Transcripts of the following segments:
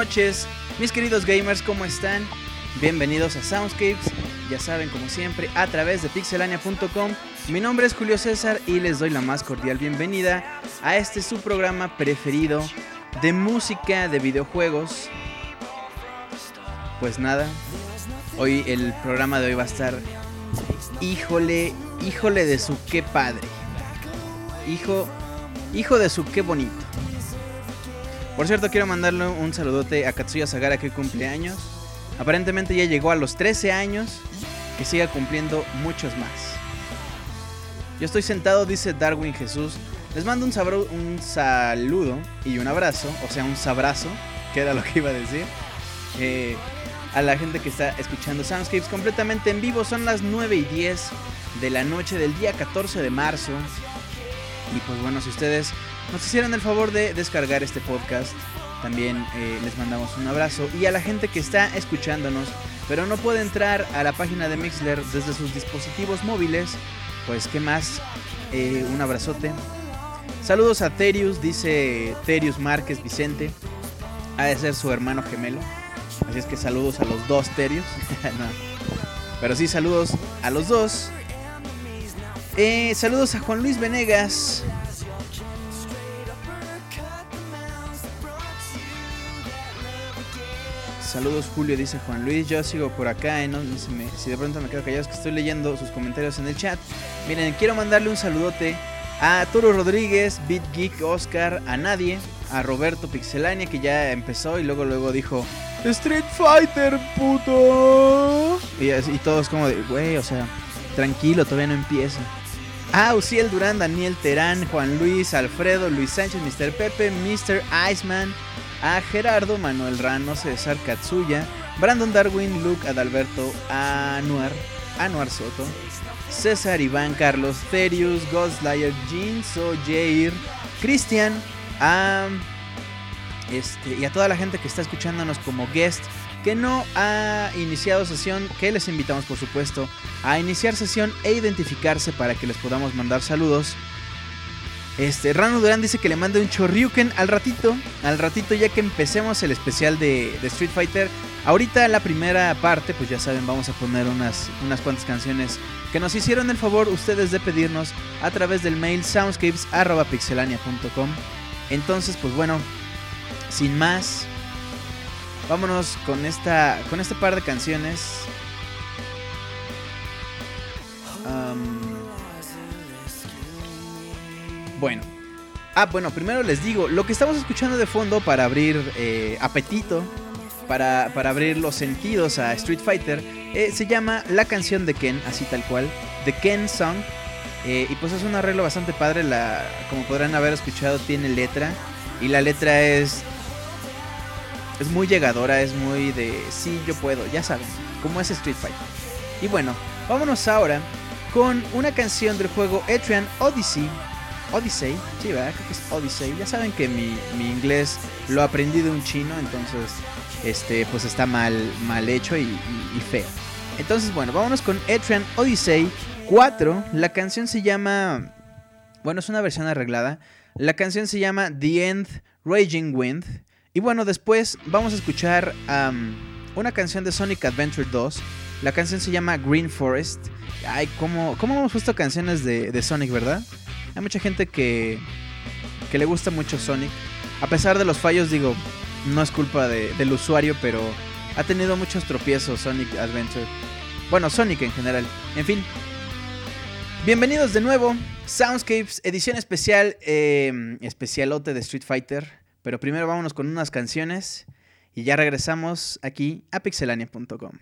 Noches, mis queridos gamers, ¿cómo están? Bienvenidos a Soundscapes, ya saben, como siempre, a través de pixelania.com. Mi nombre es Julio César y les doy la más cordial bienvenida a este su programa preferido de música de videojuegos. Pues nada, hoy el programa de hoy va a estar, híjole, híjole de su qué padre. Hijo, hijo de su qué bonito. Por cierto, quiero mandarle un saludote a Katsuya Sagara que cumple años. Aparentemente ya llegó a los 13 años. Que siga cumpliendo muchos más. Yo estoy sentado, dice Darwin Jesús. Les mando un, sabro- un saludo y un abrazo, o sea, un sabrazo, que era lo que iba a decir. eh, a la gente que está escuchando Soundscapes completamente en vivo. Son las 9 y 10 de la noche del día 14 de marzo. Y pues bueno, si ustedes nos hicieran el favor de descargar este podcast, también eh, les mandamos un abrazo. Y a la gente que está escuchándonos, pero no puede entrar a la página de Mixler desde sus dispositivos móviles, pues qué más, Eh, un abrazote. Saludos a Terius, dice Terius Márquez Vicente. Ha de ser su hermano gemelo. Así es que saludos a los dos Terius. Pero sí, saludos a los dos. Eh, saludos a Juan Luis Venegas. Saludos Julio, dice Juan Luis. Yo sigo por acá, ¿eh? si de pronto me quedo callado es que estoy leyendo sus comentarios en el chat. Miren, quiero mandarle un saludote a Toro Rodríguez, Beat Geek, Oscar, a Nadie, a Roberto Pixelania que ya empezó y luego luego dijo Street Fighter, puto. Y, y todos como de, güey, o sea, tranquilo, todavía no empieza. Ah, Uciel Durán, Daniel Terán, Juan Luis, Alfredo, Luis Sánchez, Mr. Pepe, Mr. Iceman, a Gerardo, Manuel Rano, César Katsuya, Brandon Darwin, Luke Adalberto, Anuar, Anuar Soto, César Iván, Carlos Therius, Ghostlayer, Jinso, Jair, Cristian, a, este, y a toda la gente que está escuchándonos como guest que no ha iniciado sesión, que les invitamos por supuesto a iniciar sesión e identificarse para que les podamos mandar saludos. Este, Rano Durán dice que le mande un chorriuken al ratito, al ratito ya que empecemos el especial de, Street Fighter. Ahorita la primera parte, pues ya saben, vamos a poner unas, unas cuantas canciones que nos hicieron el favor ustedes de pedirnos a través del mail soundscapes.pixelania.com. Entonces, pues bueno, sin más, vámonos con esta, con este par de canciones. Bueno. Ah, bueno, primero les digo, lo que estamos escuchando de fondo para abrir eh, apetito, para, para abrir los sentidos a Street Fighter, eh, se llama La canción de Ken, así tal cual, The Ken Song. Eh, y pues es un arreglo bastante padre, la, como podrán haber escuchado, tiene letra. Y la letra es es muy llegadora, es muy de sí, yo puedo, ya saben, como es Street Fighter. Y bueno, vámonos ahora con una canción del juego Etrian Odyssey. Odyssey, sí, ¿verdad? Creo que es Odyssey. Ya saben que mi, mi inglés lo aprendí de un chino, entonces este pues está mal, mal hecho y, feo. Entonces, bueno, vámonos con Etrian Odyssey 4. La canción se llama. Bueno, es una versión arreglada. La canción se llama The End Raging Wind. Y bueno, después vamos a escuchar una canción de Sonic Adventure 2. La canción se llama Green Forest. Ay, ¿cómo, cómo hemos puesto canciones de, de Sonic, verdad? Hay mucha gente que, que le gusta mucho Sonic. A pesar de los fallos, digo, no es culpa de- del usuario, pero ha tenido muchos tropiezos Sonic Adventure. Bueno, Sonic en general. En fin. Bienvenidos de nuevo. Soundscapes, edición especial, eh, especialote de Street Fighter. Pero primero vámonos con unas canciones y ya regresamos aquí a pixelania.com.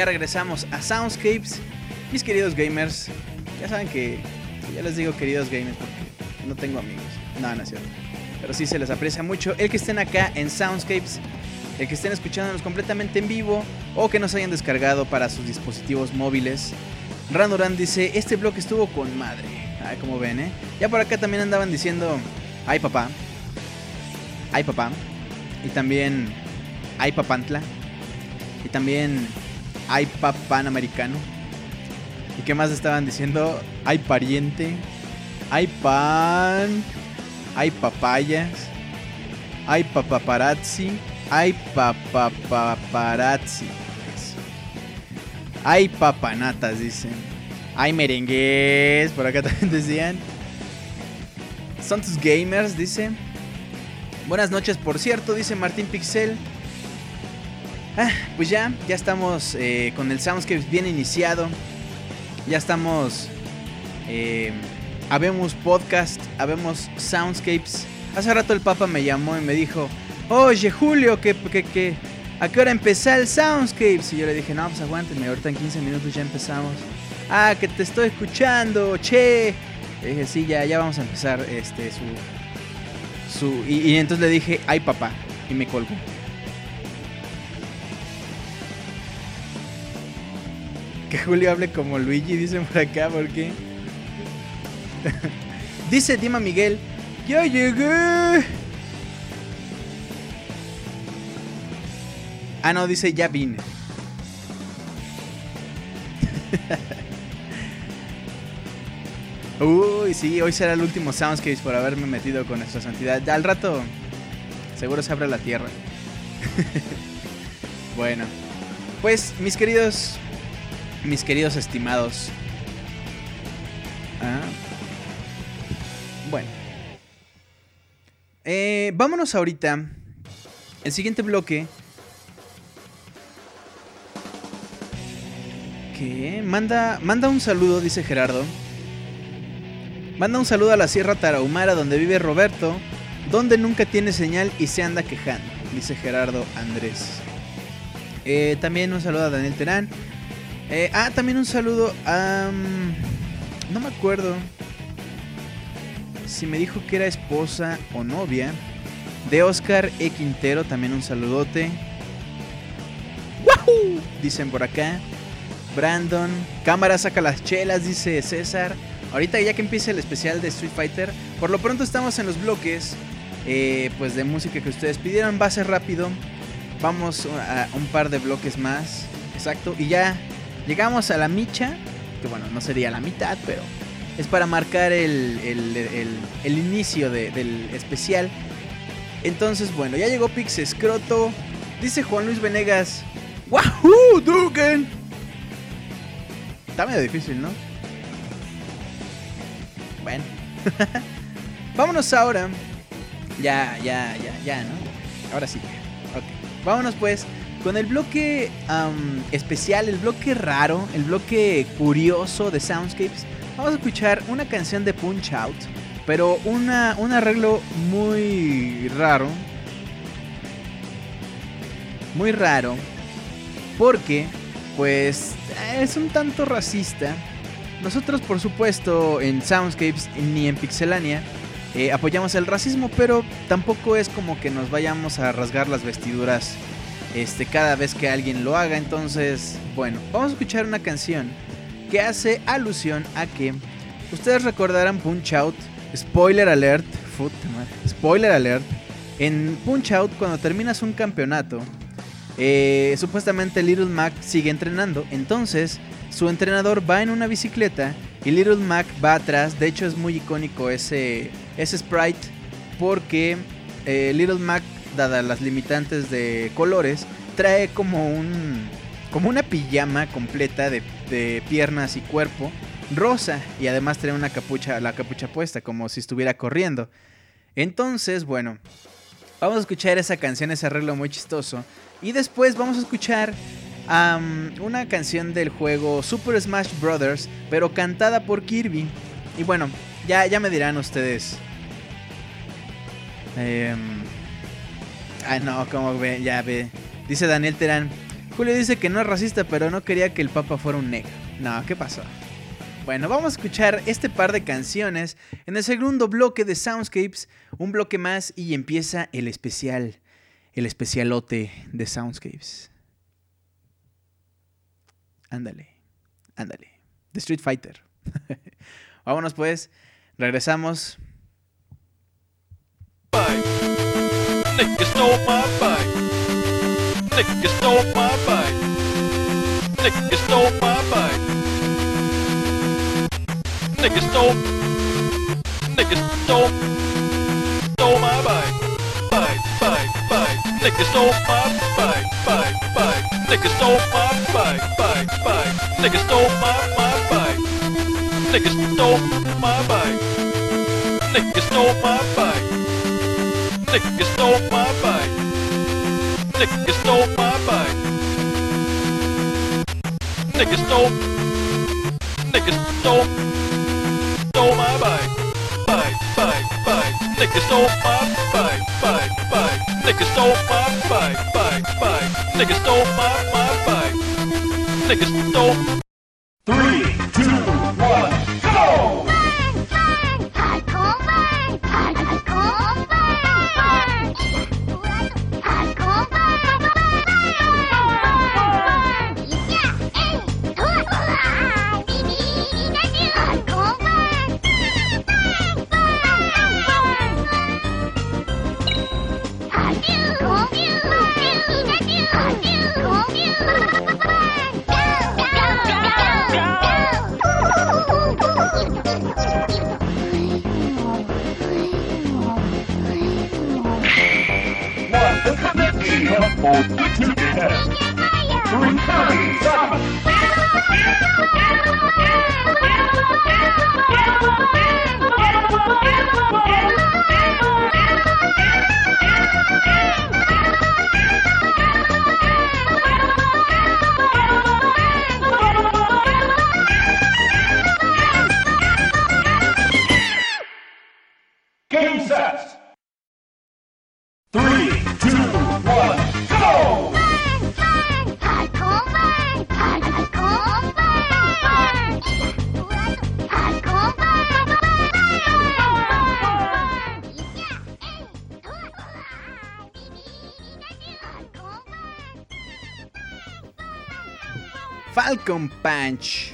Ya regresamos a Soundscapes. Mis queridos gamers, ya saben que, ya les digo queridos gamers porque no tengo amigos. No, no es cierto. Pero sí se les aprecia mucho el que estén acá en Soundscapes, el que estén escuchándonos completamente en vivo o que nos hayan descargado para sus dispositivos móviles. Randoran dice, este blog estuvo con madre. Ay, como ven, ¿eh? Ya por acá también andaban diciendo, ay papá, ay papá. Y también, ay papantla. Y también, ay papanamericano. ¿Y qué más estaban diciendo? Hay pariente, hay pan, hay papayas, hay papaparazzi, hay papaparazzi. Hay papanatas, dicen. Hay merengues, por acá también decían. Son tus gamers, dice. Buenas noches, por cierto, dice Martín Pixel. Ah, pues ya, ya estamos eh, con el Soundscapes bien iniciado. Ya estamos. Eh, habemos podcast, habemos Soundscapes. Hace rato el Papa me llamó y me dijo: Oye, Julio, que, que, que, ¿a qué hora empezar el Soundscapes? Y yo le dije: No, pues aguántenme, ahorita en 15 minutos ya empezamos. Ah, que te estoy escuchando, che. Le dije: Sí, ya, ya vamos a empezar este, su. su y, y entonces le dije: Ay, papá. Y me colgó. Que Julio hable como Luigi, dicen por acá, ¿por qué? Dice Dima Miguel, ya llegué. Ah, no, dice ya vine. Uy, sí, hoy será el último Soundscapes por haberme metido con nuestra santidad. Al rato seguro se abre la tierra. bueno, pues mis queridos mis queridos estimados. Ah. Bueno. Eh, vámonos ahorita. El siguiente bloque. ¿Qué? Manda, manda un saludo, dice Gerardo. Manda un saludo a la Sierra Tarahumara donde vive Roberto, donde nunca tiene señal y se anda quejando, dice Gerardo Andrés. Eh, también un saludo a Daniel Terán. Eh, ah, también un saludo a... um, no me acuerdo si me dijo que era esposa o novia. De Oscar E. Quintero, también un saludote. ¡Wahoo! Dicen por acá. Brandon. Cámara saca las chelas, dice César. Ahorita ya que empiece el especial de Street Fighter. Por lo pronto estamos en los bloques. eh, pues de música que ustedes pidieron. Va a ser rápido. Vamos a un par de bloques más. Exacto. Y ya llegamos a la micha. Que bueno, no sería la mitad, pero es para marcar el, el- el- inicio de- del especial. Entonces, bueno, ya llegó Pix Escroto. Dice Juan Luis Venegas. ¡Wahoo, Dugan! Está medio difícil, ¿no? Bueno. Vámonos ahora. Ya, ya, ya, ya, ¿no? Ahora sí. Ok. Vámonos pues con el bloque especial, el bloque raro, el bloque curioso de Soundscapes. Vamos a escuchar una canción de Punch Out, pero una, un arreglo muy raro. Muy raro. Porque, pues, es un tanto racista. Nosotros, por supuesto, en Soundscapes ni en Pixelania eh, apoyamos el racismo, pero tampoco es como que nos vayamos a rasgar las vestiduras este, cada vez que alguien lo haga. Entonces, bueno, vamos a escuchar una canción que hace alusión a que ustedes recordarán Punch Out. Spoiler alert, madre, spoiler alert. En Punch Out, cuando terminas un campeonato, eh, supuestamente Little Mac sigue entrenando. Entonces, su entrenador va en una bicicleta y Little Mac va atrás. De hecho, es muy icónico ese, ese sprite porque eh, Little Mac, las limitantes de colores, trae como un como una pijama completa de, piernas y cuerpo rosa y además trae una capucha, la capucha puesta como si estuviera corriendo. Entonces, bueno, vamos a escuchar esa canción, ese arreglo muy chistoso y después vamos a escuchar am, una canción del juego Super Smash Bros. pero cantada por Kirby. Y bueno, ya, ya me dirán ustedes. Em, ah, no, como ve, ya ve. Dice Daniel Terán. Julio dice que no es racista, pero no quería que el Papa fuera un negro. No, ¿qué pasó? Bueno, vamos a escuchar este par de canciones en el segundo bloque de Soundscapes, un bloque más y empieza el especial, el especialote de Soundscapes. Ándale, ándale. The Street Fighter. Vámonos pues, regresamos. Nigga stole my bike. Nigga stole my bike. Nigga stole my bike. Nigga stole. Nigga stole. Stole my bike. Bike, bike, bike. Nigga stole my bike. Bike, bike. Nigga stole my bike. Bike, bike. Nigga stole my my bike. Nigga stole my bike. Nigga stole my bike. Nigga stole my bike. Nigga stole my bike. Nigga stole. Nigga stole. Stole my bike. Bike, bike, bike. Nigga stole my bike. Bike, bike. Nigga stole my bike. Bike, bike. Nigga stole my my bike. Nigga stole. Three, two, one, go! be helpful to us. Three. Falcon Punch.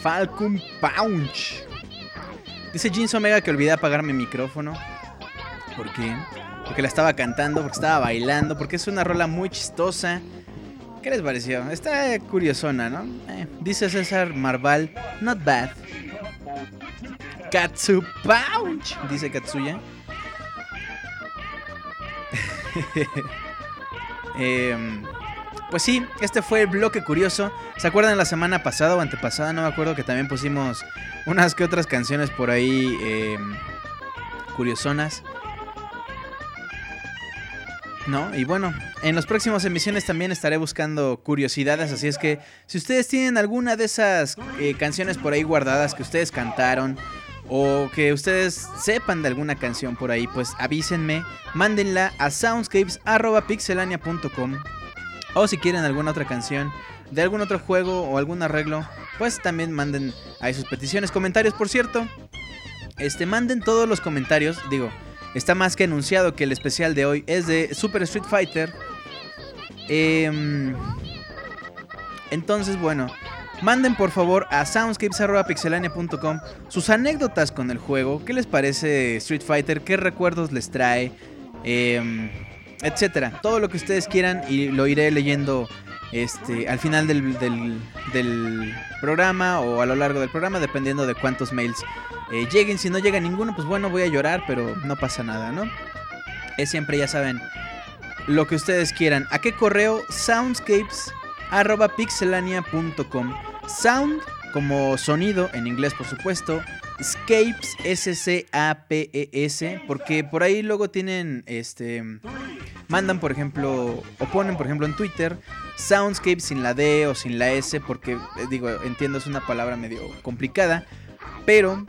Falcon Punch. Dice Jeans Omega que olvidé apagar mi micrófono. ¿Por qué? Porque la estaba cantando, porque estaba bailando, porque es una rola muy chistosa. ¿Qué les pareció? Está curiosona, ¿no? Eh, dice César Marval, not bad. Katsu Punch, dice Katsuya. Em, pues sí, este fue el bloque curioso. ¿Se acuerdan la semana pasada o antepasada? No me acuerdo que también pusimos unas que otras canciones por ahí em, curiosonas. ¿No? Y bueno, en las próximas emisiones también estaré buscando curiosidades, así es que si ustedes tienen alguna de esas eh, canciones por ahí guardadas que ustedes cantaron o que ustedes sepan de alguna canción por ahí, pues avísenme, mándenla a soundscapes.pixelania.com o si quieren alguna otra canción de algún otro juego o algún arreglo, pues también manden ahí sus peticiones, comentarios, por cierto. Este, manden todos los comentarios, digo, está más que anunciado que el especial de hoy es de Super Street Fighter. Em, entonces, bueno, manden por favor a soundscapes.pixelania.com sus anécdotas con el juego, qué les parece Street Fighter, qué recuerdos les trae, em, etcétera. Todo lo que ustedes quieran y lo iré leyendo este, al final del, del- programa o a lo largo del programa, dependiendo de cuántos mails eh, lleguen. Si no llega ninguno, pues bueno, voy a llorar, pero no pasa nada, ¿no? Es siempre, ya saben, lo que ustedes quieran. ¿A qué correo? soundscapes.pixelania.com Sound como sonido, en inglés por supuesto. Scapes, S-C-A-P-E-S, porque por ahí luego tienen, este, mandan por ejemplo, o ponen por ejemplo en Twitter, Soundscape sin la D o sin la S, porque eh, digo, entiendo es una palabra medio complicada, pero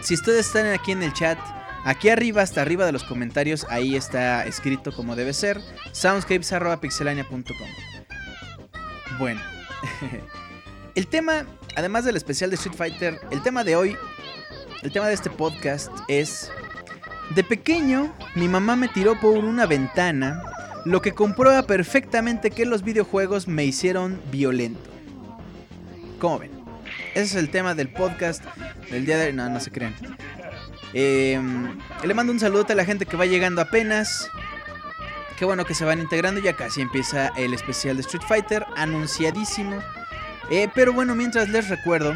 si ustedes están aquí en el chat, Aquí arriba, hasta arriba de los comentarios, ahí está escrito como debe ser, soundscapes.pixelania.com. Bueno, el tema, además del especial de Street Fighter, el tema de hoy, el tema de este podcast es, de pequeño, mi mamá me tiró por una ventana, lo que comprueba perfectamente que los videojuegos me hicieron violento. ¿Cómo ven? Ese es el tema del podcast del día de... No, no se crean. Eh, le mando un saludo a la gente que va llegando apenas. Qué bueno que se van integrando. Ya casi empieza el especial de Street Fighter. Anunciadísimo. Eh, pero bueno, mientras les recuerdo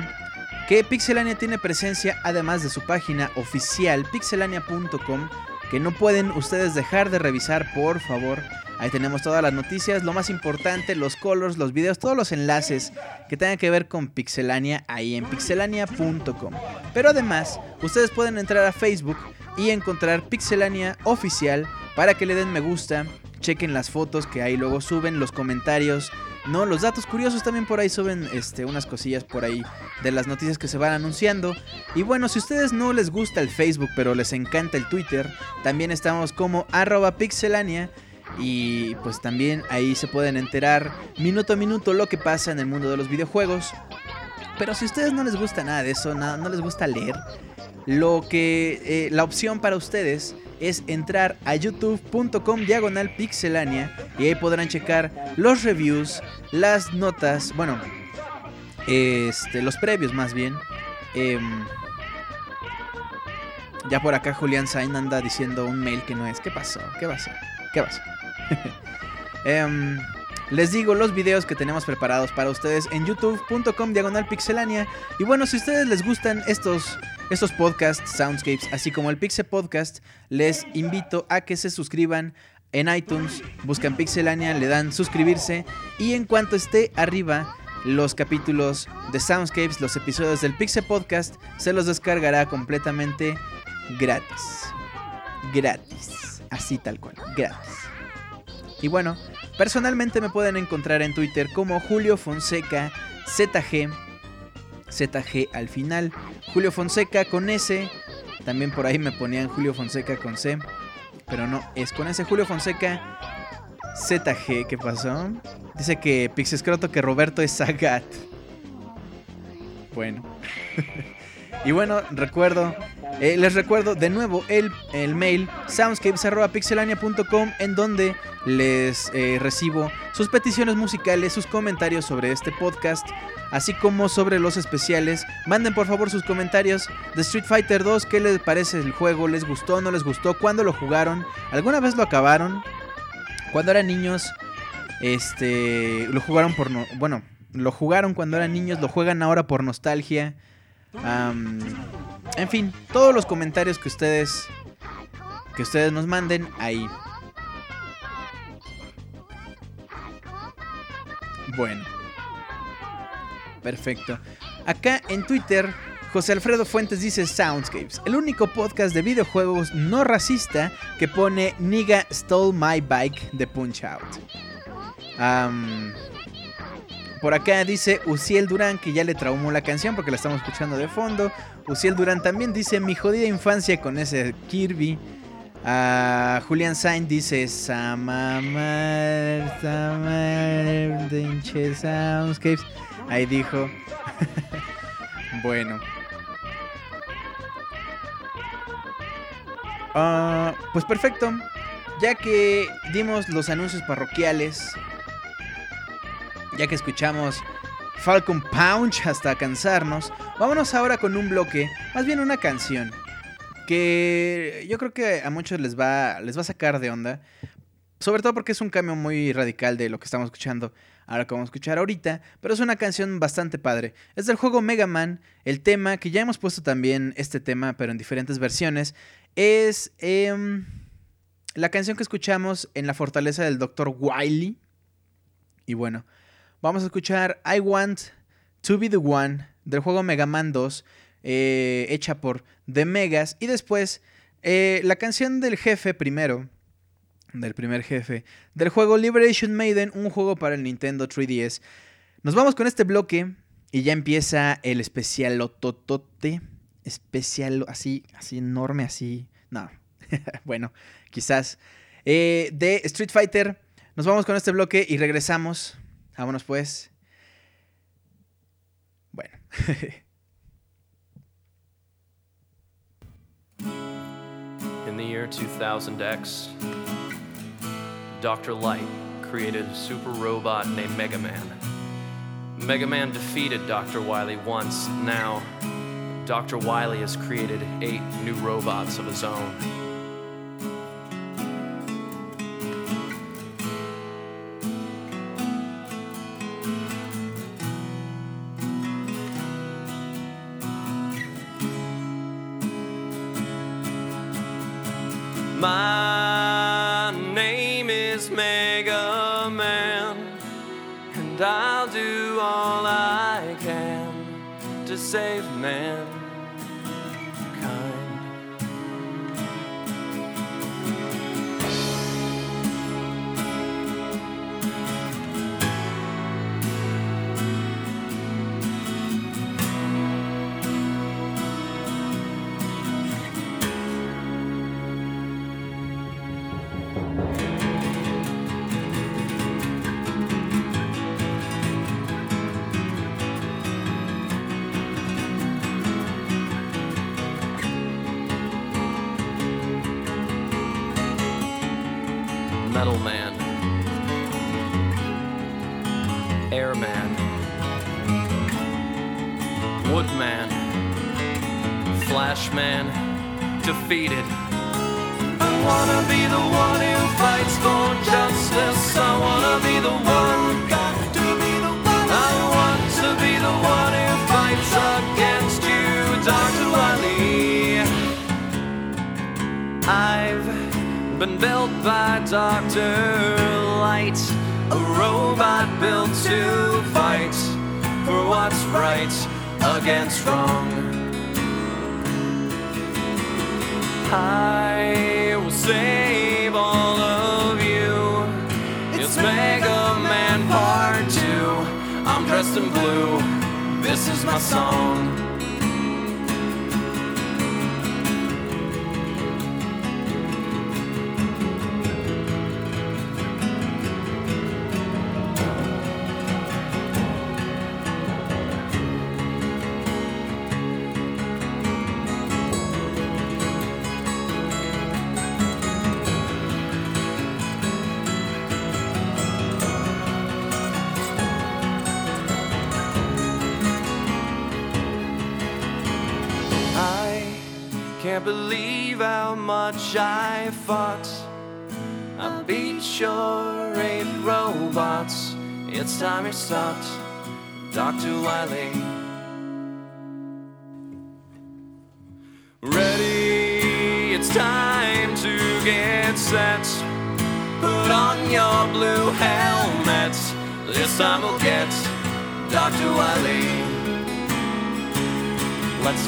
que Pixelania tiene presencia además de su página oficial pixelania.com que no pueden ustedes dejar de revisar, por favor. Ahí tenemos todas las noticias, lo más importante, los colors, los videos, todos los enlaces que tengan que ver con Pixelania ahí en pixelania.com. Pero además, ustedes pueden entrar a Facebook y encontrar Pixelania oficial para que le den me gusta, chequen las fotos que ahí luego suben, los comentarios, no, los datos curiosos también por ahí suben este, unas cosillas por ahí de las noticias que se van anunciando. Y bueno, si ustedes no les gusta el Facebook, pero les encanta el Twitter, también estamos como arroba pixelania. Y pues también ahí se pueden enterar minuto a minuto lo que pasa en el mundo de los videojuegos. Pero si a ustedes no les gusta nada de eso, nada, no les gusta leer, lo que eh, la opción para ustedes es entrar a youtube.com diagonal pixelania y ahí podrán checar los reviews, las notas, bueno, este, los previos más bien. Em, ya por acá Julián Sain anda diciendo un mail que no es. ¿Qué pasó? ¿Qué pasó? ¿Qué pasó? Em, les digo los videos que tenemos preparados para ustedes en youtube.com diagonal pixelania. Y bueno, si ustedes les gustan estos, estos podcasts, soundscapes, así como el Pixel Podcast, les invito a que se suscriban en iTunes, buscan Pixelania, le dan suscribirse y en cuanto esté arriba los capítulos de Soundscapes, los episodios del Pixel Podcast, se los descargará completamente gratis. Gratis. Así tal cual, gratis. Y bueno, personalmente me pueden encontrar en Twitter como Julio Fonseca ZG. ZG al final. Julio Fonseca con S. También por ahí me ponían Julio Fonseca con C. Pero no, es con ese Julio Fonseca ZG. ¿Qué pasó? Dice que Pixescroto que Roberto es Sagat. Bueno. y bueno, recuerdo. eh, les recuerdo de nuevo el, el mail soundscapes.pixelania.com en donde les eh, recibo sus peticiones musicales, sus comentarios sobre este podcast, así como sobre los especiales. Manden por favor sus comentarios de Street Fighter 2, qué les parece el juego, les gustó, no les gustó, cuándo lo jugaron, alguna vez lo acabaron, cuando eran niños, este, lo jugaron por, no, bueno, lo jugaron cuando eran niños, lo juegan ahora por nostalgia. En fin, todos los comentarios que ustedes que ustedes nos manden ahí. Bueno. Perfecto. Acá en Twitter, José Alfredo Fuentes dice Soundscapes, el único podcast de videojuegos no racista que pone Nigga Stole My Bike de Punch Out. Por acá dice Uciel Durán que ya le traumó la canción porque la estamos escuchando de fondo. Uciel Durán también dice mi jodida infancia con ese Kirby. Ah, Julian Sainz dice Samamar, Samar, Dinche Soundscapes. Ahí dijo. bueno. Ah, pues perfecto. Ya que dimos los anuncios parroquiales, ya que escuchamos Falcon Punch hasta cansarnos, vámonos ahora con un bloque, más bien una canción, que yo creo que a muchos les va, les va a sacar de onda, sobre todo porque es un cambio muy radical de lo que estamos escuchando ahora que vamos a escuchar ahorita, pero es una canción bastante padre. Es del juego Mega Man, el tema que ya hemos puesto también este tema, pero en diferentes versiones, es em, la canción que escuchamos en la fortaleza del Dr. Wily. Y bueno, vamos a escuchar I Want to Be the One del juego Mega Man 2, eh, hecha por The Megas. Y después, eh, la canción del jefe primero, del primer jefe, del juego Liberation Maiden, un juego para el Nintendo 3DS. Nos vamos con este bloque y ya empieza el especial Ototote. Especial, así, así enorme, así. No, bueno, quizás. Eh, de Street Fighter. Nos vamos con este bloque y regresamos. Vámonos pues. Bueno. In the year 2000X, Dr. Light created a super robot named Mega Man. Mega Man defeated Dr. Wily once. Now, Dr. Wily has created eight new robots of his own. and I'll do all I can to save man.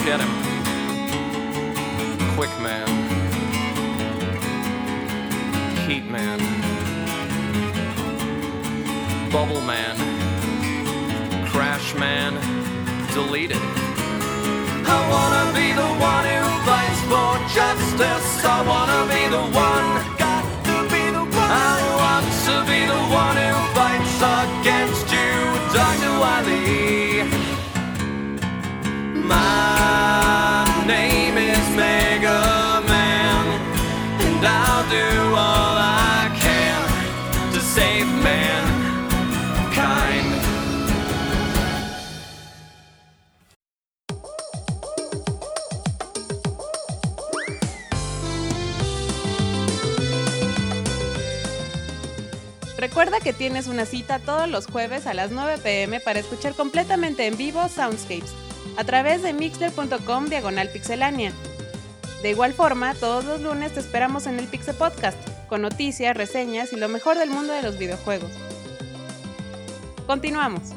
get him. una cita todos los jueves a las 9 pm para escuchar completamente en vivo Soundscapes a través de mixler.com diagonal pixelánea. De igual forma, todos los lunes te esperamos en el Pixel Podcast, con noticias, reseñas y lo mejor del mundo de los videojuegos. Continuamos.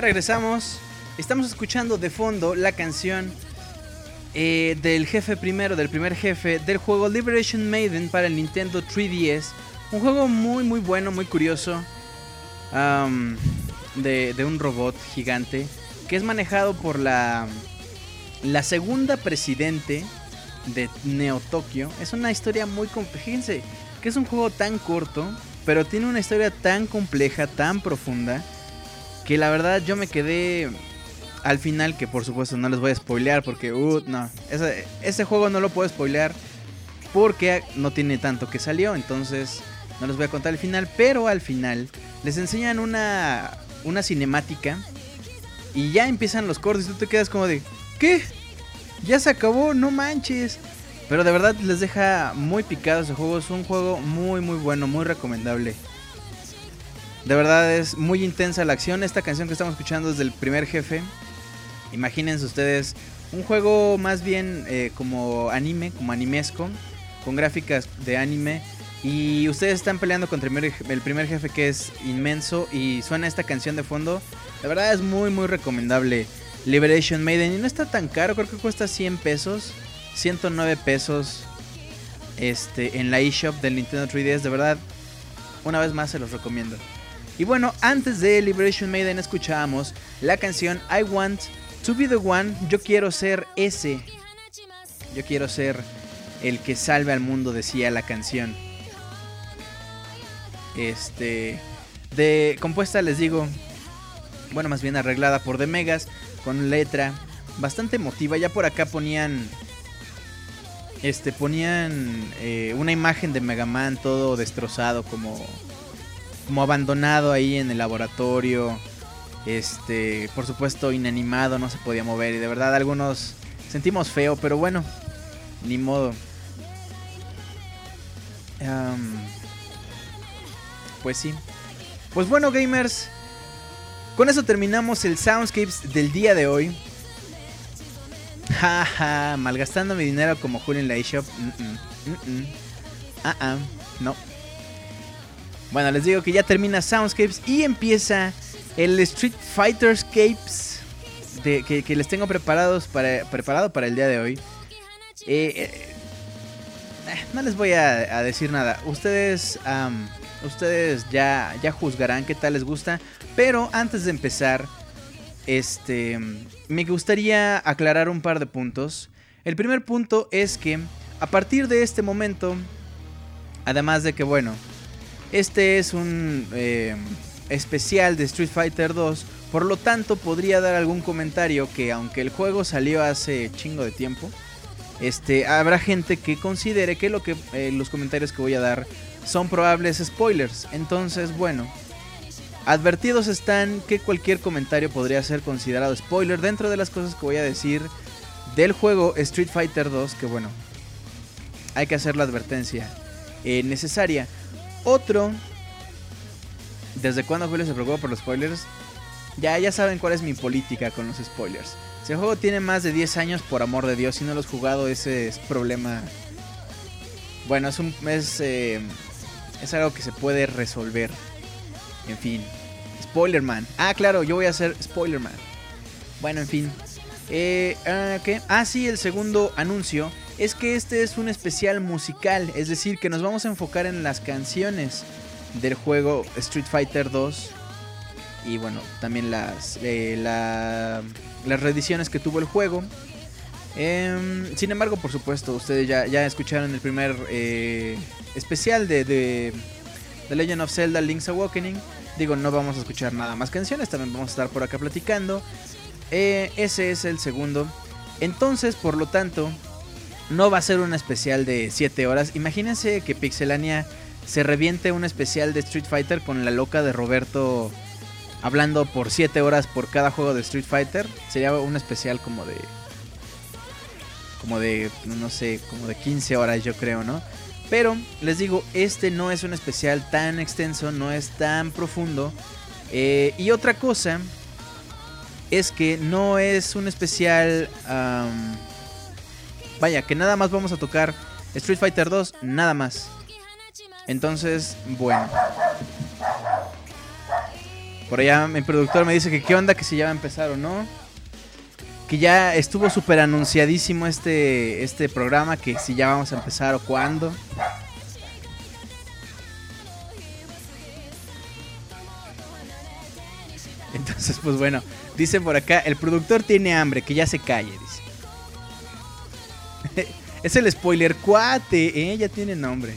Regresamos. Estamos escuchando de fondo la canción eh, del jefe primero, del primer jefe del juego Liberation Maiden para el Nintendo 3DS. Un juego muy, muy bueno, muy curioso. de, de un robot gigante que es manejado por la, la segunda presidente de Neo Tokyo. Es una historia muy compleja. Fíjense que es un juego tan corto, pero tiene una historia tan compleja, tan profunda que la verdad yo me quedé al final, que por supuesto no les voy a spoilear porque, uh, no, ese, juego no lo puedo spoilear porque no tiene tanto que salió, entonces no les voy a contar el final, pero al final les enseñan una, una cinemática y ya empiezan los cortes y tú te quedas como de, ¿qué? Ya se acabó, no manches. Pero de verdad les deja muy picado ese juego, es un juego muy muy bueno, muy recomendable. De verdad es muy intensa la acción. Esta canción que estamos escuchando es del primer jefe. Imagínense ustedes un juego más bien eh, como anime, como animesco, con gráficas de anime. Y ustedes están peleando contra el primer, jefe que es inmenso y suena esta canción de fondo. La verdad es muy muy recomendable. Liberation Maiden y no está tan caro, creo que cuesta 100 pesos, 109 pesos este en la eShop del Nintendo 3DS, de verdad una vez más se los recomiendo. Y bueno, antes de Liberation Maiden escuchábamos la canción I Want to Be the One, yo quiero ser ese, yo quiero ser el que salve al mundo, decía la canción. Este, de compuesta les digo, bueno, más bien arreglada por The Megas, con letra bastante emotiva. Ya por acá ponían, este, ponían eh, una imagen de Mega Man todo destrozado, como, como abandonado ahí en el laboratorio. Este, por supuesto, inanimado, no se podía mover. Y de verdad, algunos sentimos feo, pero bueno, ni modo. Pues sí. Pues bueno, gamers. Con eso terminamos el Soundscapes del día de hoy. Jaja, malgastando mi dinero como Julio en la eShop. Ah, ah, no. Bueno, les digo que ya termina Soundscapes y empieza el Street Fighter Scapes que, les tengo preparados para, preparado para el día de hoy. Eh, eh, eh, no les voy a, decir nada. Ustedes, ustedes ya, ya juzgarán qué tal les gusta. Pero antes de empezar, este, me gustaría aclarar un par de puntos. El primer punto es que a partir de este momento, además de que bueno, este es un eh, especial de Street Fighter 2, por lo tanto podría dar algún comentario que aunque el juego salió hace chingo de tiempo, este, habrá gente que considere que, lo que eh, los comentarios que voy a dar son probables spoilers. Entonces, bueno, advertidos están que cualquier comentario podría ser considerado spoiler dentro de las cosas que voy a decir del juego Street Fighter 2, que bueno, hay que hacer la advertencia eh, necesaria. Otro, ¿desde cuándo Julio se preocupa por los spoilers? Ya, ya saben cuál es mi política con los spoilers. Si el juego tiene más de 10 años, por amor de Dios, si no lo has jugado, ese es problema. Bueno, es un. Es, eh, es algo que se puede resolver. En fin. Spoilerman. Ah, claro, yo voy a hacer Spoilerman. Bueno, en fin. Eh, ah. Ah, sí, el segundo anuncio es que este es un especial musical. Es decir, que nos vamos a enfocar en las canciones del juego Street Fighter 2. Y bueno, también las, eh, la- las reediciones que tuvo el juego. Em, sin embargo, por supuesto, ustedes ya, ya escucharon el primer eh, especial de, de The Legend of Zelda Link's Awakening. Digo, no vamos a escuchar nada más canciones, también vamos a estar por acá platicando. Eh, ese es el segundo. Entonces, por lo tanto, no va a ser un especial de 7 horas. Imagínense que Pixelania se reviente un especial de Street Fighter con la loca de Roberto hablando por 7 horas por cada juego de Street Fighter. Sería un especial como de. Como de. No sé, como de 15 horas, yo creo, ¿no? Pero les digo, este no es un especial tan extenso, no es tan profundo. Eh, y otra cosa es que no es un especial. Vaya, que nada más vamos a tocar Street Fighter 2, nada más. Entonces, bueno. Por allá mi productor me dice que qué onda, que si ya va a empezar o no. Que ya estuvo súper anunciadísimo este, este programa, que si ya vamos a empezar o cuándo. Entonces, pues bueno, dice por acá, el productor tiene hambre, que ya se calle, dice. Es el spoiler cuate, ¿eh? Ya tiene nombre.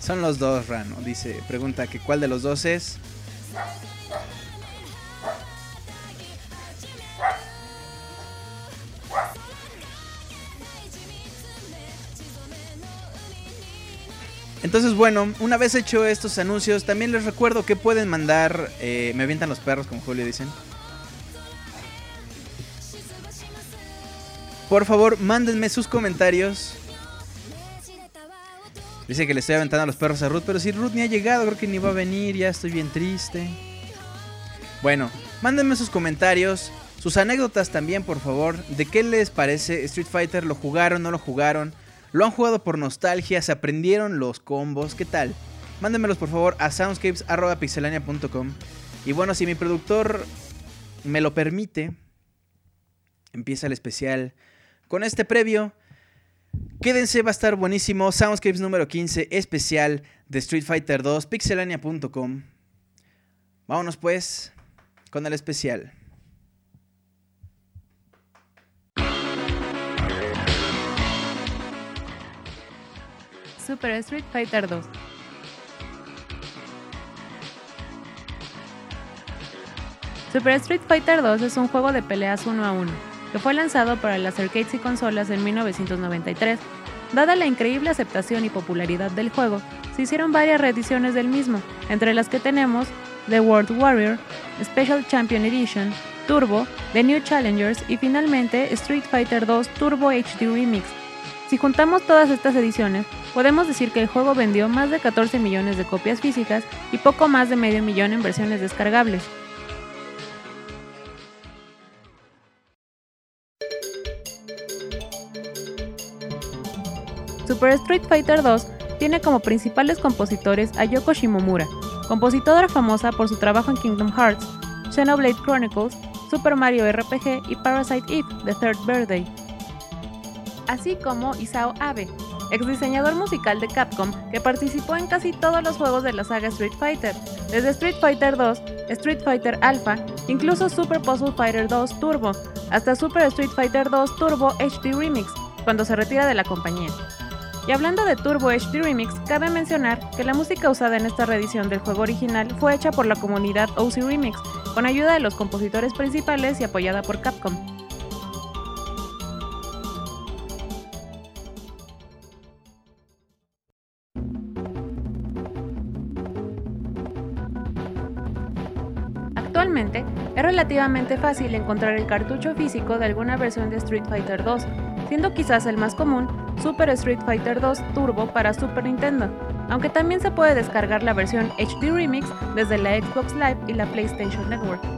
Son los dos, Rano. Dice, pregunta que cuál de los dos es. Entonces, bueno, una vez hecho estos anuncios, también les recuerdo que pueden mandar. eh, me avientan los perros, como Julio dicen. Por favor, mándenme sus comentarios. Dice que le estoy aventando a los perros a Ruth, pero si Ruth ni ha llegado, creo que ni va a venir, ya estoy bien triste. Bueno, mándenme sus comentarios, sus anécdotas también, por favor, de qué les parece Street Fighter, lo jugaron, no lo jugaron, lo han jugado por nostalgia, se aprendieron los combos, ¿qué tal? Mándenmelos por favor a soundscapes.pixelania.com. Y bueno, si mi productor me lo permite, empieza el especial con este previo. Quédense, va a estar buenísimo. Soundscapes número 15, especial de Street Fighter 2, pixelania.com. Vámonos pues con el especial. Super Street Fighter 2. Super Street Fighter 2 es un juego de peleas uno a uno, que fue lanzado para las arcades y consolas en 1993. Dada la increíble aceptación y popularidad del juego, se hicieron varias reediciones del mismo, entre las que tenemos The World Warrior, Special Champion Edition, Turbo, The New Challengers y finalmente Street Fighter 2 Turbo HD Remix. Si juntamos todas estas ediciones, podemos decir que el juego vendió más de 14 millones de copias físicas y poco más de medio millón en versiones descargables. Super Street Fighter 2 tiene como principales compositores a Yoko Shimomura, compositora famosa por su trabajo en Kingdom Hearts, Xenoblade Chronicles, Super Mario RPG y Parasite Eve, The Third Birthday. Así como Isao Abe, ex diseñador musical de Capcom que participó en casi todos los juegos de la saga Street Fighter, desde Street Fighter 2, Street Fighter Alpha, incluso Super Puzzle Fighter 2 Turbo, hasta Super Street Fighter 2 Turbo HD Remix, cuando se retira de la compañía. Y hablando de Turbo HD Remix, cabe mencionar que la música usada en esta reedición del juego original fue hecha por la comunidad OC Remix, con ayuda de los compositores principales y apoyada por Capcom. Actualmente, es relativamente fácil encontrar el cartucho físico de alguna versión de Street Fighter 2, siendo quizás el más común Super Street Fighter 2 Turbo para Super Nintendo, aunque también se puede descargar la versión HD Remix desde la Xbox Live y la PlayStation Network.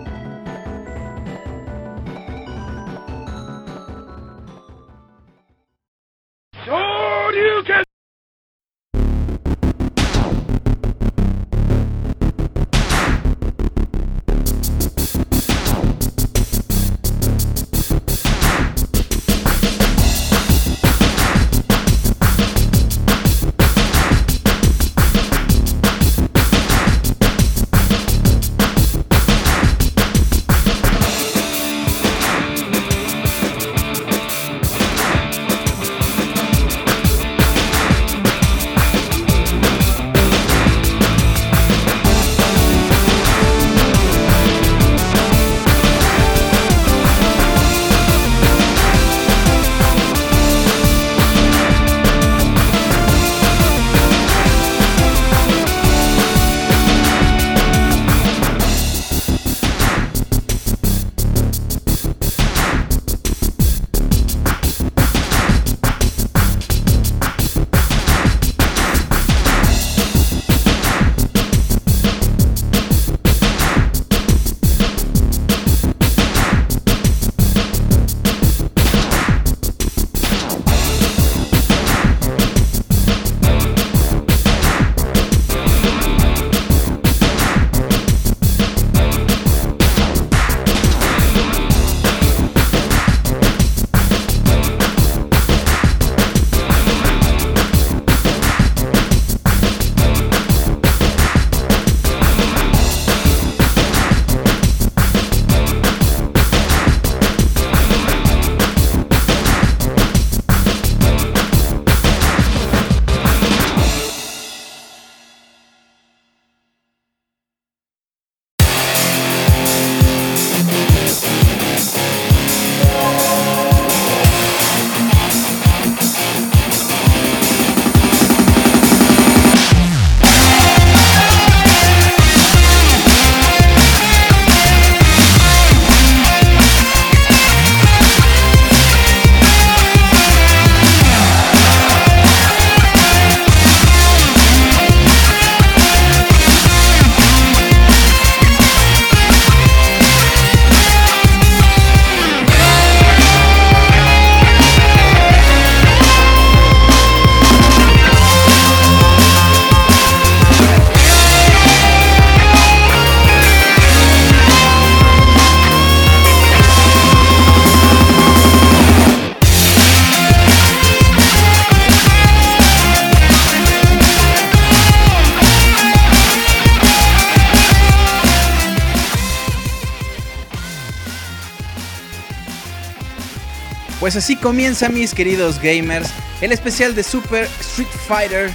Pues así comienza, mis queridos gamers, el especial de Super Street Fighter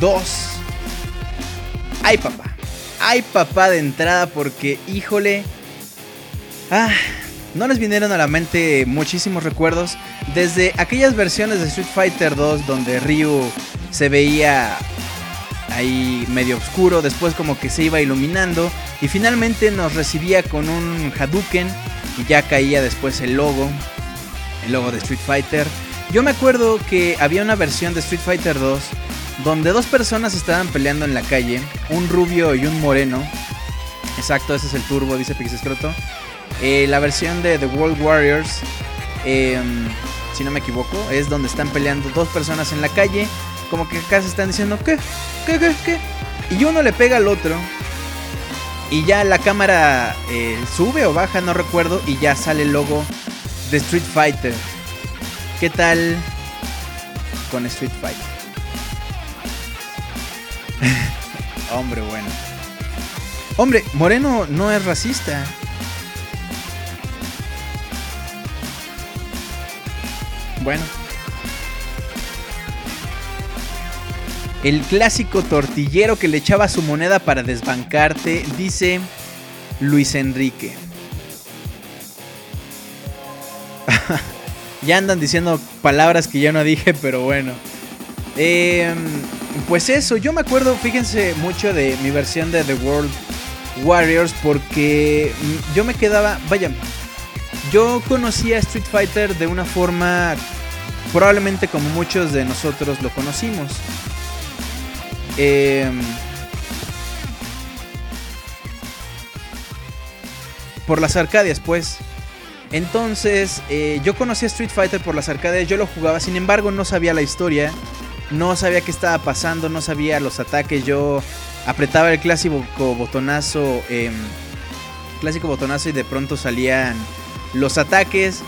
2. Ay, papá. Ay, papá de entrada, porque, híjole. Ah, no les vinieron a la mente muchísimos recuerdos. Desde aquellas versiones de Street Fighter 2 donde Ryu se veía ahí medio oscuro, después como que se iba iluminando y finalmente nos recibía con un Hadouken y ya caía después el logo, el logo de Street Fighter. Yo me acuerdo que había una versión de Street Fighter 2 donde dos personas estaban peleando en la calle, un rubio y un moreno. Exacto, ese es el turbo, dice Pixescroto. Eh, la versión de The World Warriors, em, si no me equivoco, es donde están peleando dos personas en la calle. Como que acá se están diciendo, ¿qué? ¿Qué? ¿Qué? ¿Qué? Y uno le pega al otro. Y ya la cámara eh, sube o baja, no recuerdo. Y ya sale el logo de Street Fighter. ¿Qué tal con Street Fighter? Hombre, bueno. Hombre, Moreno no es racista. Bueno. El clásico tortillero que le echaba su moneda para desbancarte, dice Luis Enrique. ya andan diciendo palabras que yo no dije, pero bueno. Em, pues eso, yo me acuerdo, fíjense mucho de mi versión de The World Warriors porque yo me quedaba, vaya, yo conocía Street Fighter de una forma probablemente como muchos de nosotros lo conocimos. Em, por las arcadias, pues. Entonces, eh, yo conocía Street Fighter por las arcadias, yo lo jugaba, sin embargo, no sabía la historia, no sabía qué estaba pasando, no sabía los ataques. Yo apretaba el clásico botonazo, em, clásico botonazo y de pronto salían los ataques.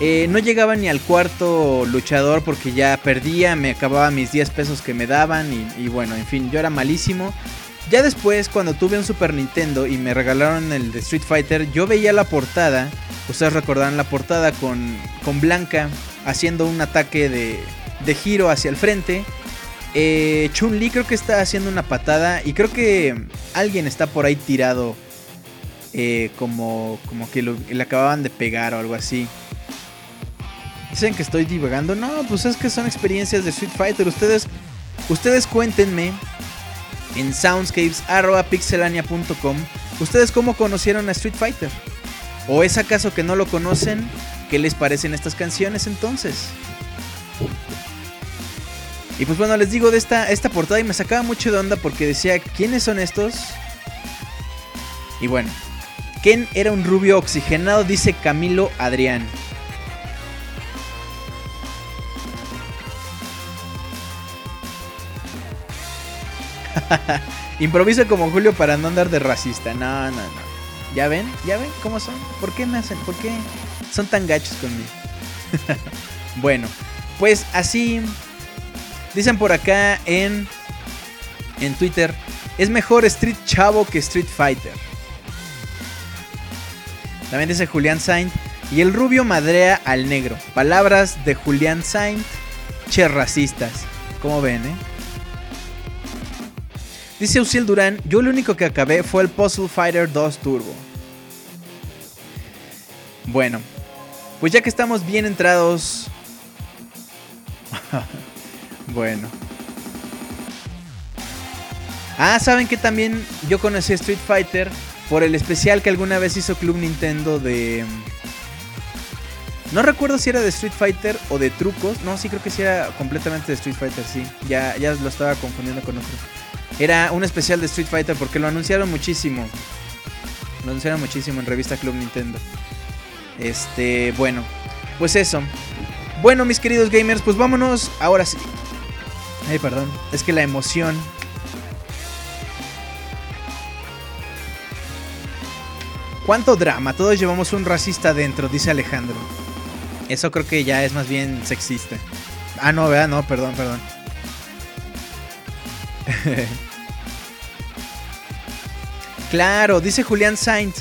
Eh, no llegaba ni al cuarto luchador porque ya perdía, me acababa mis 10 pesos que me daban y bueno, en fin, yo era malísimo. Ya después, cuando tuve un Super Nintendo y me regalaron el de Street Fighter, yo veía la portada, ustedes recordarán la portada con, con Blanca haciendo un ataque de, de giro hacia el frente. Eh, Chun-Li creo que está haciendo una patada y creo que alguien está por ahí tirado eh, como, como que lo- le acababan de pegar o algo así. Dicen que estoy divagando. No, pues es que son experiencias de Street Fighter. Ustedes, ustedes cuéntenme en soundscapes.pixelania.com. Ustedes cómo conocieron a Street Fighter. ¿O es acaso que no lo conocen? ¿Qué les parecen estas canciones entonces? Y pues bueno, les digo de esta, esta portada y me sacaba mucho de onda porque decía, ¿quiénes son estos? Y bueno, Ken era un rubio oxigenado, dice Camilo Adrián. Improviso como Julio para no andar de racista. No, no, no. ¿Ya ven? ¿Ya ven cómo son? ¿Por qué me? ¿Por qué son tan gachos conmigo? bueno, pues así Dicen por acá en, en Twitter, es mejor Street Chavo que Street Fighter. También dice Julián Saint, y el rubio madrea al negro. Palabras de Julián Saint, che racistas. Como ven, eh? Dice Uciel Durán, yo lo único que acabé fue el Puzzle Fighter 2 Turbo. Bueno, pues ya que estamos bien entrados... Bueno. Ah, ¿saben que también yo conocí Street Fighter por el especial que alguna vez hizo Club Nintendo de... No recuerdo si era de Street Fighter o de trucos. No, sí creo que sí era completamente de Street Fighter, sí. Ya, ya lo estaba confundiendo con otro. Era un especial de Street Fighter porque lo anunciaron muchísimo. Lo anunciaron muchísimo en revista Club Nintendo. Este, bueno. Pues eso. Bueno, mis queridos gamers, pues vámonos ahora sí. Ay, perdón. Es que la emoción. ¿Cuánto drama? Todos llevamos un racista dentro, dice Alejandro. Eso creo que ya es más bien sexista. Ah, no, ¿verdad? No, perdón, perdón. claro, dice Julián Sainz.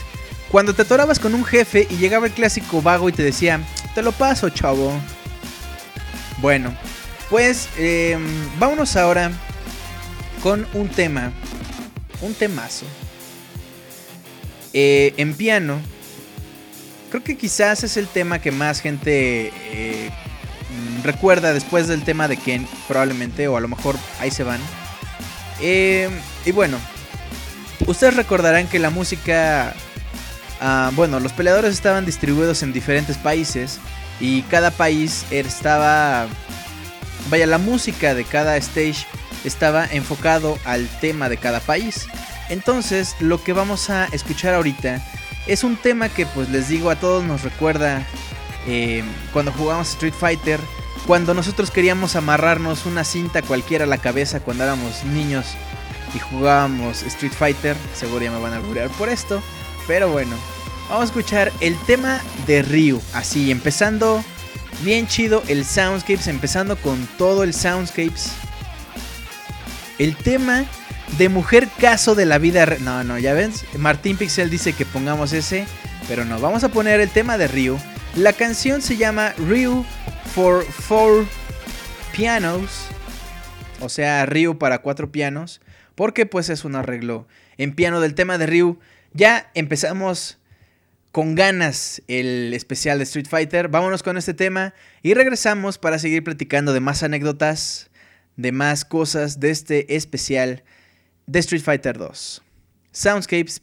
Cuando te atorabas con un jefe y llegaba el clásico vago y te decía, te lo paso, chavo. Bueno, pues eh, vámonos ahora con un tema, un temazo. Eh, en piano, creo que quizás es el tema que más gente eh, recuerda después del tema de Ken, probablemente, o a lo mejor ahí se van. Eh, y bueno, ustedes recordarán que la música, ah, bueno, los peleadores estaban distribuidos en diferentes países y cada país estaba, vaya, la música de cada stage estaba enfocado al tema de cada país. Entonces, lo que vamos a escuchar ahorita es un tema que, pues les digo, a todos nos recuerda eh, cuando jugamos Street Fighter, cuando nosotros queríamos amarrarnos una cinta cualquiera a la cabeza cuando éramos niños y jugábamos Street Fighter. Seguro ya me van a alburear por esto, pero bueno, vamos a escuchar el tema de Ryu, así, empezando bien chido el Soundscapes, empezando con todo el Soundscapes. El tema de Mujer Caso de la Vida No, no, ya ves. Martín Pixel dice que pongamos ese. Pero no, vamos a poner el tema de Ryu. La canción se llama Ryu for Four Pianos. O sea, Ryu para cuatro pianos. Porque pues es un arreglo en piano del tema de Ryu. Ya empezamos con ganas el especial de Street Fighter. Vámonos con este tema y regresamos para seguir platicando de más anécdotas, de más cosas de este especial de Street Fighter 2. Soundscapes,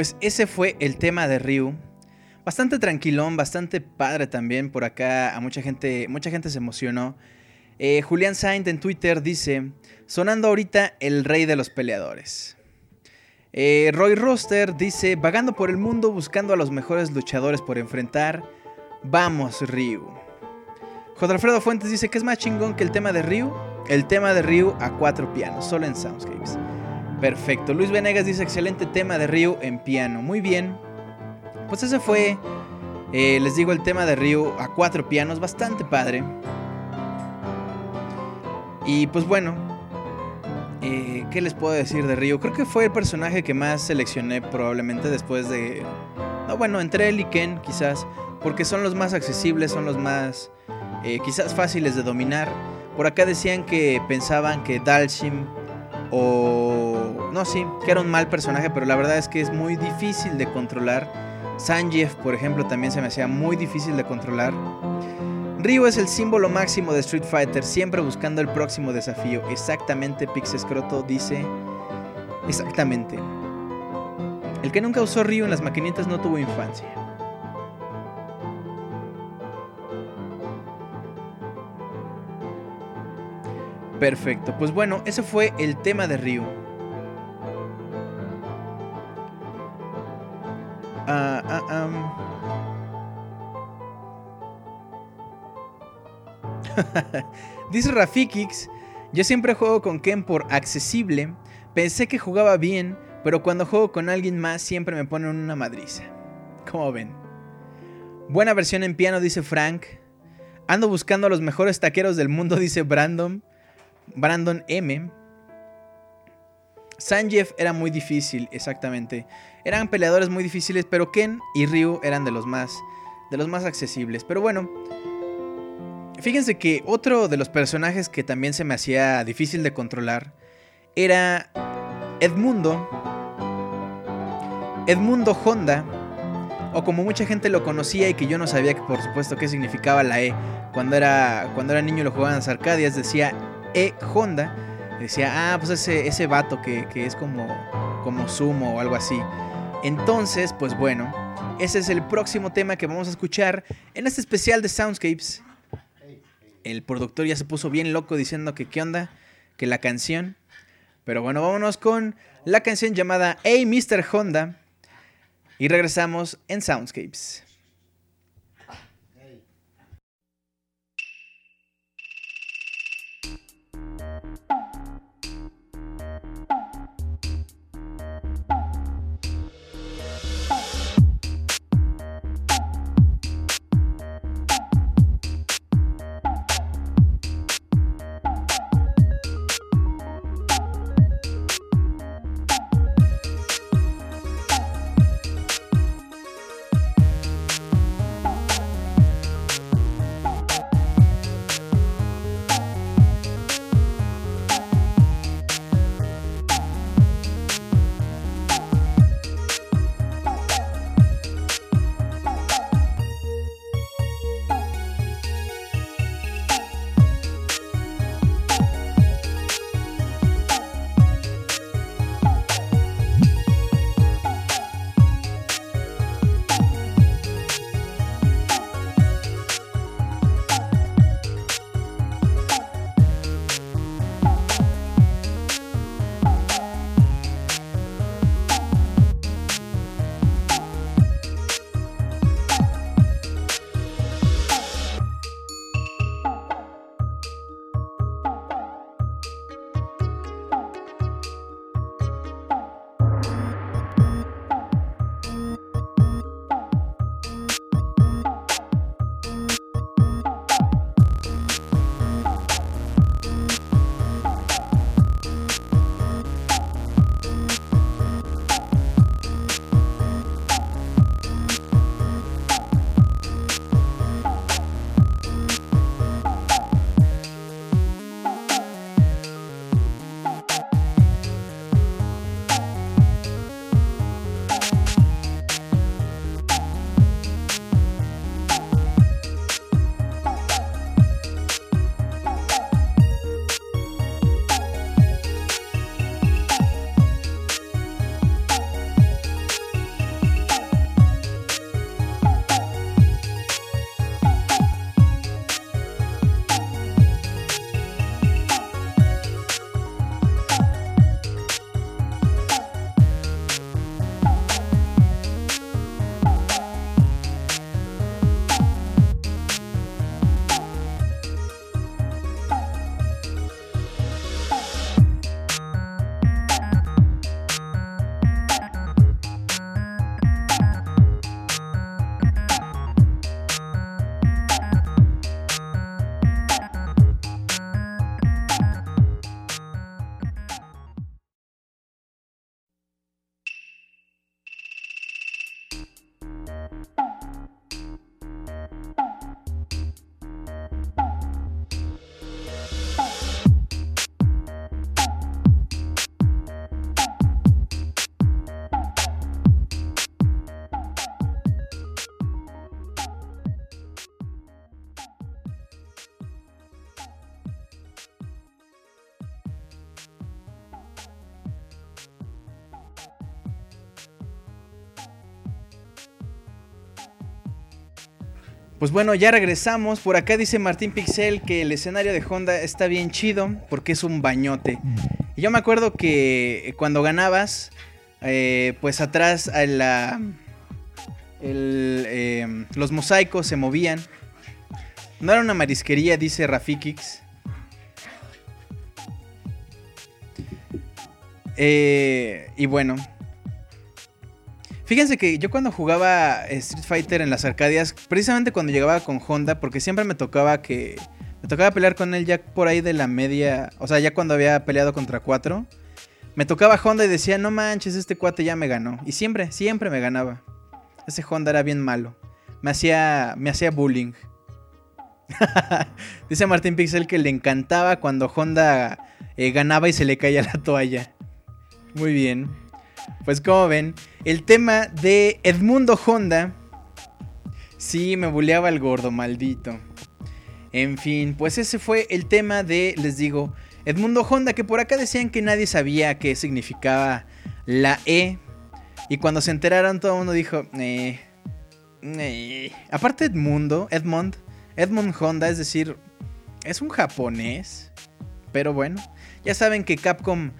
Pues ese fue el tema de Ryu. Bastante tranquilón, bastante padre también. Por acá a mucha gente, mucha gente se emocionó. Eh, Julián Saint en Twitter dice, sonando ahorita el rey de los peleadores. Eh, Roy Roster dice, vagando por el mundo buscando a los mejores luchadores por enfrentar. Vamos, Ryu. J. Alfredo Fuentes dice que es más chingón que el tema de Ryu. El tema de Ryu a cuatro pianos, solo en Soundscapes. Perfecto. Luis Venegas dice excelente tema de Ryu en piano. Muy bien. Pues ese fue, eh, les digo, el tema de Ryu a cuatro pianos, bastante padre. Y pues bueno, eh, ¿qué les puedo decir de Ryu? Creo que fue el personaje que más seleccioné probablemente después de... No, bueno, entre él y Ken quizás, porque son los más accesibles, son los más eh, quizás fáciles de dominar. Por acá decían que pensaban que Dalshim o... No, sí, que era un mal personaje, pero la verdad es que es muy difícil de controlar. Sanjeev, por ejemplo, también se me hacía muy difícil de controlar. Ryu es el símbolo máximo de Street Fighter, siempre buscando el próximo desafío. Exactamente, Pixescroto dice. Exactamente. El que nunca usó Ryu en las maquinitas no tuvo infancia. Perfecto, pues bueno, ese fue el tema de Ryu. Ah, ah. Dice Rafikix, yo siempre juego con Ken por accesible. Pensé que jugaba bien, pero cuando juego con alguien más siempre me ponen una madriza. ¿Cómo ven? Buena versión en piano, dice Frank. Ando buscando a los mejores taqueros del mundo, dice Brandon. Brandon M. Sanjeev era muy difícil, exactamente. Eran peleadores muy difíciles, pero Ken y Ryu eran de los más de los más accesibles. Pero bueno, fíjense que otro de los personajes que también se me hacía difícil de controlar era Edmundo. Edmundo Honda, o como mucha gente lo conocía y que yo no sabía que por supuesto qué significaba la E. Cuando era, cuando era niño lo jugaban en las Arcadias, decía E Honda. Decía, ah, pues ese, ese vato que, que es como, como sumo o algo así. Entonces, pues bueno, ese es el próximo tema que vamos a escuchar en este especial de Soundscapes. El productor ya se puso bien loco diciendo que qué onda, que la canción. Pero bueno, vámonos con la canción llamada Hey Mr. Honda. Y regresamos en Soundscapes. Pues bueno, ya regresamos. Por acá dice Martín Pixel que el escenario de Honda está bien chido porque es un bañote. Y yo me acuerdo que cuando ganabas, eh, pues atrás a la, el, eh, los mosaicos se movían. No era una marisquería, dice Rafikix. Eh, y bueno. Fíjense que yo cuando jugaba Street Fighter en las Arcadias, precisamente cuando llegaba con Honda, porque siempre me tocaba que. Me tocaba pelear con él ya por ahí de la media. O sea, ya cuando había peleado contra 4. Me tocaba Honda y decía, no manches, este cuate ya me ganó. Y siempre, siempre me ganaba. Ese Honda era bien malo. Me hacía. Me hacía bullying. Dice Martín Pixel que le encantaba cuando Honda eh, ganaba y se le caía la toalla. Muy bien. Pues como ven, el tema de Edmundo Honda. Sí, me buleaba el gordo, maldito. En fin, pues ese fue el tema de, les digo, Edmundo Honda, que por acá decían que nadie sabía qué significaba la E. Y cuando se enteraron todo el mundo dijo, eh, eh. aparte Edmundo, Edmond, Edmund Honda, es decir, es un japonés. Pero bueno, ya saben que Capcom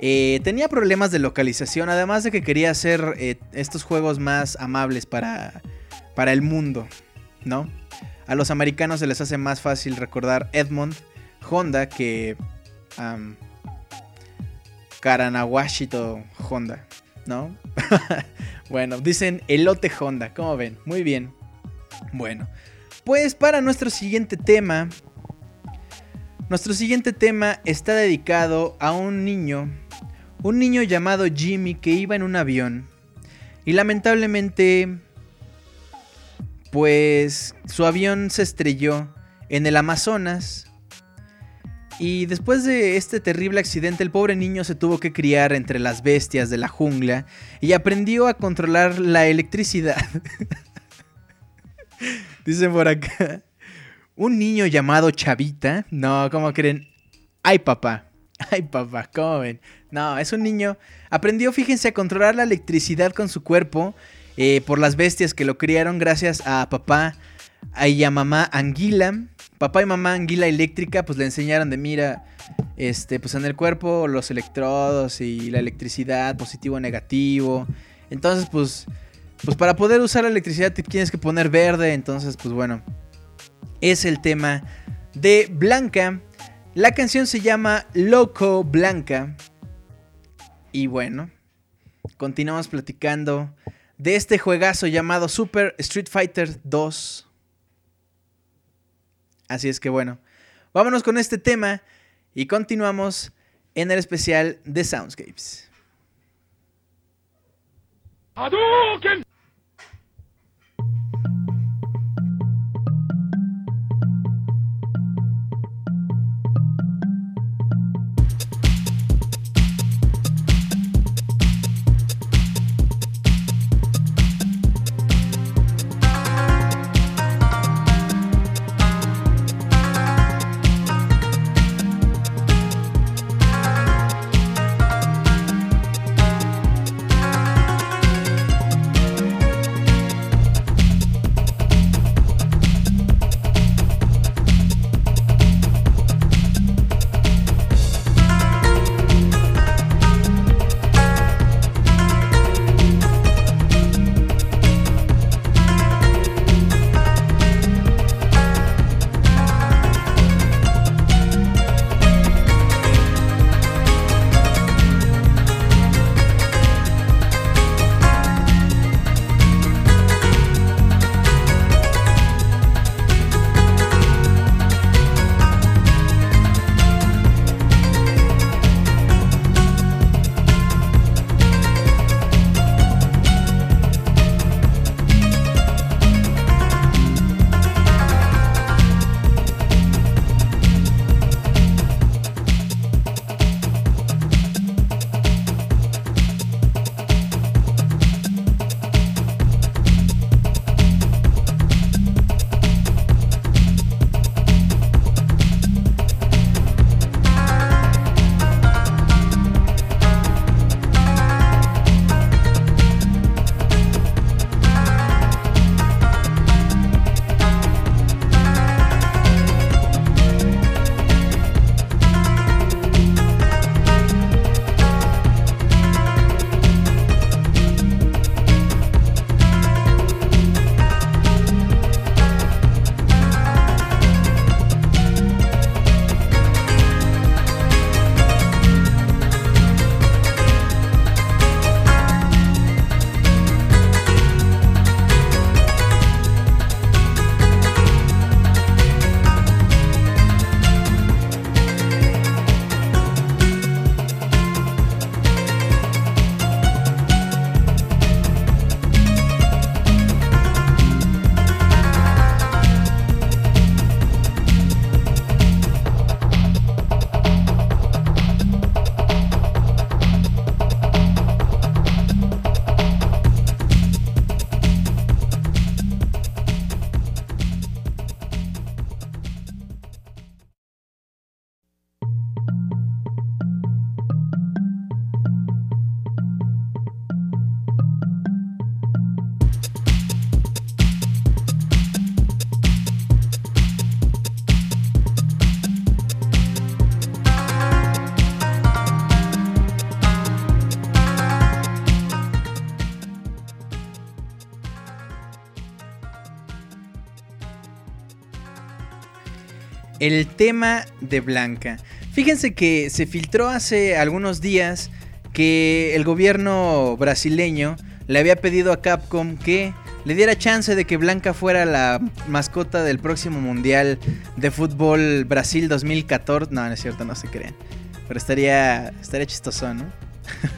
eh, tenía problemas de localización, además de que quería hacer eh, estos juegos más amables para, para el mundo, ¿no? A los americanos se les hace más fácil recordar Edmond Honda que um, Karanawashito Honda, ¿no? bueno, dicen elote Honda, ¿cómo ven? Muy bien. Bueno, pues para nuestro siguiente tema, nuestro siguiente tema está dedicado a un niño, un niño llamado Jimmy que iba en un avión y lamentablemente pues su avión se estrelló en el Amazonas y después de este terrible accidente el pobre niño se tuvo que criar entre las bestias de la jungla y aprendió a controlar la electricidad. Dicen por acá. Un niño llamado Chavita. No, ¿cómo creen? Ay, papá. Ay, papá, ¿cómo? No, es un niño. Aprendió, fíjense, a controlar la electricidad con su cuerpo. eh, por las bestias que lo criaron gracias a papá y a mamá Anguila. Papá y mamá Anguila eléctrica, pues le enseñaron de mira. Este, pues en el cuerpo los electrodos y la electricidad, positivo, negativo. Entonces, pues. Pues para poder usar la electricidad te tienes que poner verde. Entonces, pues bueno es el tema de Blanca. La canción se llama Loco Blanca. Y bueno, continuamos platicando de este juegazo llamado Super Street Fighter 2. Así es que bueno, vámonos con este tema y continuamos en el especial de Soundscapes.「el tema de Blanca. Fíjense que se filtró hace algunos días que el gobierno brasileño le había pedido a Capcom que le diera chance de que Blanca fuera la mascota del próximo Mundial de Fútbol Brasil 2014. No, no es cierto, no se crean. Pero estaría, estaría chistoso, ¿no?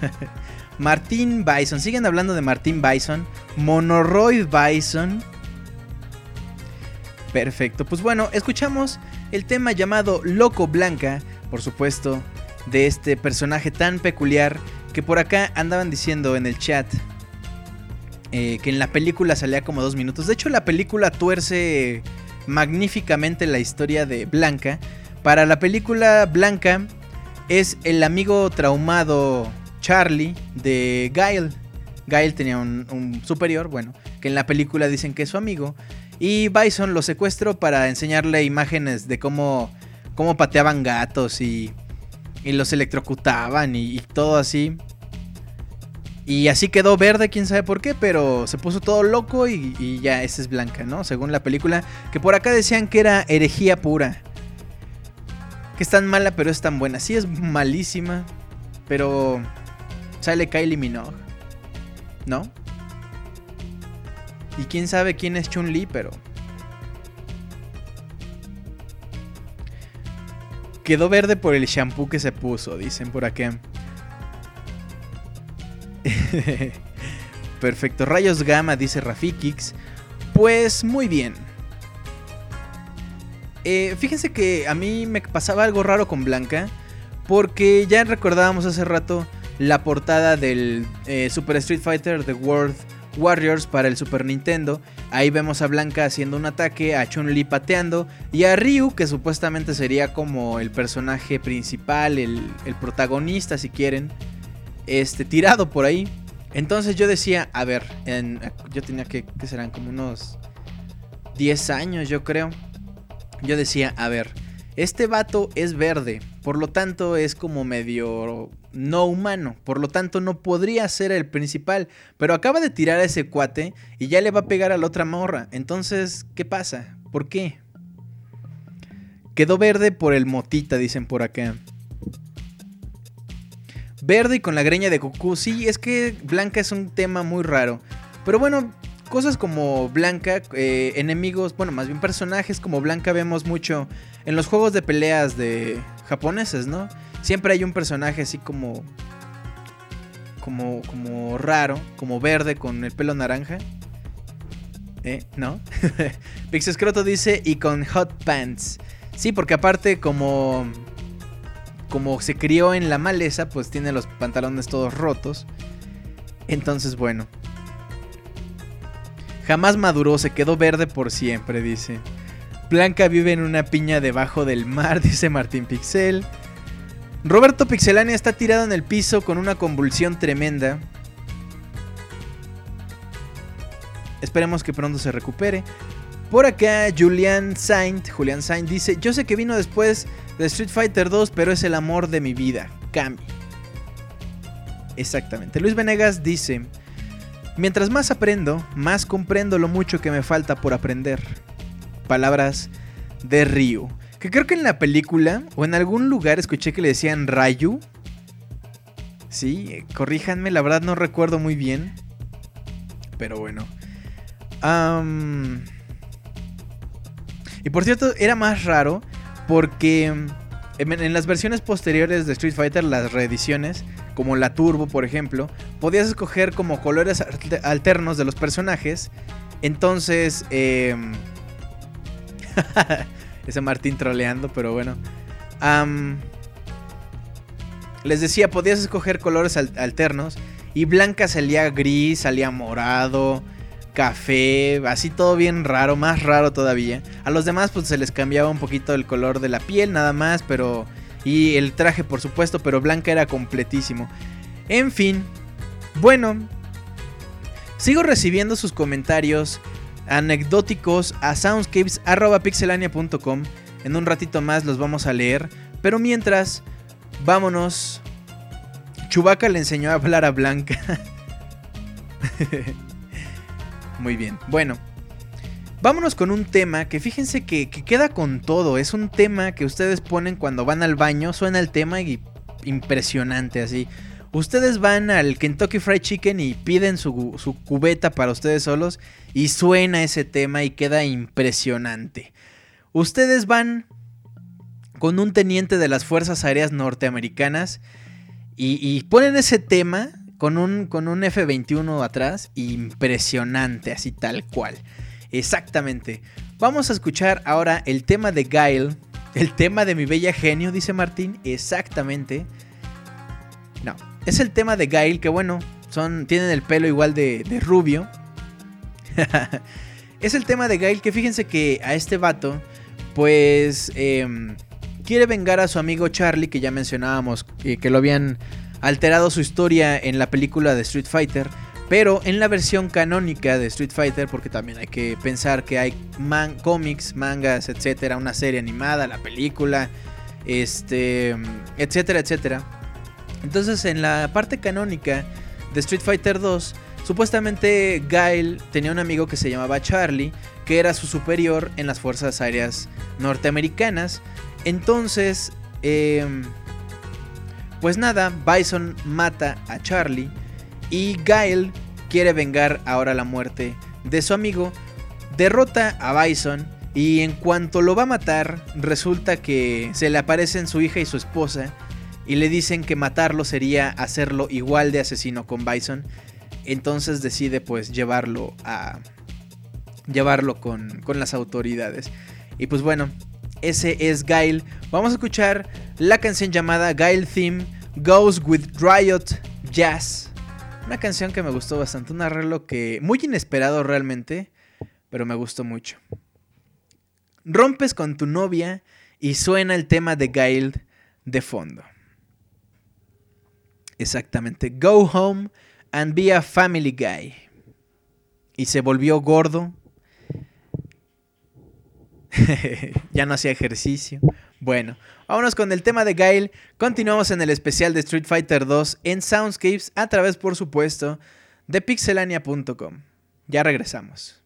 Martín Bison, siguen hablando de Martín Bison. Monoroid Bison. Perfecto, pues bueno, escuchamos el tema llamado Loco Blanca, por supuesto, de este personaje tan peculiar que por acá andaban diciendo en el chat eh, que en la película salía como dos minutos. De hecho, la película tuerce magníficamente la historia de Blanca. Para la película Blanca es el amigo traumado Charlie de Gail. Gail tenía un, un superior, bueno, que en la película dicen que es su amigo. Y Bison lo secuestró para enseñarle imágenes de cómo, cómo pateaban gatos y, y los electrocutaban y, todo así. Y así quedó verde, quién sabe por qué, pero se puso todo loco y, y ya esa es Blanca, ¿no? Según la película, que por acá decían que era herejía pura. Que es tan mala, pero es tan buena. Sí, es malísima, pero sale Kylie Minogue, ¿no? Y quién sabe quién es Chun-Li, pero. Quedó verde por el shampoo que se puso, dicen por acá. Perfecto. Rayos Gamma, dice Rafikix. Pues muy bien. Eh, fíjense que a mí me pasaba algo raro con Blanca. Porque ya recordábamos hace rato la portada del eh, Super Street Fighter The World Warriors para el Super Nintendo. Ahí vemos a Blanca haciendo un ataque, a Chun-Li pateando y a Ryu, que supuestamente sería como el personaje principal, el, el protagonista si quieren, este, tirado por ahí. Entonces yo decía, a ver, en- yo tenía que, que serán como unos 10 años yo creo. Yo decía, a ver, este vato es verde, por lo tanto es como medio no humano, por lo tanto no podría ser el principal, pero acaba de tirar a ese cuate y ya le va a pegar a la otra morra. Entonces, ¿qué pasa? ¿Por qué? Quedó verde por el motita, dicen por acá. Verde y con la greña de Goku. Sí, es que Blanca es un tema muy raro. Pero bueno, cosas como Blanca, eh, enemigos, bueno, más bien personajes como Blanca vemos mucho en los juegos de peleas de japoneses, ¿no? Siempre hay un personaje así como como como raro, como verde con el pelo naranja. ¿Eh? ¿No? Pixescroto dice y con hot pants. Sí, porque aparte como como se crió en la maleza, pues tiene los pantalones todos rotos. Entonces, bueno. Jamás maduró, se quedó verde por siempre, dice. Blanca vive en una piña debajo del mar, dice Martín Pixel. Roberto Pixelania está tirado en el piso con una convulsión tremenda. Esperemos que pronto se recupere. Por acá, Julian Saint, Julian Saint dice: Yo sé que vino después de Street Fighter 2, pero es el amor de mi vida, Kami. Exactamente. Luis Venegas dice: Mientras más aprendo, más comprendo lo mucho que me falta por aprender. Palabras de Ryu. Que creo que en la película o en algún lugar escuché que le decían Rayu. Sí, eh, corríjanme, la verdad no recuerdo muy bien. Pero bueno. Y por cierto, era más raro porque en, en las versiones posteriores de Street Fighter, las reediciones, como la Turbo, por ejemplo, podías escoger como colores alte- alternos de los personajes. Entonces, em, ese Martín troleando, pero bueno. Les decía, podías escoger colores al- alternos. Y Blanca salía gris, salía morado, café, así todo bien raro, más raro todavía. A los demás pues se les cambiaba un poquito el color de la piel nada más, pero... Y el traje por supuesto, pero Blanca era completísimo. En fin, bueno. Sigo recibiendo sus comentarios anecdóticos a soundscapes.pixelania.com. En un ratito más los vamos a leer. Pero mientras, vámonos. Chubaca le enseñó a hablar a Blanca. Muy bien. Bueno. Vámonos con un tema que fíjense que, que queda con todo. Es un tema que ustedes ponen cuando van al baño. Suena el tema y impresionante así. Ustedes van al Kentucky Fried Chicken y piden su, su cubeta para ustedes solos y suena ese tema y queda impresionante. Ustedes van con un teniente de las Fuerzas Aéreas Norteamericanas y, y ponen ese tema con un, con un F-21 atrás, impresionante, así tal cual. Exactamente. Vamos a escuchar ahora el tema de Gail, el tema de mi bella genio, dice Martín. Exactamente. No, es el tema de Gail, que bueno, son, tienen el pelo igual de, rubio. es el tema de Gail, que fíjense que a este vato, pues, em, quiere vengar a su amigo Charlie, que ya mencionábamos, eh, que lo habían alterado su historia en la película de Street Fighter. Pero en la versión canónica de Street Fighter, porque también hay que pensar que hay man cómics, mangas, etcétera, una serie animada, la película, este, etcétera, etcétera. Entonces, en la parte canónica de Street Fighter 2, supuestamente Gail tenía un amigo que se llamaba Charlie, que era su superior en las fuerzas aéreas norteamericanas. Entonces, em, pues nada, Bison mata a Charlie y Gail quiere vengar ahora la muerte de su amigo. Derrota a Bison y en cuanto lo va a matar, resulta que se le aparecen su hija y su esposa y le dicen que matarlo sería hacerlo igual de asesino con Bison. Entonces decide pues llevarlo a... llevarlo con, con las autoridades. Y pues bueno, ese es Gail. Vamos a escuchar la canción llamada Gail Theme Goes with Riot Jazz. Una canción que me gustó bastante, un arreglo que muy inesperado realmente, pero me gustó mucho. Rompes con tu novia y suena el tema de Gail de fondo. Exactamente. Go home and be a family guy. Y se volvió gordo. ya no hacía ejercicio. Bueno, vámonos con el tema de Gail. Continuamos en el especial de Street Fighter 2 en Soundscapes a través, por supuesto, de pixelania.com. Ya regresamos.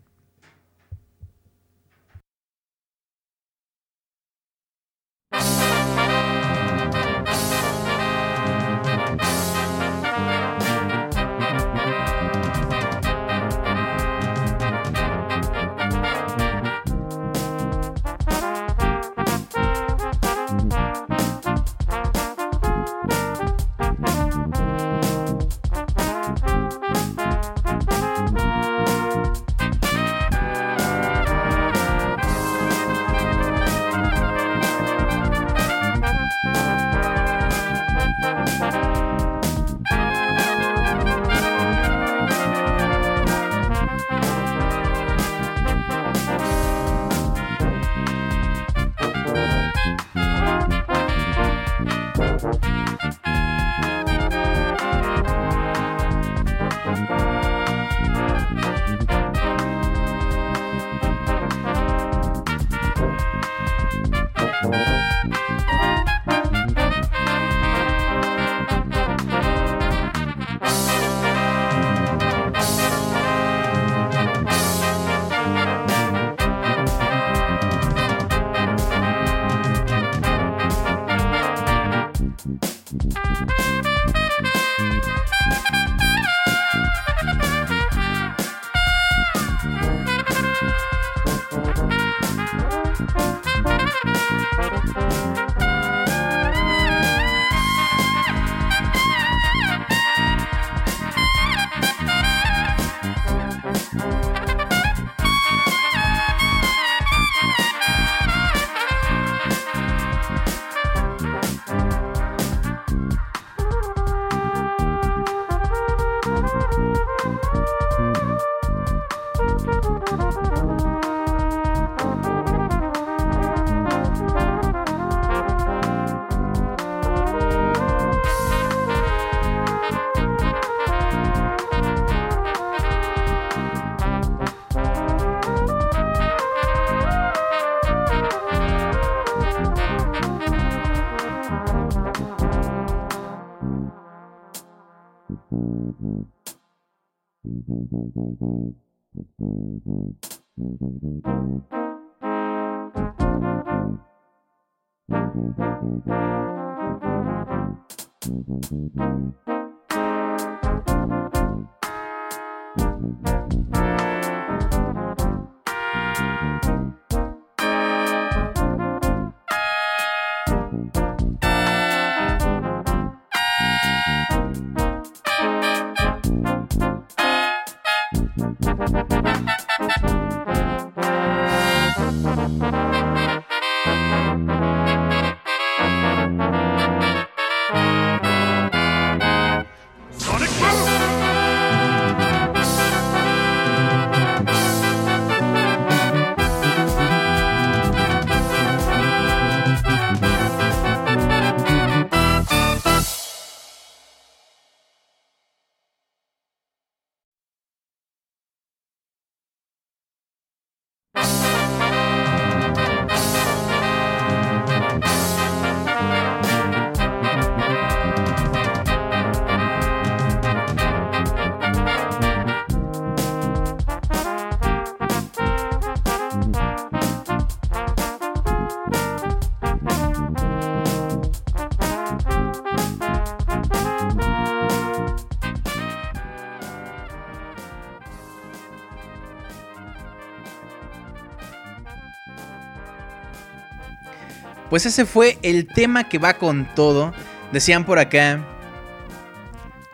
Pues ese fue el tema que va con todo. Decían por acá.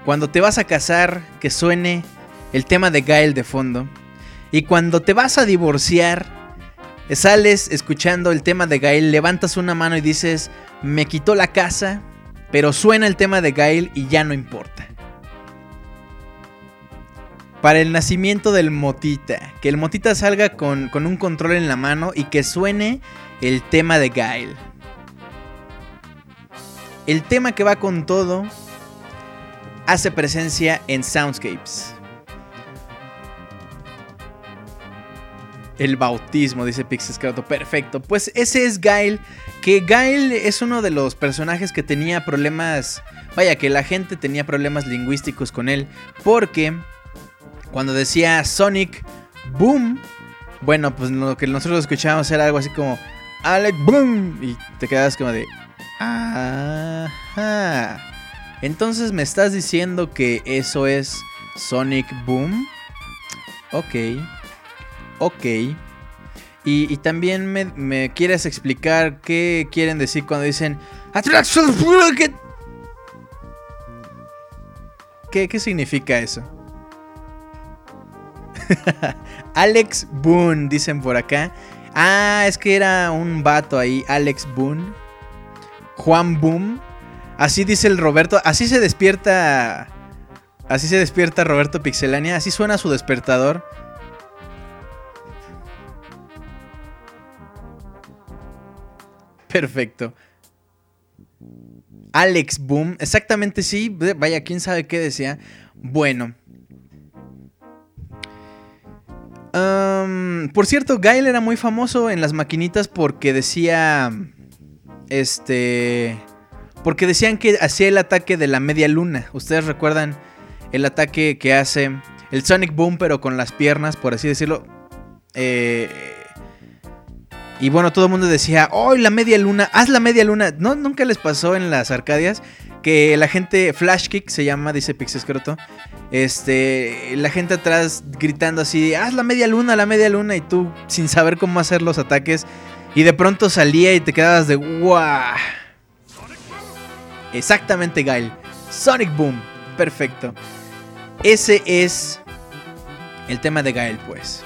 Cuando te vas a casar, que suene el tema de Gael de fondo. Y cuando te vas a divorciar, sales escuchando el tema de Gael, levantas una mano y dices, me quitó la casa, pero suena el tema de Gael y ya no importa. Para el nacimiento del Motita, que el Motita salga con, con un control en la mano y que suene el tema de Gael. El tema que va con todo hace presencia en Soundscapes. El bautismo, dice Pixescrato. Perfecto. Pues ese es Gail. Que Gail es uno de los personajes que tenía problemas. Vaya, que la gente tenía problemas lingüísticos con él. Porque cuando decía Sonic Boom. Bueno, pues lo que nosotros escuchábamos era algo así como Alec Boom. Y te quedabas como de. Ajá. Entonces me estás diciendo que eso es Sonic Boom. Ok. Ok. Y, también me, quieres explicar qué quieren decir cuando dicen. ¿Qué, ¿Qué significa eso? Alex Boone, dicen por acá. Ah, es que era un vato ahí, Alex Boone. Juan Boom. Así dice el Roberto. Así se despierta. Así se despierta Roberto Pixelania. Así suena su despertador. Perfecto. Alex Boom. Exactamente sí. Vaya, quién sabe qué decía. Bueno. Por cierto, Gail era muy famoso en las maquinitas porque decía. Este. Porque decían que hacía el ataque de la media luna. Ustedes recuerdan el ataque que hace el Sonic Boom, pero con las piernas, por así decirlo. Eh, y bueno, todo el mundo decía, ¡Oh, la media luna! ¡Haz la media luna! ¿No, ¿Nunca les pasó en las arcadias que la gente, Flash Kick se llama, dice Pixescroto, este, la gente atrás gritando así, ¡Haz la media luna, la media luna! Y tú sin saber cómo hacer los ataques. Y de pronto salía y te quedabas de ¡Wow! Exactamente, Gail. Sonic Boom. Perfecto. Ese es el tema de Gael, pues.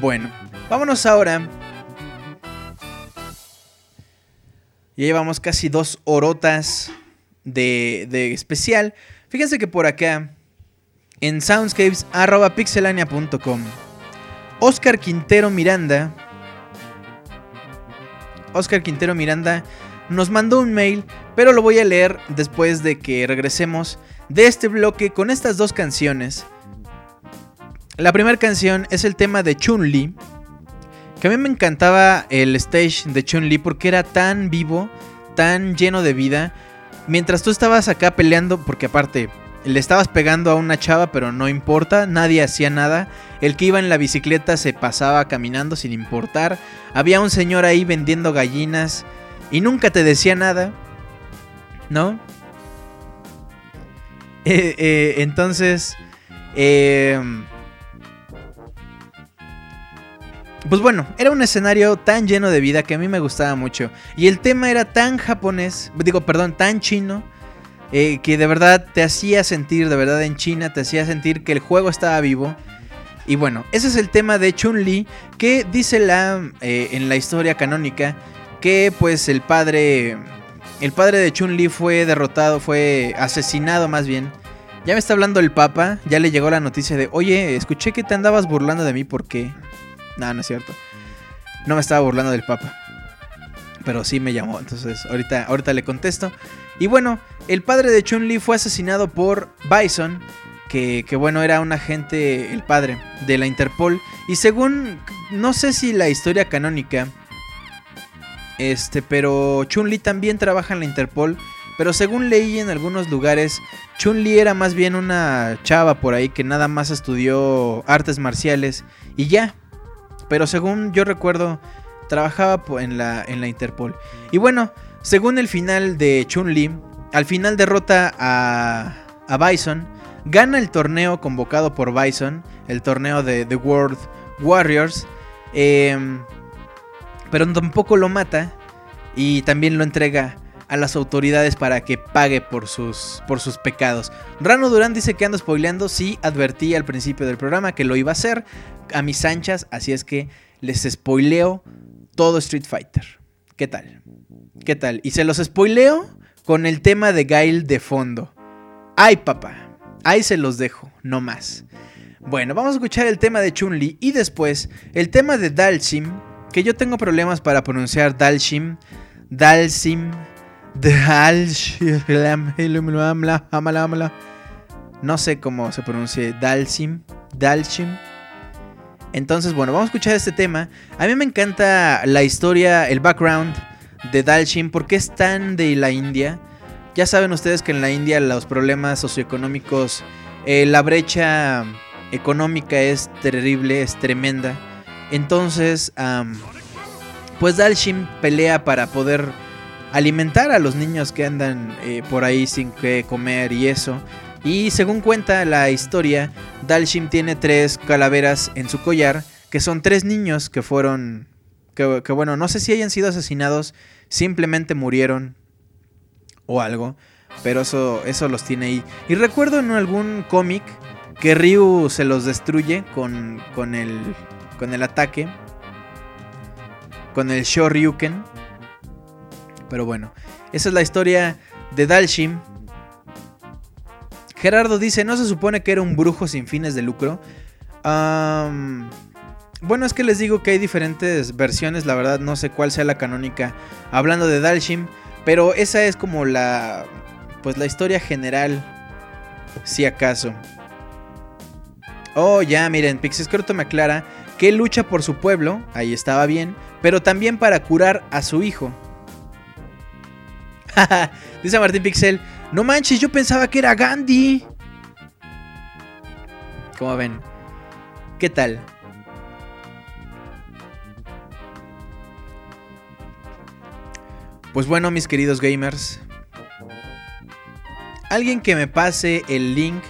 Bueno, vámonos ahora. Ya llevamos casi dos horotas de, especial. Fíjense que por acá, en soundscapes.pixelania.com, Oscar Quintero Miranda. Oscar Quintero Miranda nos mandó un mail, pero lo voy a leer después de que regresemos de este bloque con estas dos canciones. La primera canción es el tema de Chun-Li, que a mí me encantaba el stage de Chun-Li porque era tan vivo, tan lleno de vida. Mientras tú estabas acá peleando, porque aparte le estabas pegando a una chava, pero no importa, nadie hacía nada. El que iba en la bicicleta se pasaba caminando sin importar. Había un señor ahí vendiendo gallinas y nunca te decía nada, ¿no? Eh, eh, entonces, eh, pues bueno, era un escenario tan lleno de vida que a mí me gustaba mucho. Y el tema era tan japonés, digo, perdón, tan chino, eh, que de verdad te hacía sentir, de verdad en China, te hacía sentir que el juego estaba vivo. Y bueno, ese es el tema de Chun-Li, que dice la, eh, en la historia canónica que pues el padre, el padre de Chun-Li fue derrotado, fue asesinado más bien. Ya me está hablando el papa, ya le llegó la noticia de, oye, escuché que te andabas burlando de mí, ¿por qué? No, no es cierto. No me estaba burlando del papa. Pero sí me llamó, entonces ahorita, ahorita le contesto. Y bueno, el padre de Chun-Li fue asesinado por Bison, que, que bueno, era un agente, el padre, de la Interpol. Y según, no sé si la historia canónica, este, pero Chun-Li también trabaja en la Interpol. Pero según leí en algunos lugares, Chun-Li era más bien una chava por ahí que nada más estudió artes marciales y ya. Pero según yo recuerdo, trabajaba en la, en la Interpol. Y bueno, según el final de Chun-Li, al final derrota a, a Bison, gana el torneo convocado por Bison, el torneo de The World Warriors, em, pero tampoco lo mata y también lo entrega a las autoridades para que pague por sus, por sus pecados. Rano Durán dice que ando spoileando, sí, advertí al principio del programa que lo iba a hacer a mis anchas, así es que les spoileo todo Street Fighter. ¿Qué tal? ¿Qué tal? Y se los spoileo con el tema de Gail de fondo. Ay, papá. Ahí se los dejo, no más. Bueno, vamos a escuchar el tema de Chun-Li y después el tema de Dalsim, que yo tengo problemas para pronunciar Dalsim, Dalsim, Dalsim, no sé cómo se pronuncie Dalsim, Dalsim. Entonces, bueno, vamos a escuchar este tema. A mí me encanta la historia, el background de Dalsim, porque es tan de la India. Ya saben ustedes que en la India los problemas socioeconómicos, eh, la brecha económica es terrible, es tremenda. Entonces, pues Dalshim pelea para poder alimentar a los niños que andan eh, por ahí sin que comer y eso. Y según cuenta la historia, Dalshim tiene tres calaveras en su collar, que son tres niños que fueron, que, bueno, no sé si hayan sido asesinados, simplemente murieron o algo, pero eso, eso los tiene ahí. Y recuerdo en algún cómic que Ryu se los destruye con, con, el, con el ataque, con el Shoryuken. Pero bueno, esa es la historia de Dalshim. Gerardo dice, ¿no se supone que era un brujo sin fines de lucro? Bueno, es que les digo que hay diferentes versiones, la verdad no sé cuál sea la canónica hablando de Dalshim, pero esa es como la pues la historia general si acaso. Oh, ya, miren, Pixescroto me aclara que lucha por su pueblo, ahí estaba bien, pero también para curar a su hijo. Dice Martín Pixel, no manches, yo pensaba que era Gandhi. ¿Cómo ven? ¿Qué tal? Pues bueno, mis queridos gamers. Alguien que me pase el link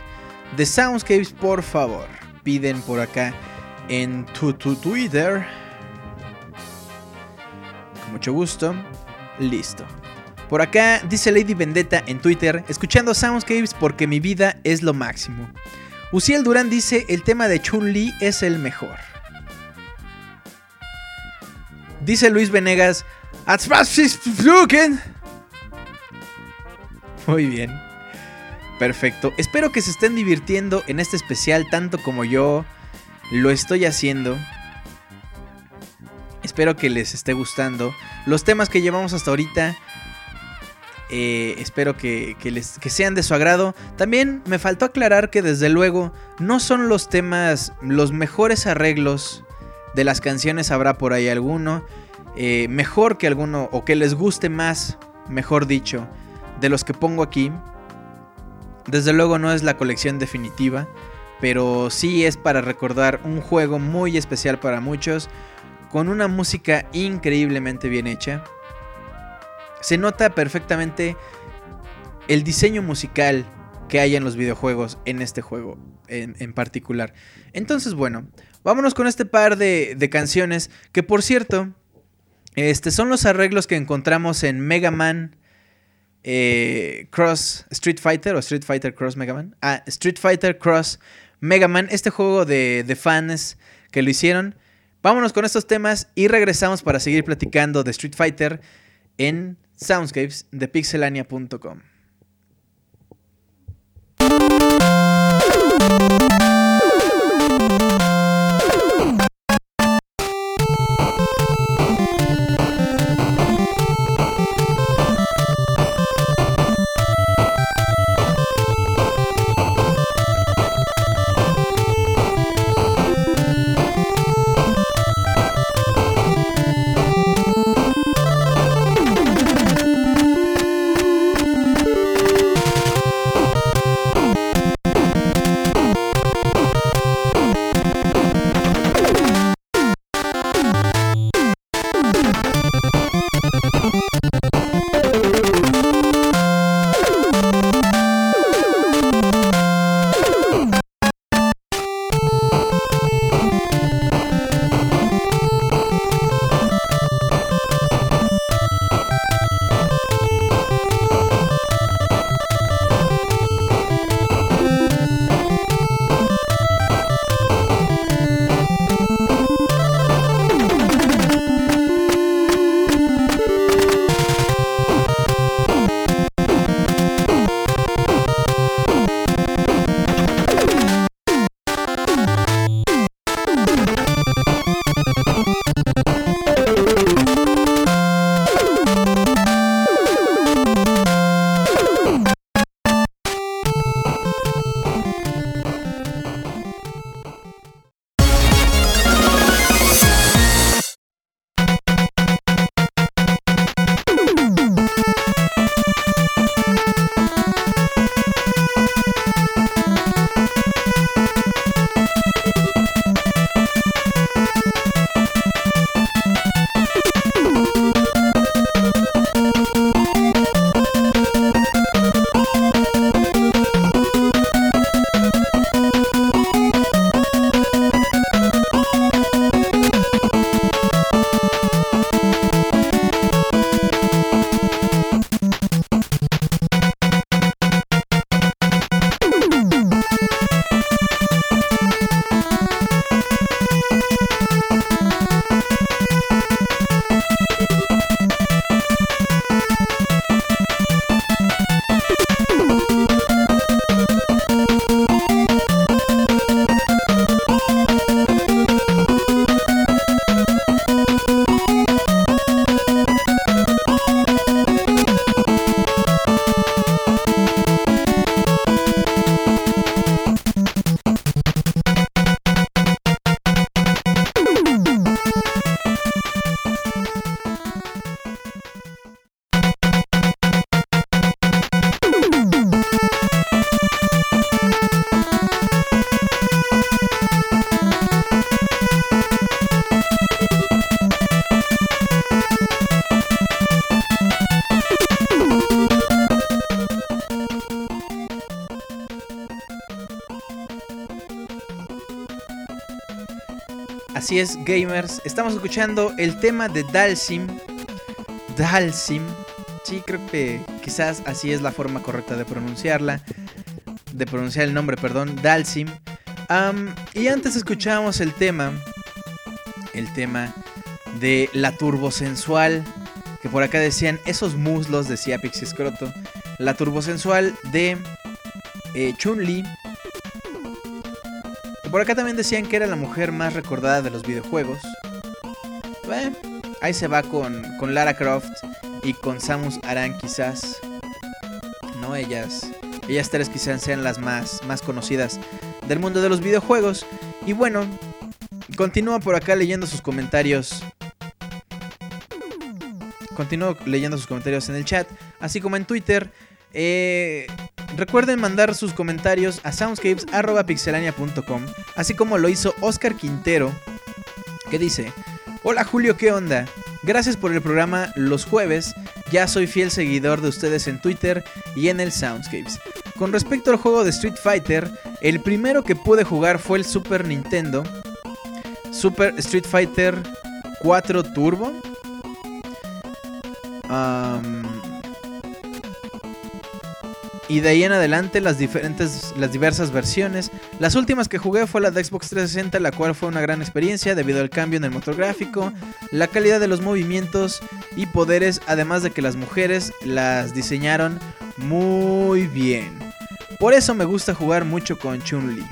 de Soundscapes, por favor. Piden por acá en tu, tu Twitter. Con mucho gusto. Listo. Por acá dice Lady Vendetta en Twitter, escuchando Soundscapes porque mi vida es lo máximo. Uciel Durán dice, el tema de Chun-Li es el mejor. Dice Luis Venegas. Muy bien. Perfecto. Espero que se estén divirtiendo en este especial tanto como yo lo estoy haciendo. Espero que les esté gustando. Los temas que llevamos hasta ahorita. Eh, espero que, les, sean de su agrado. También me faltó aclarar que desde luego no son los temas, los mejores arreglos de las canciones. Habrá por ahí alguno. eh, mejor que alguno. O que les guste más, mejor dicho. De los que pongo aquí. Desde luego no es la colección definitiva, pero sí es para recordar un juego muy especial para muchos, con una música increíblemente bien hecha. Se nota perfectamente el diseño musical que hay en los videojuegos en este juego en, en particular. Entonces, bueno, vámonos con este par de, de canciones que por cierto, este son los arreglos que encontramos en Mega Man eh, Cross Street Fighter o Street Fighter Cross Mega Man. Ah, Street Fighter Cross Mega Man, este juego de, de fans que lo hicieron. Vámonos con estos temas y regresamos para seguir platicando de Street Fighter en Soundscapes de pixelania.com. Es, gamers. Estamos escuchando el tema de Dalsim. Dalsim. Sí, creo que quizás así es la forma correcta de pronunciarla. De pronunciar el nombre, perdón. Dalsim. Y antes escuchábamos el tema. El tema de la turbosensual. Que por acá decían esos muslos, decía Pixie Scroto. La turbosensual de eh, Chun-Li. Por acá también decían que era la mujer más recordada de los videojuegos. Bueno, ahí se va con, con Lara Croft y con Samus Aran quizás. No, ellas. Ellas tres quizás sean las más, más conocidas del mundo de los videojuegos. Y bueno, continúo por acá leyendo sus comentarios. Continúo leyendo sus comentarios en el chat, así como en Twitter. Eh, recuerden mandar sus comentarios a soundscapes.pixelania.com, así como lo hizo Oscar Quintero, que dice, Hola Julio, ¿qué onda? Gracias por el programa los jueves, ya soy fiel seguidor de ustedes en Twitter y en el Soundscapes. Con respecto al juego de Street Fighter, el primero que pude jugar fue el Super Nintendo, Super Street Fighter 4 Turbo. Y de ahí en adelante las diferentes, las diversas versiones. Las últimas que jugué fue la de Xbox 360, la cual fue una gran experiencia debido al cambio en el motor gráfico, la calidad de los movimientos y poderes, además de que las mujeres las diseñaron muy bien. Por eso me gusta jugar mucho con Chun-Li.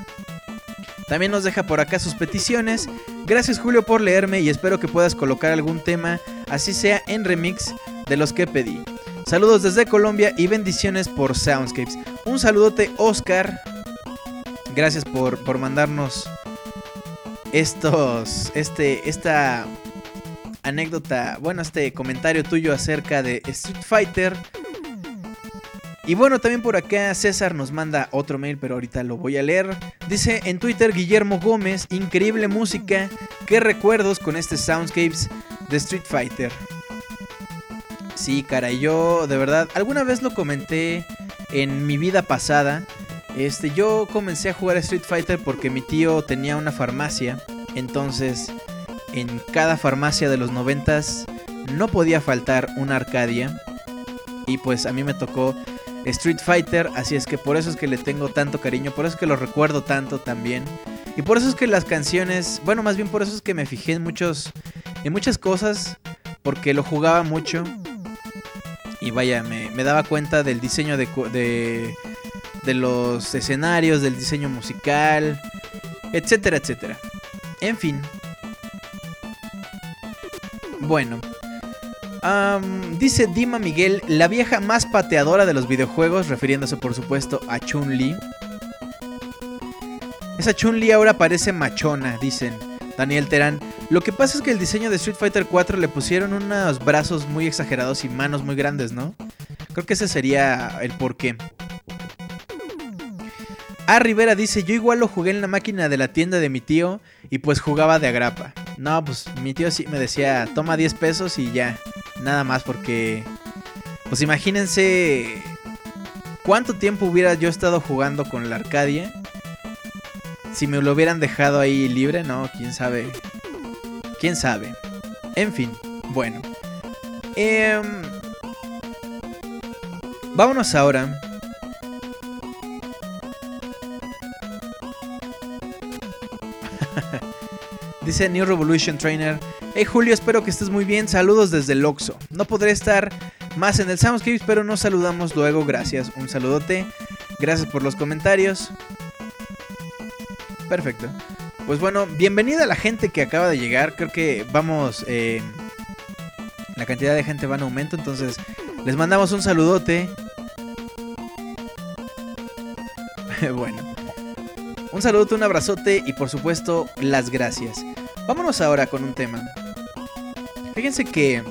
También nos deja por acá sus peticiones. Gracias Julio por leerme y espero que puedas colocar algún tema, así sea en remix, de los que pedí. Saludos desde Colombia y bendiciones por Soundscapes. Un saludote Oscar. Gracias por, por mandarnos estos, este, esta anécdota, bueno, este comentario tuyo acerca de Street Fighter. Y bueno, también por acá César nos manda otro mail, pero ahorita lo voy a leer. Dice en Twitter Guillermo Gómez, increíble música, qué recuerdos con este Soundscapes de Street Fighter. Sí, cara, yo de verdad, alguna vez lo comenté en mi vida pasada. Este, yo comencé a jugar a Street Fighter porque mi tío tenía una farmacia. Entonces, en cada farmacia de los noventas no podía faltar una Arcadia. Y pues a mí me tocó Street Fighter, así es que por eso es que le tengo tanto cariño, por eso es que lo recuerdo tanto también. Y por eso es que las canciones, bueno, más bien por eso es que me fijé en muchos en muchas cosas porque lo jugaba mucho. Y vaya, me, daba cuenta del diseño de, de, de los escenarios, del diseño musical, etcétera, etcétera. En fin. Bueno. Dice Dima Miguel, la vieja más pateadora de los videojuegos, refiriéndose por supuesto a Chun-Li. Esa Chun-Li ahora parece machona, dicen. Daniel Terán. Lo que pasa es que el diseño de Street Fighter 4 le pusieron unos brazos muy exagerados y manos muy grandes, ¿no? Creo que ese sería el porqué. A Rivera dice, yo igual lo jugué en la máquina de la tienda de mi tío y pues jugaba de agrapa. No, pues mi tío sí me decía, toma 10 pesos y ya, nada más porque... Pues imagínense cuánto tiempo hubiera yo estado jugando con la Arcadia. Si me lo hubieran dejado ahí libre, no, quién sabe. Quién sabe. En fin, bueno. Em, vámonos ahora. Dice New Revolution Trainer. Hey Julio, espero que estés muy bien. Saludos desde el Oxo. No podré estar más en el Soundscapes, pero nos saludamos luego. Gracias. Un saludote. Gracias por los comentarios. Perfecto. Pues bueno, bienvenida a la gente que acaba de llegar. Creo que vamos. eh, la cantidad de gente va en aumento. Entonces, les mandamos un saludote. bueno. Un saludote, un abrazote y por supuesto, las gracias. Vámonos ahora con un tema. Fíjense que.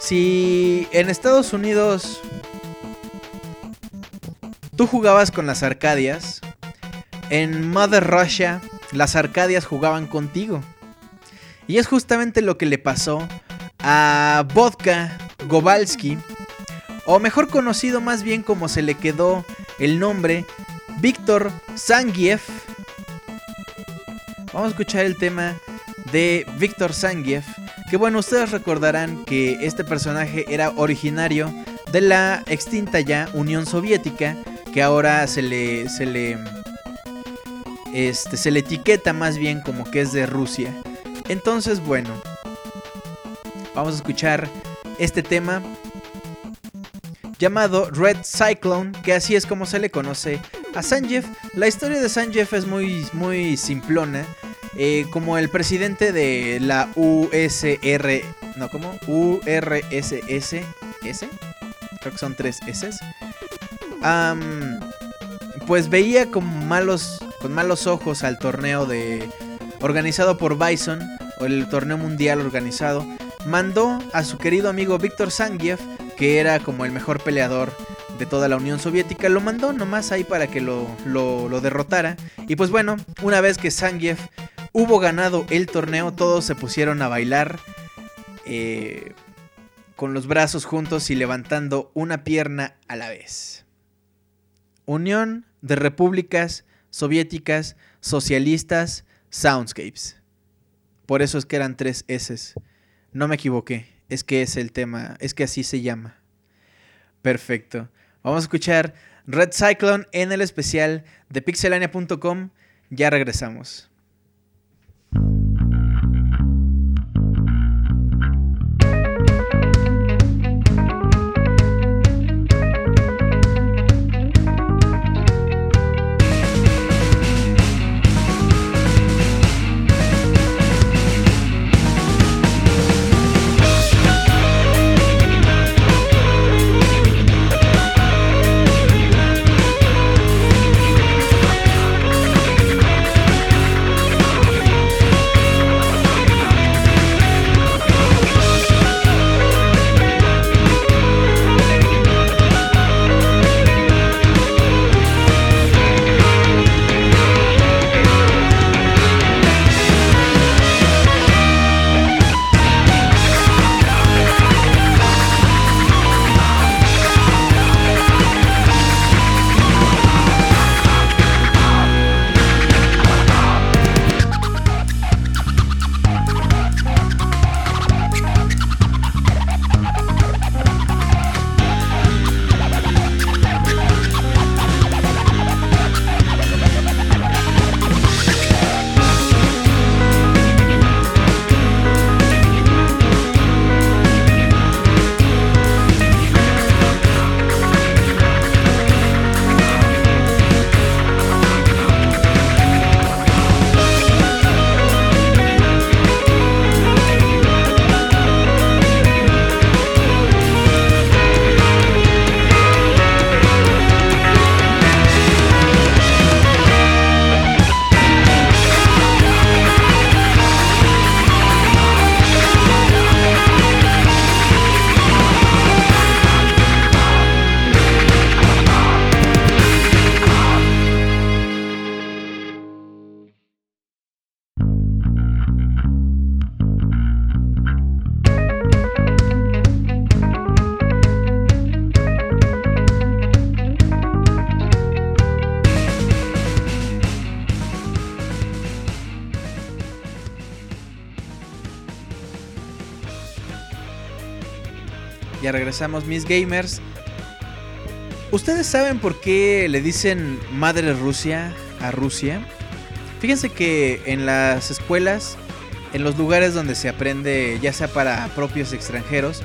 Si en Estados Unidos. Tú jugabas con las Arcadias. En Mother Russia, las Arcadias jugaban contigo. Y es justamente lo que le pasó a Vodka Gobalski, o mejor conocido más bien como se le quedó el nombre, Víctor Sangiev. Vamos a escuchar el tema de Víctor Sangiev, que bueno, ustedes recordarán que este personaje era originario de la extinta ya Unión Soviética, que ahora se le, se le este, se le etiqueta más bien como que es de Rusia. Entonces, bueno, vamos a escuchar este tema llamado Red Cyclone, que así es como se le conoce a Sanjeev. La historia de Sanjeev es muy, muy simplona. Eh, como el presidente de la USR, no, ¿cómo? URSS, ¿S? Creo que son tres S. Pues veía con malos, con malos ojos al torneo de organizado por Bison, o el torneo mundial organizado. Mandó a su querido amigo Víctor Sangiev que era como el mejor peleador de toda la Unión Soviética, lo mandó nomás ahí para que lo, lo- derrotara. Y pues bueno, una vez que Zangief hubo ganado el torneo, todos se pusieron a bailar eh, con los brazos juntos y levantando una pierna a la vez. Unión de Repúblicas Soviéticas Socialistas Soundscapes. Por eso es que eran tres S. No me equivoqué. Es que es el tema. Es que así se llama. Perfecto. Vamos a escuchar Red Cyclone en el especial de pixelania.com. Ya regresamos. Regresamos, mis gamers. ¿Ustedes saben por qué le dicen Madre Rusia a Rusia? Fíjense que en las escuelas, en los lugares donde se aprende, ya sea para propios extranjeros,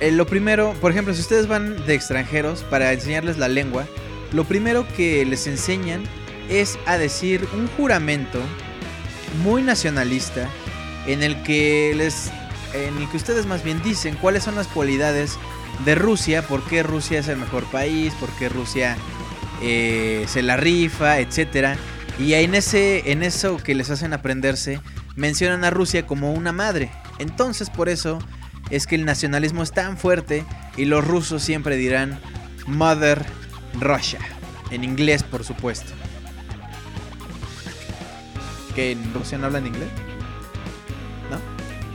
eh, lo primero, por ejemplo, si ustedes van de extranjeros para enseñarles la lengua, lo primero que les enseñan es a decir un juramento muy nacionalista en el que les en el que ustedes más bien dicen cuáles son las cualidades de Rusia, por qué Rusia es el mejor país, por qué Rusia eh, se la rifa, etcétera. Y en ese en eso que les hacen aprenderse mencionan a Rusia como una madre. Entonces por eso es que el nacionalismo es tan fuerte y los rusos siempre dirán Mother Russia en inglés, por supuesto. ¿Que en Rusia no hablan inglés? ¿No?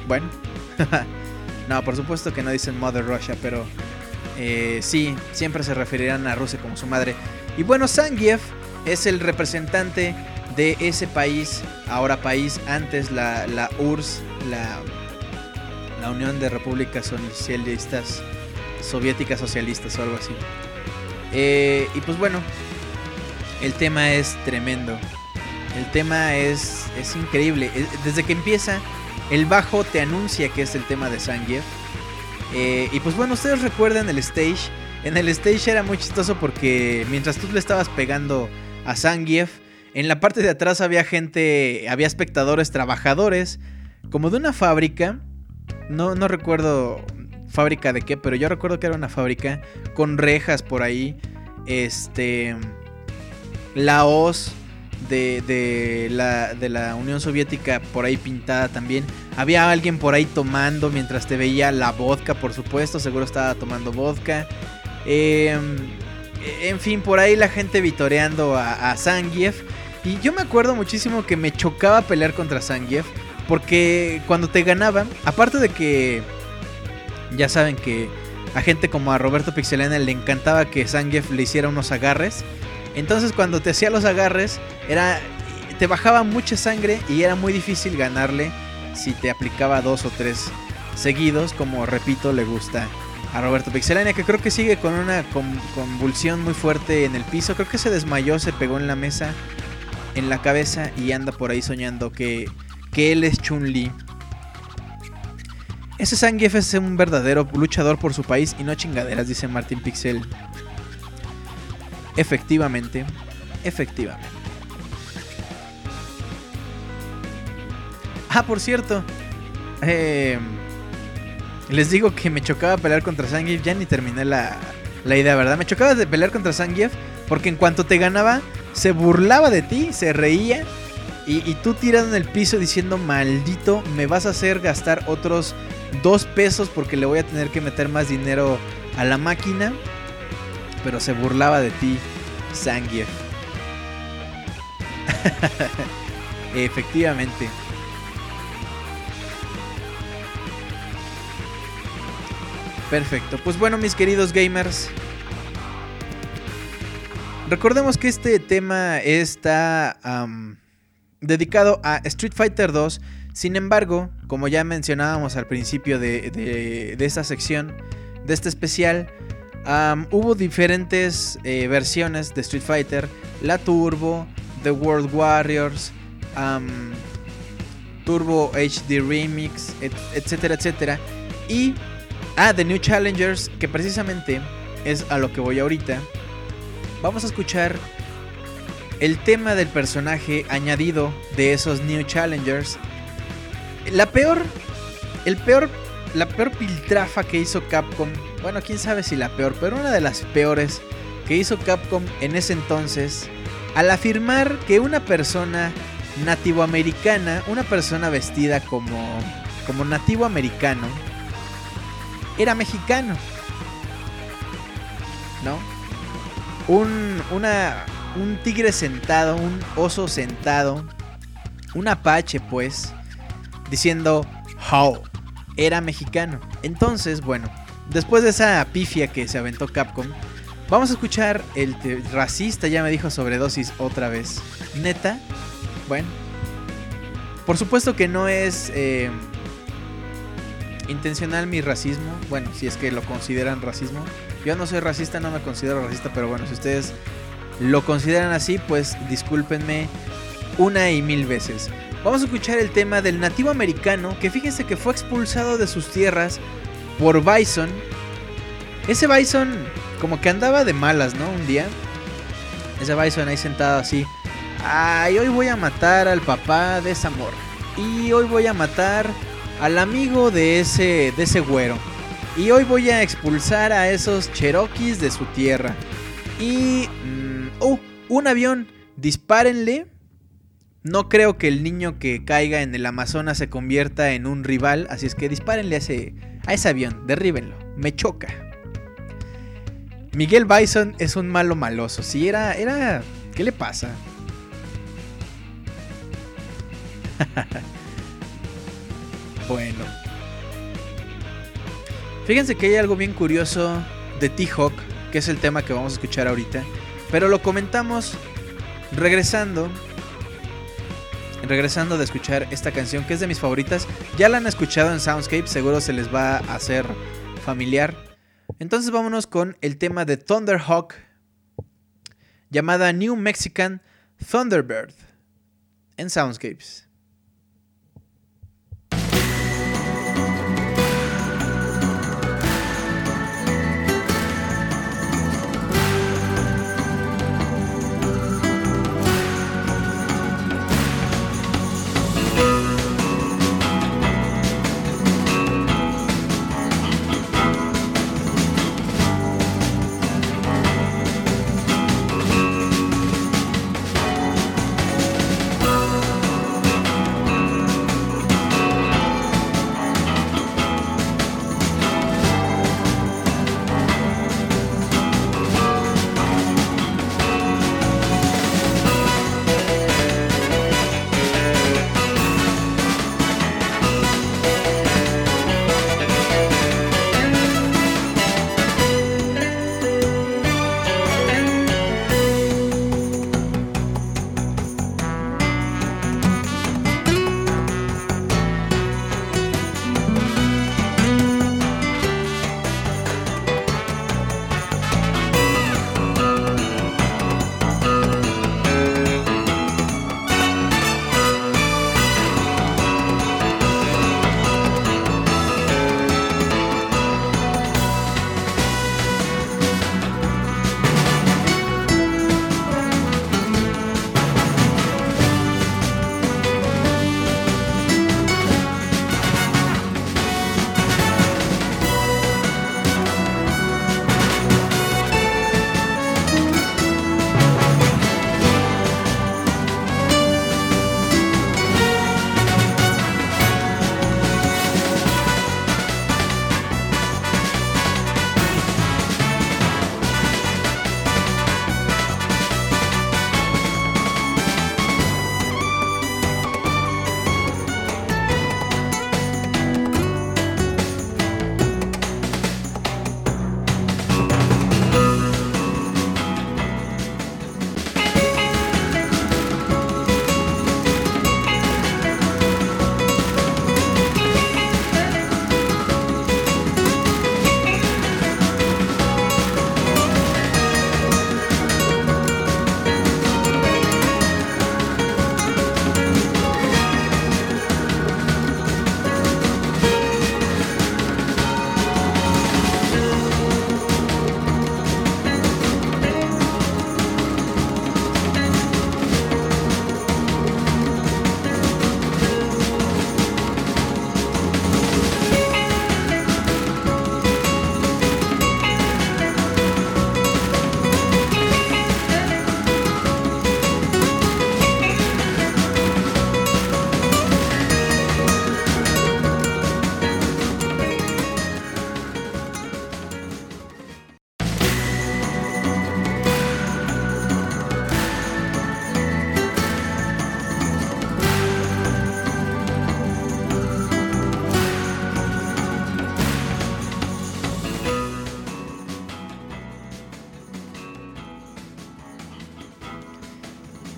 Bueno. no, por supuesto que no dicen Mother Russia, pero eh, sí, siempre se referirán a Rusia como su madre. Y bueno, Zangief es el representante de ese país, ahora país, antes la, la URSS, la, la Unión de Repúblicas Socialistas, Soviéticas Socialistas o algo así. Eh, y pues bueno, el tema es tremendo. El tema es, es increíble. Eh, Desde que empieza, el bajo te anuncia que es el tema de Zangief. Eh, y pues bueno, ustedes recuerdan el stage. En el stage era muy chistoso porque mientras tú le estabas pegando a Zangief, en la parte de atrás había gente, había espectadores, trabajadores, como de una fábrica. No, no recuerdo fábrica de qué, pero yo recuerdo que era una fábrica con rejas por ahí. Este. La hoz de, la, de la Unión Soviética por ahí pintada también. Había alguien por ahí tomando mientras te veía la vodka, por supuesto, seguro estaba tomando vodka. Eh, en fin, por ahí la gente vitoreando a, a Zangief. Y yo me acuerdo muchísimo que me chocaba pelear contra Zangief. Porque cuando te ganaba, aparte de que ya saben que a gente como a Roberto Pixelena le encantaba que Zangief le hiciera unos agarres. Entonces cuando te hacía los agarres, era te bajaba mucha sangre y era muy difícil ganarle si te aplicaba dos o tres seguidos, como repito, le gusta a Roberto Pixelania, que creo que sigue con una con- convulsión muy fuerte en el piso. Creo que se desmayó, se pegó en la mesa, en la cabeza y anda por ahí soñando que, que él es Chun-Li. Ese Zangief es un verdadero luchador por su país y no chingaderas, dice Martin Pixel. Efectivamente, efectivamente. Ah, por cierto. eh, les digo que me chocaba pelear contra Zangief. Ya ni terminé la, la idea, ¿verdad? Me chocaba de pelear contra Zangief porque en cuanto te ganaba, se burlaba de ti, se reía. Y, y tú tirado en el piso diciendo, maldito, me vas a hacer gastar otros dos pesos porque le voy a tener que meter más dinero a la máquina. Pero se burlaba de ti, Zangief. Efectivamente. Perfecto. Pues bueno, mis queridos gamers. Recordemos que este tema está dedicado a Street Fighter 2. Sin embargo, como ya mencionábamos al principio de- de esta sección, de este especial, hubo diferentes eh, versiones de Street Fighter. La Turbo, The World Warriors, Turbo HD Remix, et- etcétera, etcétera. Y Ah, The New Challengers, que precisamente es a lo que voy ahorita. Vamos a escuchar el tema del personaje añadido de esos New Challengers. La peor, el peor, la peor piltrafa que hizo Capcom. Bueno, quién sabe si la peor, pero una de las peores que hizo Capcom en ese entonces. Al afirmar que una persona nativoamericana, una persona vestida como, como nativo americano, era mexicano. ¿No? Un, una, un tigre sentado, un oso sentado, un apache pues, diciendo, how, era mexicano. Entonces, bueno, después de esa pifia que se aventó Capcom, vamos a escuchar el racista, ya me dijo sobredosis otra vez. Neta, bueno. Por supuesto que no es... eh, intencional mi racismo. Bueno, si es que lo consideran racismo. Yo no soy racista, no me considero racista, pero bueno, si ustedes lo consideran así, pues discúlpenme una y mil veces. Vamos a escuchar el tema del nativo americano que fíjense que fue expulsado de sus tierras por Bison. Ese Bison como que andaba de malas, ¿no? Un día. Ese Bison ahí sentado así. Ay, hoy voy a matar al papá de esa morra. Y hoy voy a matar al amigo de ese, de ese güero. Y hoy voy a expulsar a esos cherokees de su tierra. Y... oh, un avión. Dispárenle. No creo que el niño que caiga en el Amazonas se convierta en un rival. Así es que dispárenle a ese, a ese avión. Derríbenlo. Me choca. Miguel Bison es un malo maloso. Sí, era... era ¿Qué le pasa? Bueno. Fíjense que hay algo bien curioso de T-Hawk, que es el tema que vamos a escuchar ahorita. Pero lo comentamos regresando. Regresando de escuchar esta canción, que es de mis favoritas. Ya la han escuchado en Soundscape, seguro se les va a hacer familiar. Entonces vámonos con el tema de Thunderhawk, llamada New Mexican Thunderbird, en Soundscapes.「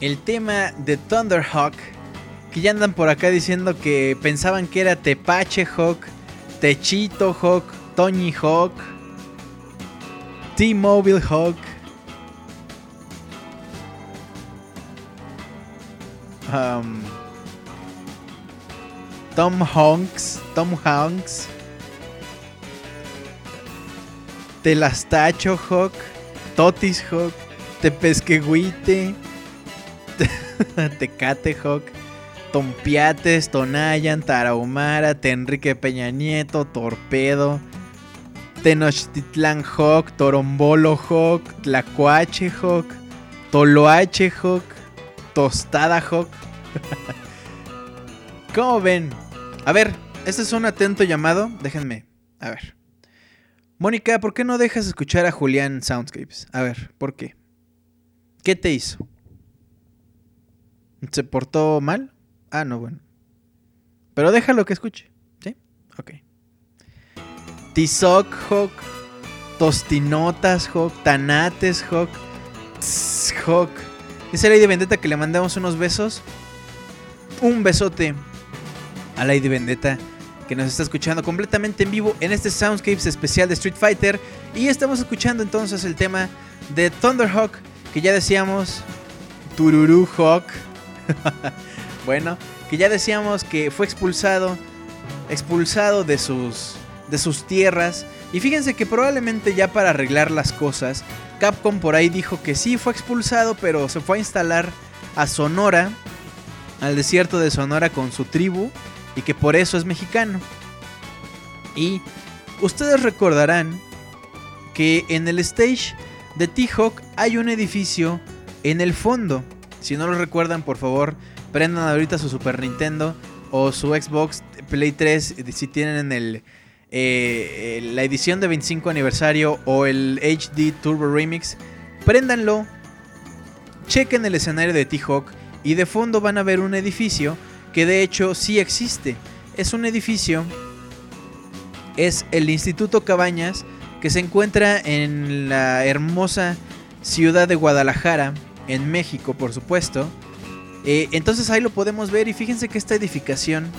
el tema de Thunderhawk. Que ya andan por acá diciendo que pensaban que era Tepache Hawk, Techito Hawk, Tony Hawk, T-Mobile Hawk. Um, Tom Hanks, Tom Hanks. Telastacho Hawk, Totis Hawk, Tepesquehuite, Tecate Hawk, Tompiates, Tonayan, Tarahumara, Tenrique Peña Nieto, Torpedo, Tenochtitlán Hawk, Torombolo Hawk, Tlacuache Hawk, Toloache Hawk, Tostada Hawk. ¿Cómo ven? A ver, este es un atento llamado. Déjenme. A ver. Mónica, ¿por qué no dejas escuchar a Julián Soundscapes? A ver, ¿por qué? ¿Qué te hizo? ¿Se portó mal? Ah, no, bueno. Pero déjalo que escuche. ¿Sí? Ok. Tizoc Hawk. Tostinotas Hawk. Tanates Hawk. Tss, Hawk. Dice Lady Vendetta que le mandamos unos besos. Un besote a Lady Vendetta que nos está escuchando completamente en vivo en este Soundscapes especial de Street Fighter. Y estamos escuchando entonces el tema de Thunderhawk, que ya decíamos, Tururu Hawk. bueno, que ya decíamos que fue expulsado, expulsado de sus, de sus tierras. Y fíjense que probablemente ya para arreglar las cosas, Capcom por ahí dijo que sí fue expulsado, pero se fue a instalar a Sonora, al desierto de Sonora con su tribu y que por eso es mexicano. Y ustedes recordarán que en el stage de T-Hawk hay un edificio en el fondo. Si no lo recuerdan, por favor, prendan ahorita su Super Nintendo o su Xbox Play 3 si tienen el, eh, la edición de 25 aniversario o el HD Turbo Remix. Préndanlo, chequen el escenario de T-Hawk y de fondo van a ver un edificio que de hecho sí existe. Es un edificio, es el Instituto Cabañas, que se encuentra en la hermosa ciudad de Guadalajara, en México, por supuesto. Eh, entonces ahí lo podemos ver y fíjense que esta edificación,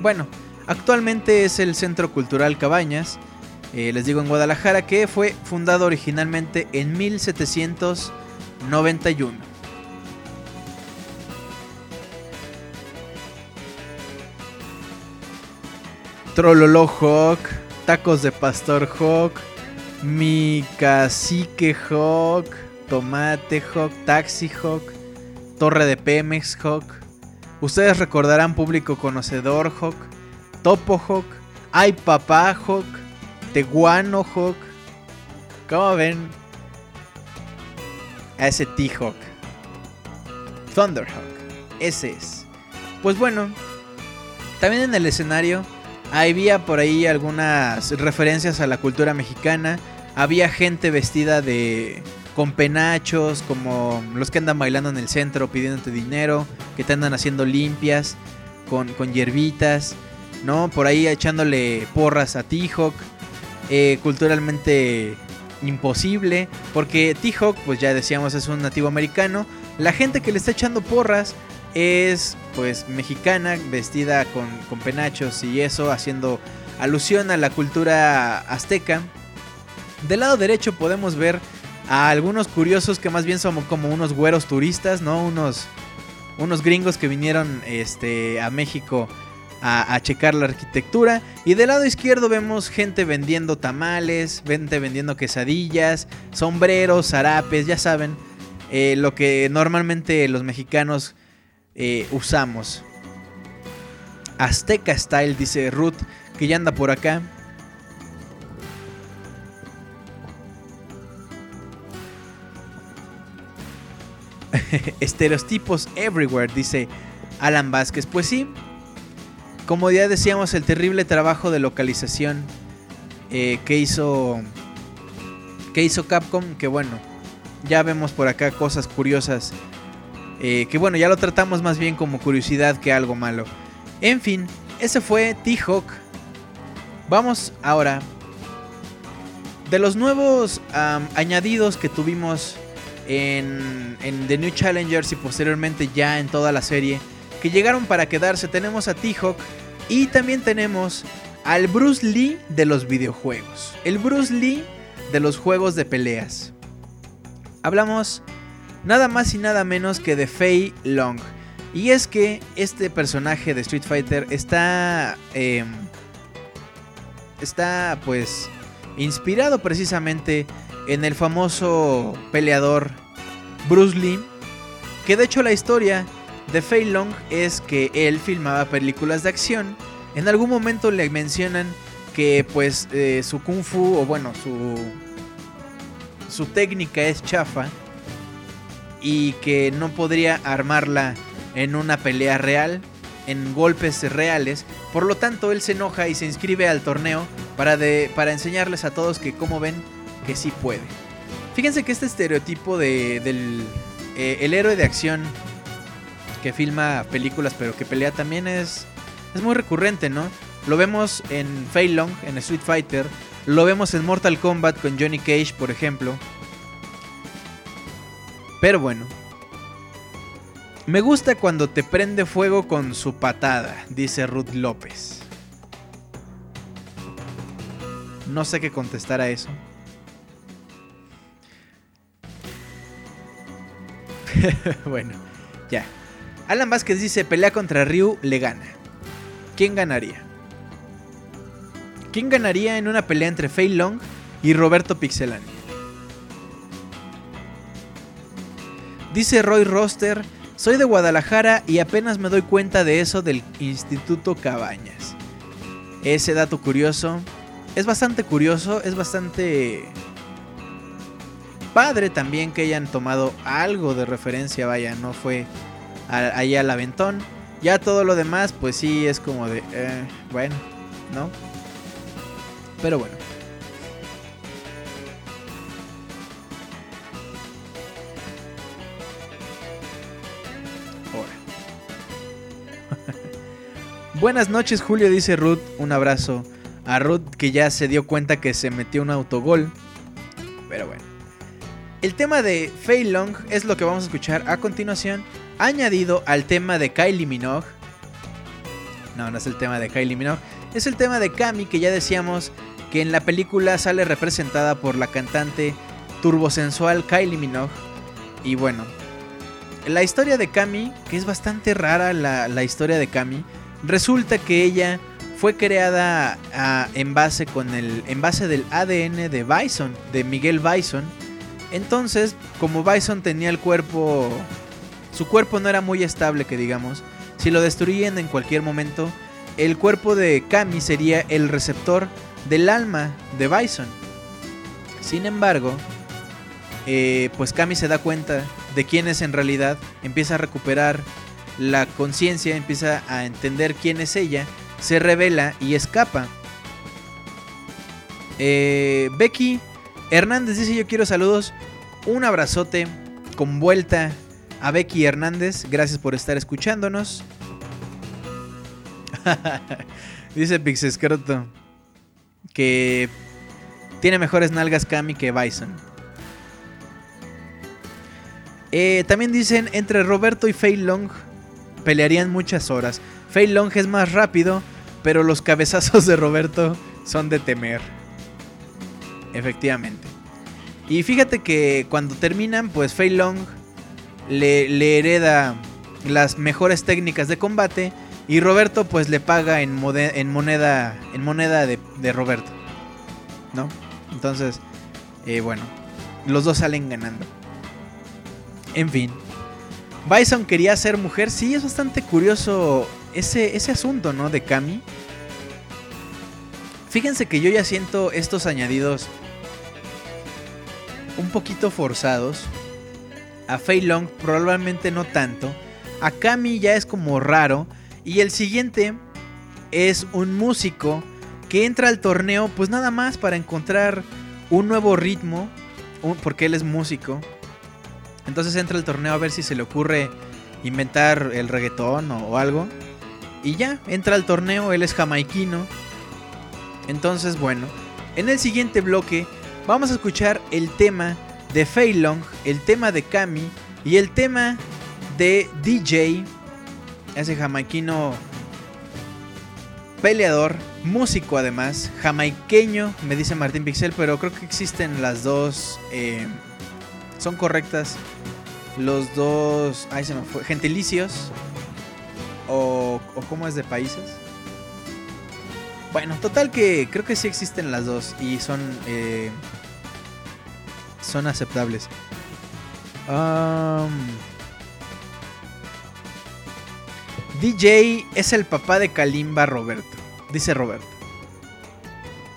bueno, actualmente es el Centro Cultural Cabañas, eh, les digo en Guadalajara, que fue fundado originalmente en 1791. Trololo Hawk, Tacos de Pastor Hawk, Mi Cacique Hawk, Tomate Hawk, Taxi Hawk, Torre de Pemex Hawk. Ustedes recordarán público conocedor Hawk, Topo Hawk, Ay Papá Hawk, Teguano Hawk. ¿Cómo ven? A ese T-Hawk. Thunderhawk. Ese es. Pues bueno, también en el escenario había por ahí algunas referencias a la cultura mexicana. Había gente vestida de con penachos, como los que andan bailando en el centro pidiéndote dinero, que te andan haciendo limpias, con, con hierbitas, ¿no? Por ahí echándole porras a T-Hawk. eh, culturalmente imposible, porque T-Hawk, pues ya decíamos, es un nativo americano. La gente que le está echando porras es pues mexicana, vestida con, con penachos y eso, haciendo alusión a la cultura azteca. Del lado derecho podemos ver a algunos curiosos que más bien son como unos güeros turistas, ¿no? Unos, unos gringos que vinieron este, a México a, a checar la arquitectura. Y del lado izquierdo vemos gente vendiendo tamales, gente vendiendo quesadillas, sombreros, zarapes, ya saben, eh, lo que normalmente los mexicanos eh, usamos. Azteca Style, dice Ruth, que ya anda por acá. Estereotipos everywhere, dice Alan Vázquez. Pues sí, como ya decíamos, el terrible trabajo de localización eh, que hizo que hizo Capcom, que bueno, ya vemos por acá cosas curiosas. eh, que bueno, ya lo tratamos más bien como curiosidad que algo malo. En fin, ese fue T-Hawk. Vamos ahora. De los nuevos añadidos que tuvimos en, en The New Challengers y posteriormente ya en toda la serie, que llegaron para quedarse. Tenemos a T-Hawk y también tenemos al Bruce Lee de los videojuegos. El Bruce Lee de los juegos de peleas. Hablamos nada más y nada menos que de Fei Long. Y es que este personaje de Street Fighter está... em, está pues inspirado precisamente en el famoso peleador Bruce Lee. Que de hecho la historia de Fei Long es que él filmaba películas de acción. En algún momento le mencionan que pues eh, su kung fu o bueno su su técnica es chafa y que no podría armarla en una pelea real, en golpes reales. Por lo tanto, él se enoja y se inscribe al torneo para, de, para enseñarles a todos que, como ven, que sí puede. Fíjense que este estereotipo de, del eh, el héroe de acción que filma películas pero que pelea también es, es muy recurrente, ¿no? Lo vemos en Fei Long, en Street Fighter. Lo vemos en Mortal Kombat con Johnny Cage, por ejemplo. Pero bueno. Me gusta cuando te prende fuego con su patada, dice Ruth López. No sé qué contestar a eso. bueno, ya. Alan Vázquez dice, pelea contra Ryu, le gana. ¿Quién ganaría? ¿Quién ganaría en una pelea entre Fei Long y Roberto Pixelani? Dice Roy Roster, soy de Guadalajara y apenas me doy cuenta de eso del Instituto Cabañas. Ese dato curioso es bastante curioso, es bastante padre también que hayan tomado algo de referencia, vaya, no fue a- ahí al aventón. Ya todo lo demás, pues sí, es como de, eh, bueno, ¿no? Pero bueno. Buenas noches, Julio, dice Ruth. Un abrazo a Ruth que ya se dio cuenta que se metió un autogol. Pero bueno. El tema de Fei Long es lo que vamos a escuchar a continuación, añadido al tema de Kylie Minogue. No, no es el tema de Kylie Minogue, es el tema de Kami que ya decíamos que en la película sale representada por la cantante turbosensual Kylie Minogue. Y bueno, la historia de Kami, que es bastante rara la, historia de Kami, resulta que ella fue creada en, base con el, en base del ADN de Bison, de Miguel Bison. Entonces, como Bison tenía el cuerpo... Su cuerpo no era muy estable, que digamos. Si lo destruían en cualquier momento, el cuerpo de Kami sería el receptor del alma de Bison. Sin embargo, eh, pues Kami se da cuenta de quién es en realidad, empieza a recuperar la conciencia, empieza a entender quién es ella, se revela y escapa. Eh, Becky Hernández dice yo quiero saludos, un abrazote con vuelta a Becky Hernández, gracias por estar escuchándonos. dice Pixescroto que tiene mejores nalgas Kami que Bison. Eh, también dicen entre Roberto y Fei Long pelearían muchas horas. Fei Long es más rápido, pero los cabezazos de Roberto son de temer. Efectivamente. Y fíjate que cuando terminan, pues Fei Long le, hereda las mejores técnicas de combate y Roberto pues le paga en, moneda en moneda de, Roberto. ¿No? Entonces, eh, bueno, los dos salen ganando. En fin. Bison quería ser mujer. Sí, es bastante curioso ese, ese asunto, ¿no? De Kami. Fíjense que yo ya siento estos añadidos un poquito forzados. A Fei Long probablemente no tanto. A Kami ya es como raro. Y el siguiente es un músico que entra al torneo pues nada más para encontrar un nuevo ritmo. porque él es músico. Entonces entra al torneo a ver si se le ocurre inventar el reggaetón o algo. Y ya, entra al torneo, él es jamaiquino. Entonces, bueno, en el siguiente bloque vamos a escuchar el tema de Fei Long, el tema de Kami y el tema de DJ, ese jamaiquino peleador, músico además, jamaiqueño, me dice Martín Pixel, pero creo que existen las dos, eh, son correctas los dos, ay se me fue, gentilicios o, o cómo es de países. Bueno, total que creo que sí existen las dos y son eh, son aceptables. DJ es el papá de Kalimba Roberto, dice Roberto.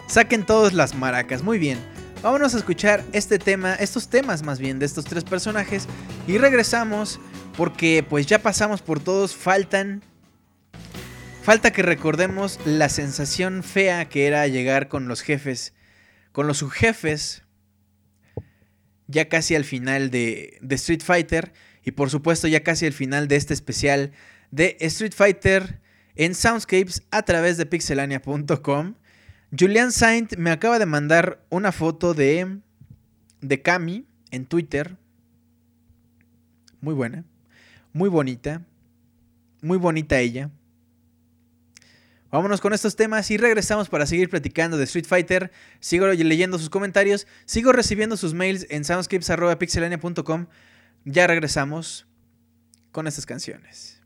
Saquen todos las maracas, muy bien. Vámonos a escuchar este tema, estos temas más bien de estos tres personajes y regresamos porque pues ya pasamos por todos, faltan falta que recordemos la sensación fea que era llegar con los jefes, con los subjefes ya casi al final de, Street Fighter y por supuesto ya casi al final de este especial de Street Fighter en Soundscapes a través de pixelania.com. Julian Saint me acaba de mandar una foto de de Cami en Twitter. Muy buena, muy bonita, muy bonita ella. Vámonos con estos temas y regresamos para seguir platicando de Street Fighter. Sigo leyendo sus comentarios, sigo recibiendo sus mails en soundscapes.pixelania.com. Ya regresamos con estas canciones.「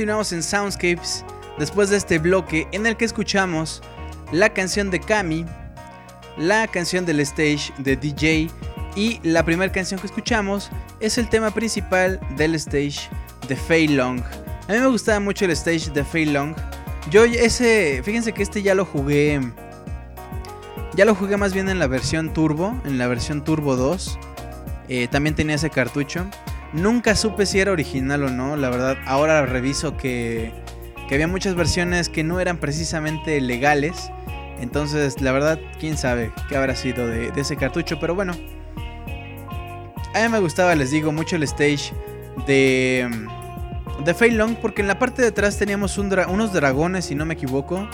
Continuamos en Soundscapes después de este bloque en el que escuchamos la canción de Kami, la canción del stage de DJ y la primera canción que escuchamos es el tema principal del stage de Fei Long. A mí me gustaba mucho el stage de Fei Long. Yo ese, fíjense que este ya lo jugué ya lo jugué más bien en la versión Turbo, en la versión Turbo 2. Eh, también tenía ese cartucho. Nunca supe si era original o no, la verdad. Ahora reviso que, que había muchas versiones que no eran precisamente legales. Entonces, la verdad, quién sabe qué habrá sido de, ese cartucho. Pero bueno, a mí me gustaba, les digo, mucho el stage de, de Fei Long. Porque en la parte de atrás teníamos unos dragones, si no me equivoco.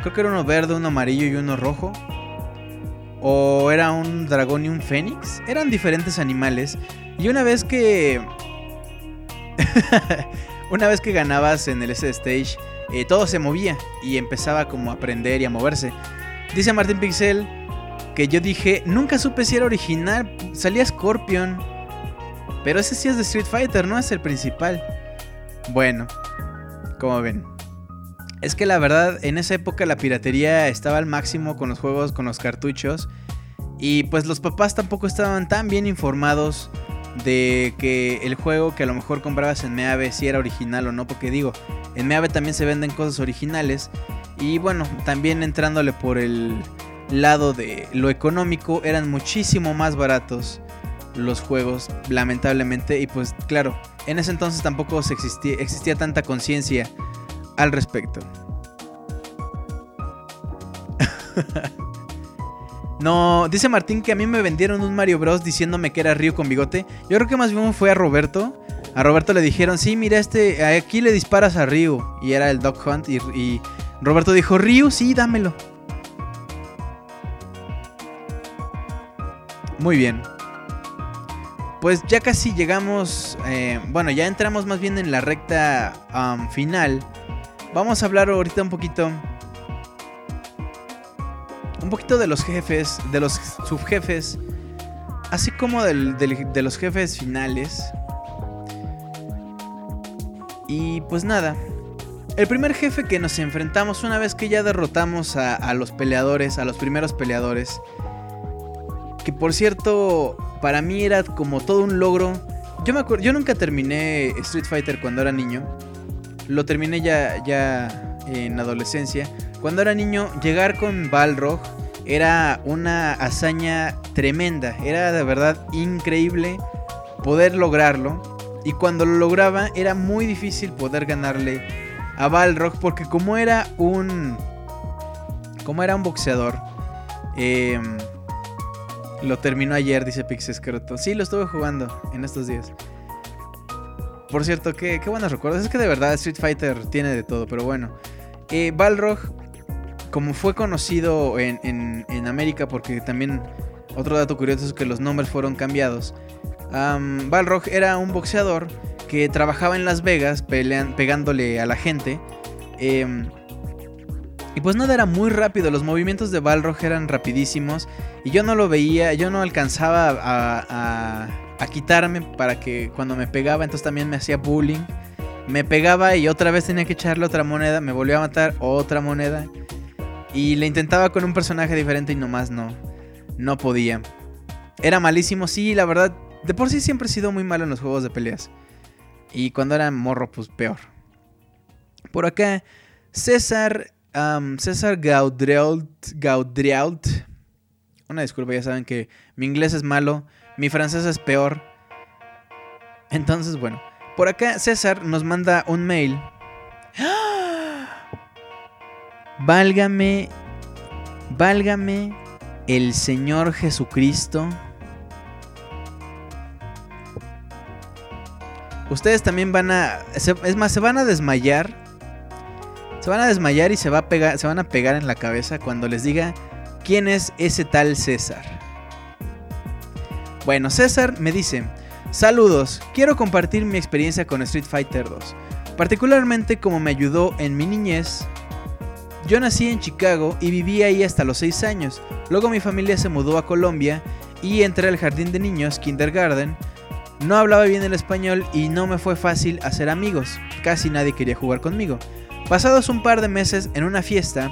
Creo que era uno verde, uno amarillo y uno rojo. Dragón y un fénix. Eran diferentes animales. Y una vez que. una vez que ganabas en el Stage, eh, todo se movía y empezaba como a aprender y a moverse. Dice Martín Pixel que yo dije, nunca supe si era original. Salía Scorpion. Pero ese sí es de Street Fighter, no es el principal. Bueno, como ven. Es que la verdad, en esa época la piratería estaba al máximo con los juegos, con los cartuchos. Y pues los papás tampoco estaban tan bien informados de que el juego que a lo mejor comprabas en Meave si era original o no. Porque digo, en Meave también se venden cosas originales. Y bueno, también entrándole por el lado de lo económico, eran muchísimo más baratos los juegos, lamentablemente. Y pues claro, en ese entonces tampoco existía, existía tanta conciencia al respecto. no, dice Martín que a mí me vendieron un Mario Bros diciéndome que era Ryu con bigote. Yo creo que más bien fue a Roberto. A Roberto le dijeron, sí, mira este, aquí le disparas a Ryu. Y era el Dog Hunt y, Roberto dijo, Ryu, sí, dámelo. Muy bien. Pues ya casi llegamos, eh, bueno, ya entramos más bien en la recta final. Vamos a hablar ahorita un poquito, un poquito de los jefes, de los subjefes, así como de los jefes finales. Y pues nada, el primer jefe que nos enfrentamos una vez que ya derrotamos a, a los peleadores, a los primeros peleadores, que por cierto, para mí era como todo un logro. Yo me acuerdo, yo nunca terminé Street Fighter cuando era niño. Lo terminé ya, ya en adolescencia. Cuando era niño, llegar con Balrog era una hazaña tremenda. Era de verdad increíble poder lograrlo. Y cuando lo lograba, era muy difícil poder ganarle a Balrog. Porque como era un. Como era un boxeador. em, lo terminó ayer, dice Pixescroto. Sí, lo estuve jugando en estos días. Por cierto, qué, qué buenos recuerdos. Es que de verdad Street Fighter tiene de todo, pero bueno. Eh, Balrog, como fue conocido en, América, porque también otro dato curioso es que los nombres fueron cambiados. Am, Balrog era un boxeador que trabajaba en Las Vegas pelean- pegándole a la gente. Em, y pues nada, era muy rápido. Los movimientos de Balrog eran rapidísimos. Y yo no lo veía, yo no alcanzaba a- a quitarme para que cuando me pegaba, entonces también me hacía bullying. Me pegaba y otra vez tenía que echarle otra moneda, me volvió a matar otra moneda. Y le intentaba con un personaje diferente y nomás no, no podía. Era malísimo, sí, la verdad. De por sí siempre he sido muy malo en los juegos de peleas. Y cuando era morro, pues peor. Por acá, César, César Gaudreault, Gaudreault. Una disculpa, ya saben que mi inglés es malo, mi francés es peor. Entonces, bueno, por acá César nos manda un mail. Válgame, válgame el Señor Jesucristo. Ustedes también van a, es más, se van a desmayar. Se van a desmayar y se, va a pegar, se van a pegar en la cabeza cuando les diga quién es ese tal César. Bueno, César me dice, saludos, quiero compartir mi experiencia con Street Fighter 2, particularmente como me ayudó en mi niñez. Yo nací en Chicago y viví ahí hasta los 6 años, luego mi familia se mudó a Colombia y entré al jardín de niños, kindergarten, No hablaba bien el español y no me fue fácil hacer amigos. Casi nadie quería jugar conmigo. Pasados un par de meses en una fiesta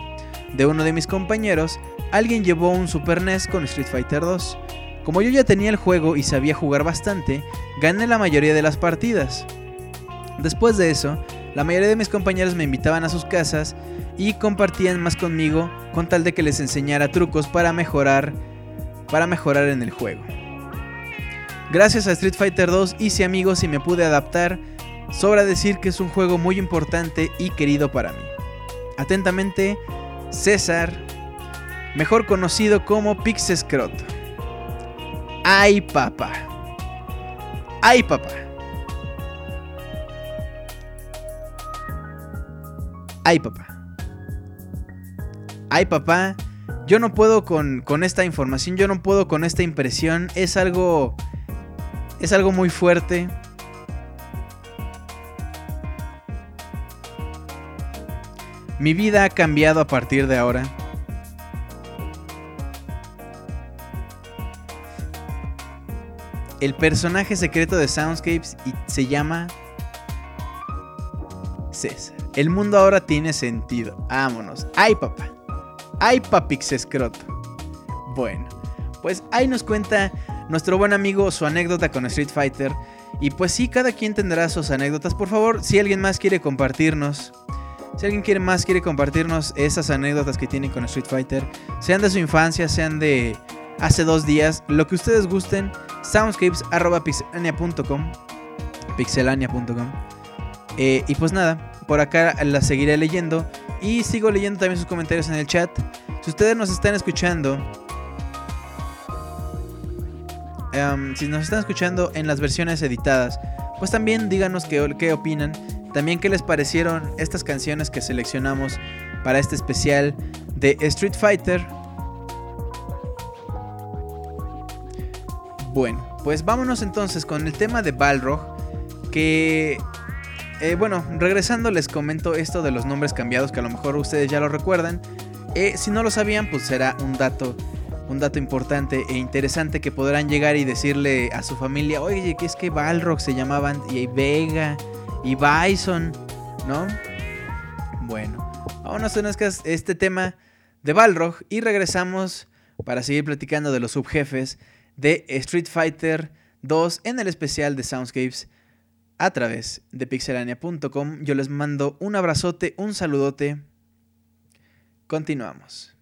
de uno de mis compañeros, alguien llevó un Super NES con Street Fighter 2. Como yo ya tenía el juego y sabía jugar bastante, gané la mayoría de las partidas. Después de eso, la mayoría de mis compañeros me invitaban a sus casas y compartían más conmigo con tal de que les enseñara trucos para mejorar para mejorar en el juego. Gracias a Street Fighter 2 hice amigos y me pude adaptar. Sobra decir que es un juego muy importante y querido para mí. Atentamente, César, mejor conocido como Pixescrot. ¡Ay, papá! ¡Ay, papá! ¡Ay, papá! ¡Ay, papá! Yo no puedo con, con esta información, yo no puedo con esta impresión. Es algo... Es algo muy fuerte. Mi vida ha cambiado a partir de ahora. El personaje secreto de Soundscapes y se llama César. El mundo ahora tiene sentido. Vámonos. ¡Ay, papá! ¡Ay, papix escroto! Bueno, pues ahí nos cuenta nuestro buen amigo su anécdota con Street Fighter. Y pues sí, cada quien tendrá sus anécdotas. Por favor, si alguien más quiere compartirnos, si alguien quiere más quiere compartirnos esas anécdotas que tienen con Street Fighter, sean de su infancia, sean de hace dos días, lo que ustedes gusten, soundscapes.pixelania.com pixelania.com Eh, Y pues nada, por acá la seguiré leyendo y sigo leyendo también sus comentarios en el chat. Si ustedes nos están escuchando, em, si nos están escuchando en las versiones editadas, pues también díganos qué, qué opinan. También qué les parecieron estas canciones que seleccionamos para este especial de Street Fighter. Bueno, pues vámonos entonces con el tema de Balrog. Que, eh, bueno, regresando les comento esto de los nombres cambiados, que a lo mejor ustedes ya lo recuerdan. Eh, si no lo sabían, pues será un dato, un dato importante e interesante que podrán llegar y decirle a su familia, oye, que es que Balrog se llamaban y Vega y Bison, ¿no? Bueno, vámonos a este tema de Balrog y regresamos para seguir platicando de los subjefes de Street Fighter 2 en el especial de Soundscapes a través de pixelania.com. Yo les mando un abrazote, un saludote. Continuamos.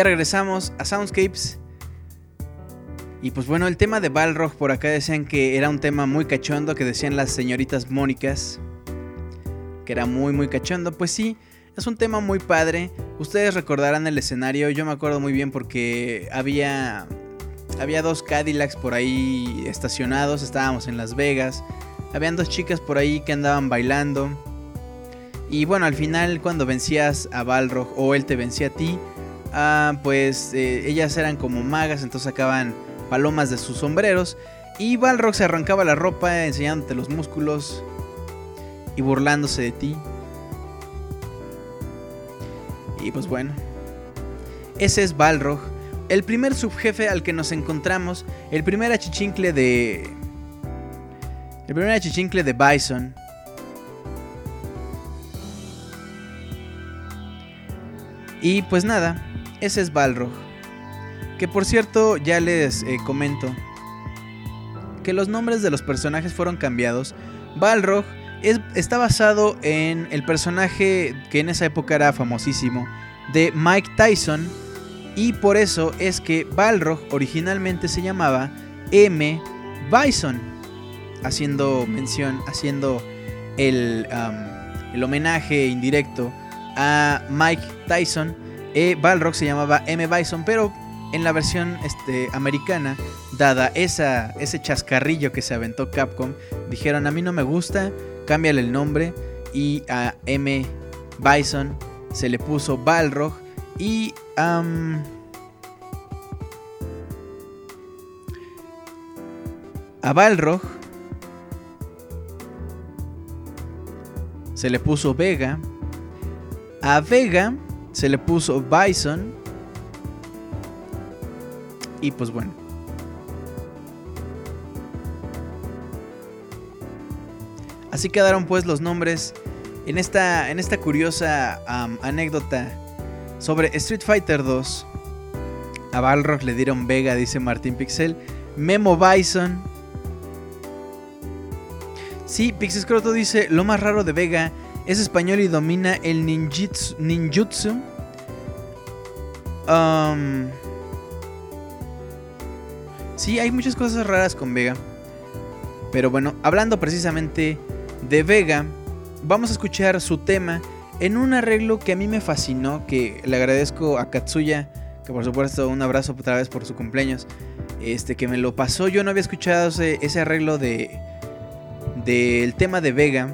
Ya regresamos a Soundscapes. Y pues bueno, el tema de Balrog por acá decían que era un tema muy cachondo, que decían las señoritas Mónicas. Que era muy muy cachondo. Pues sí, es un tema muy padre. Ustedes recordarán el escenario, yo me acuerdo muy bien porque había había dos Cadillacs por ahí estacionados, estábamos en Las Vegas. Habían dos chicas por ahí que andaban bailando. Y bueno, al final cuando vencías a Balrog o él te vencía a ti, ah, pues eh, ellas eran como magas, entonces sacaban palomas de sus sombreros. Y Balrog se arrancaba la ropa enseñándote los músculos y burlándose de ti. Y pues bueno, ese es Balrog, el primer subjefe al que nos encontramos, el primer achichincle de... El primer achichincle de Bison. Y pues nada, ese es Balrog. Que por cierto, ya les eh, comento que los nombres de los personajes fueron cambiados. Balrog es- está basado en el personaje que en esa época era famosísimo de Mike Tyson. Y por eso es que Balrog originalmente se llamaba M. Bison. Haciendo mención, haciendo el, el homenaje indirecto a Mike Tyson. Eh, Balrog se llamaba M. Bison, pero en la versión este, americana, dada ese chascarrillo que se aventó Capcom, dijeron a mí no me gusta, cámbiale el nombre y a M. Bison se le puso Balrog y a Balrog se le puso Vega, a Vega se le puso Bison y pues bueno. Así quedaron pues los nombres en esta, en esta curiosa anécdota sobre Street Fighter 2. A Balrog le dieron Vega, dice Martín Pixel. Memo Bison. Sí, Pixescroto dice, lo más raro de Vega es español y domina el ninjitsu. ninjutsu. Um, sí, hay muchas cosas raras con Vega. Pero bueno, hablando precisamente de Vega, vamos a escuchar su tema en un arreglo que a mí me fascinó, que le agradezco a Katsuya, que por supuesto un abrazo otra vez por su cumpleaños, este que me lo pasó, yo no había escuchado ese, ese arreglo de del tema de Vega.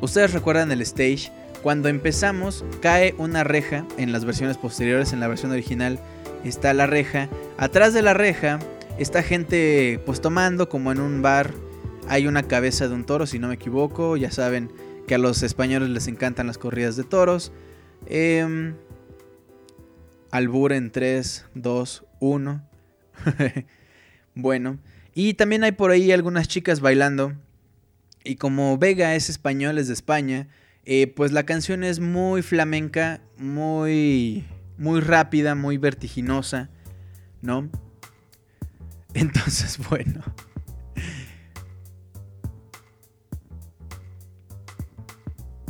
Ustedes recuerdan el stage, cuando empezamos cae una reja en las versiones posteriores, en la versión original está la reja, atrás de la reja está gente pues tomando como en un bar, hay una cabeza de un toro si no me equivoco, ya saben que a los españoles les encantan las corridas de toros. Em, albur en 3, 2, 1. bueno, y también hay por ahí algunas chicas bailando. Y como Vega es español, es de España, eh, pues la canción es muy flamenca, muy, muy rápida, muy vertiginosa, ¿no? Entonces, bueno.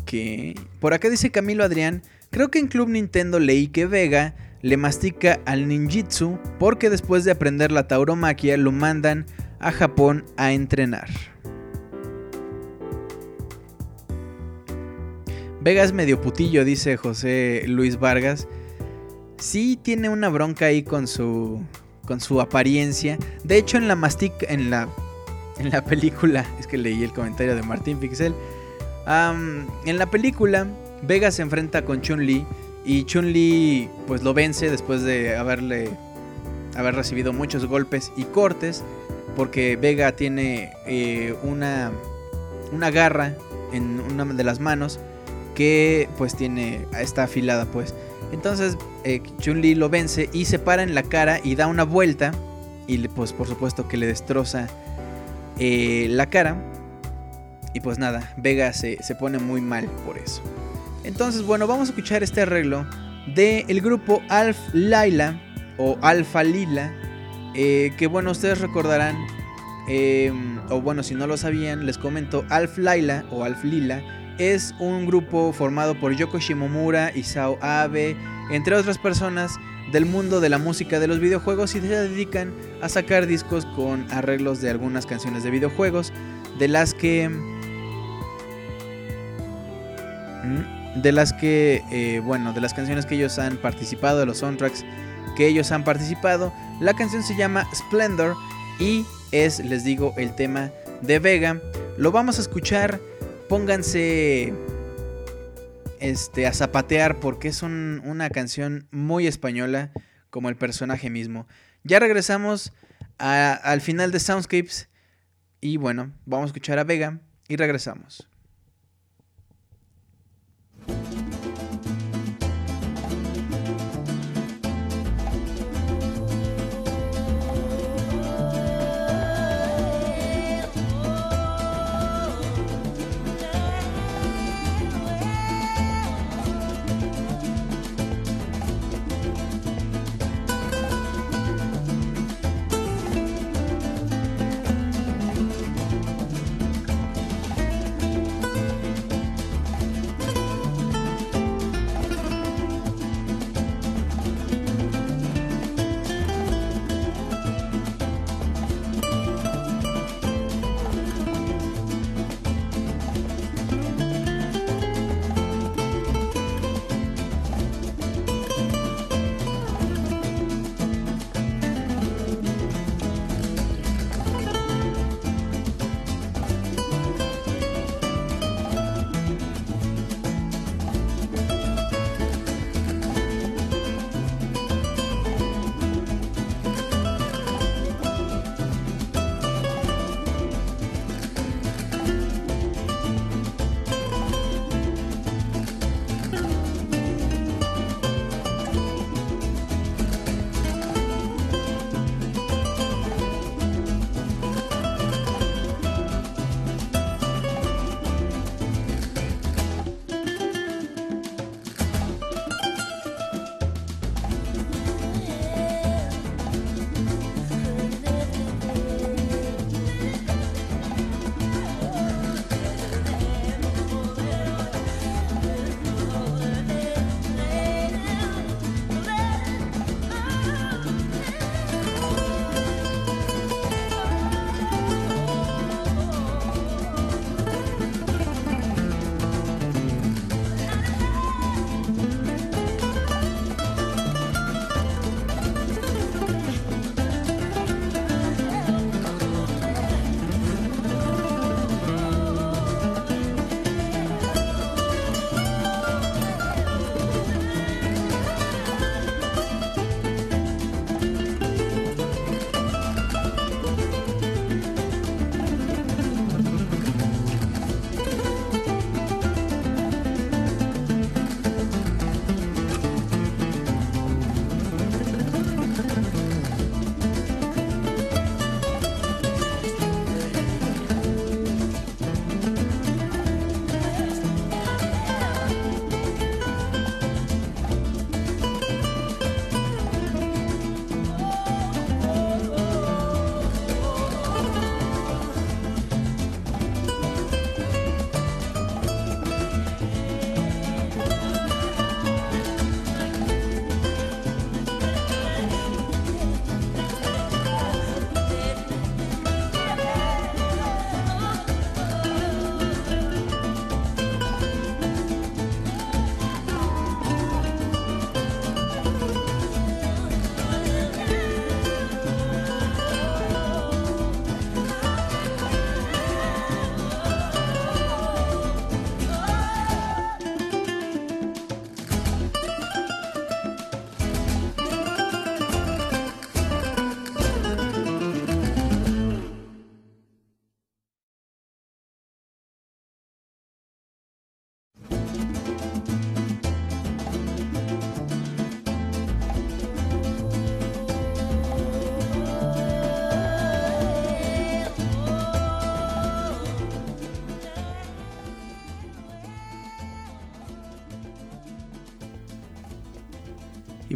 ¿Qué? Por acá dice Camilo Adrián, creo que en Club Nintendo leí que Vega le mastica al ninjitsu porque después de aprender la tauromaquia lo mandan a Japón a entrenar. Vega es medio putillo, dice José Luis Vargas. Sí tiene una bronca ahí con su con su apariencia. De hecho en la mastica en la en la película, es que leí el comentario de Martín Pixel. En la película Vega se enfrenta con Chun-Li y Chun-Li pues lo vence después de haberle haber recibido muchos golpes y cortes porque Vega tiene eh, una una garra en una de las manos que pues tiene está afilada pues. Entonces eh, Chun-Li lo vence y se para en la cara y da una vuelta y pues por supuesto que le destroza eh, la cara. Y pues nada Vega se, se pone muy mal por eso. Entonces bueno vamos a escuchar este arreglo del el grupo Alf Laila o Alfa Lila eh, que bueno ustedes recordarán o bueno si no lo sabían les comento Alf Laila o Alf Lila es un grupo formado por Yoko Shimomura, Isao Abe, entre otras personas, del mundo de la música de los videojuegos y se dedican a sacar discos con arreglos de algunas canciones de videojuegos, de las que... Mm, De las que, eh, bueno, de las canciones que ellos han participado, de los soundtracks que ellos han participado. La canción se llama Splendor y es, les digo, el tema de Vega. Lo vamos a escuchar. Pónganse este, a zapatear porque es un- una canción muy española, como el personaje mismo. Ya regresamos al final de Soundscapes y bueno, vamos a escuchar a Vega y regresamos.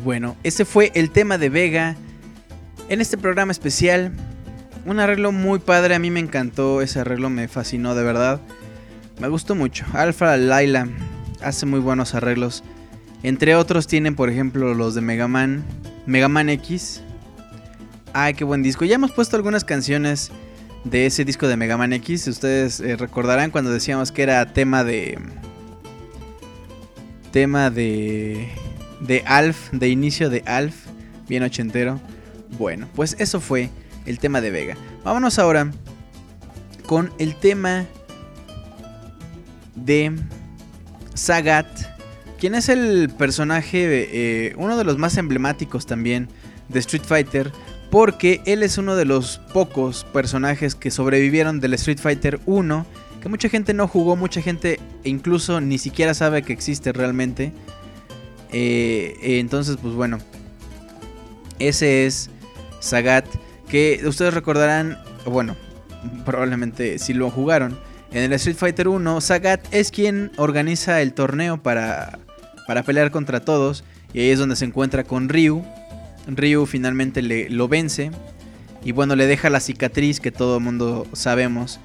Bueno, ese fue el tema de Vega en este programa especial. Un arreglo muy padre, a mí me encantó ese arreglo, me fascinó de verdad. Me gustó mucho. Alpha Laila hace muy buenos arreglos. Entre otros tienen, por ejemplo, los de Mega Man, Mega Man X. Ay, qué buen disco. Ya hemos puesto algunas canciones de ese disco de Mega Man X. Ustedes eh, recordarán cuando decíamos que era tema de. Tema de. De Alf, de inicio de Alf. Bien ochentero. Bueno, pues eso fue el tema de Vega. Vámonos ahora con el tema de Sagat, quien es el personaje, eh, uno de los más emblemáticos también de Street Fighter, porque él es uno de los pocos personajes que sobrevivieron del Street Fighter 1, que mucha gente no jugó, mucha gente incluso ni siquiera sabe que existe realmente. Eh, entonces, pues bueno, ese es Sagat, que ustedes recordarán, bueno, probablemente si lo jugaron. En el Street Fighter 1, Sagat es quien organiza el torneo para, para pelear contra todos. Y ahí es donde se encuentra con Ryu. Ryu finalmente le, lo vence. Y bueno, le deja la cicatriz que todo el mundo sabemos.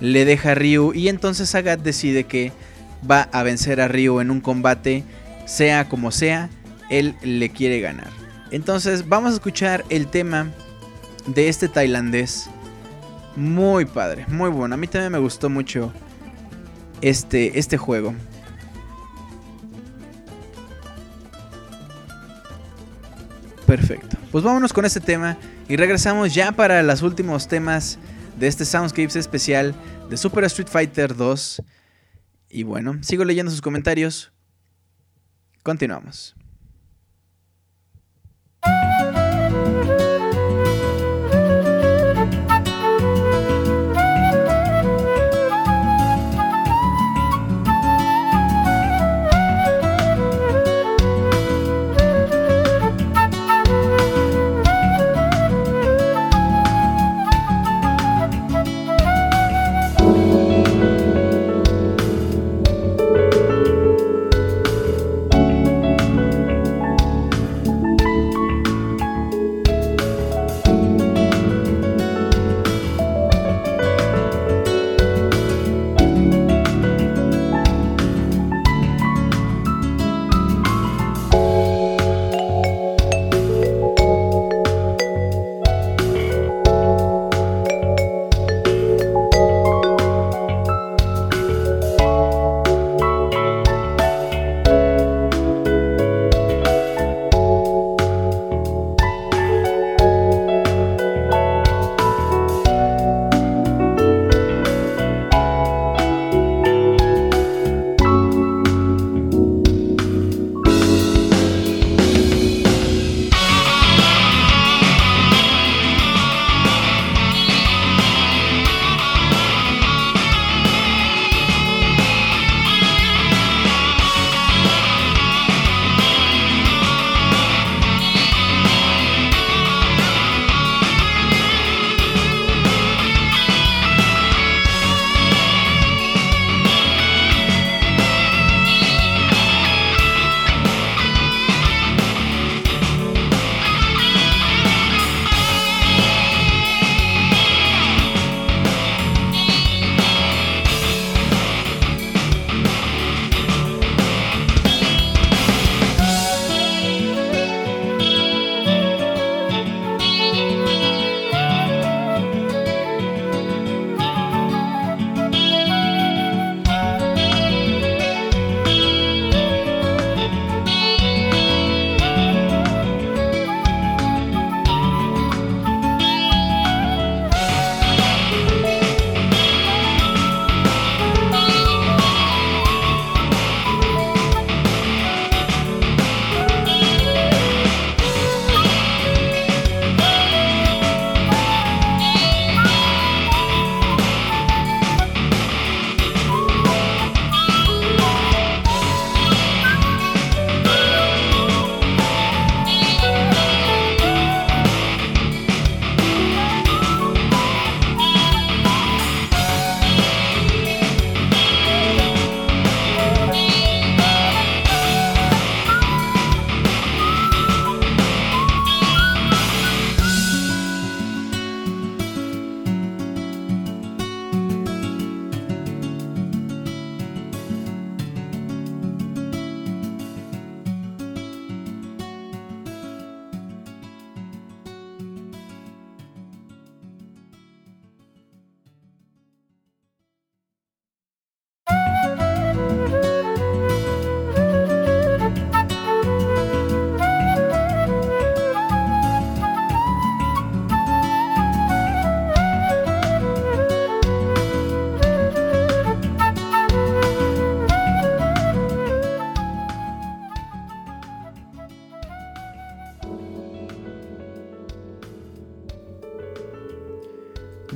Le deja a Ryu. Y entonces Sagat decide que va a vencer a Ryu en un combate. Sea como sea, él le quiere ganar. Entonces vamos a escuchar el tema de este tailandés. Muy padre, muy bueno. A mí también me gustó mucho este, este juego. Perfecto. Pues vámonos con este tema y regresamos ya para los últimos temas de este Soundscapes especial de Super Street Fighter 2. Y bueno, sigo leyendo sus comentarios. Continuamos.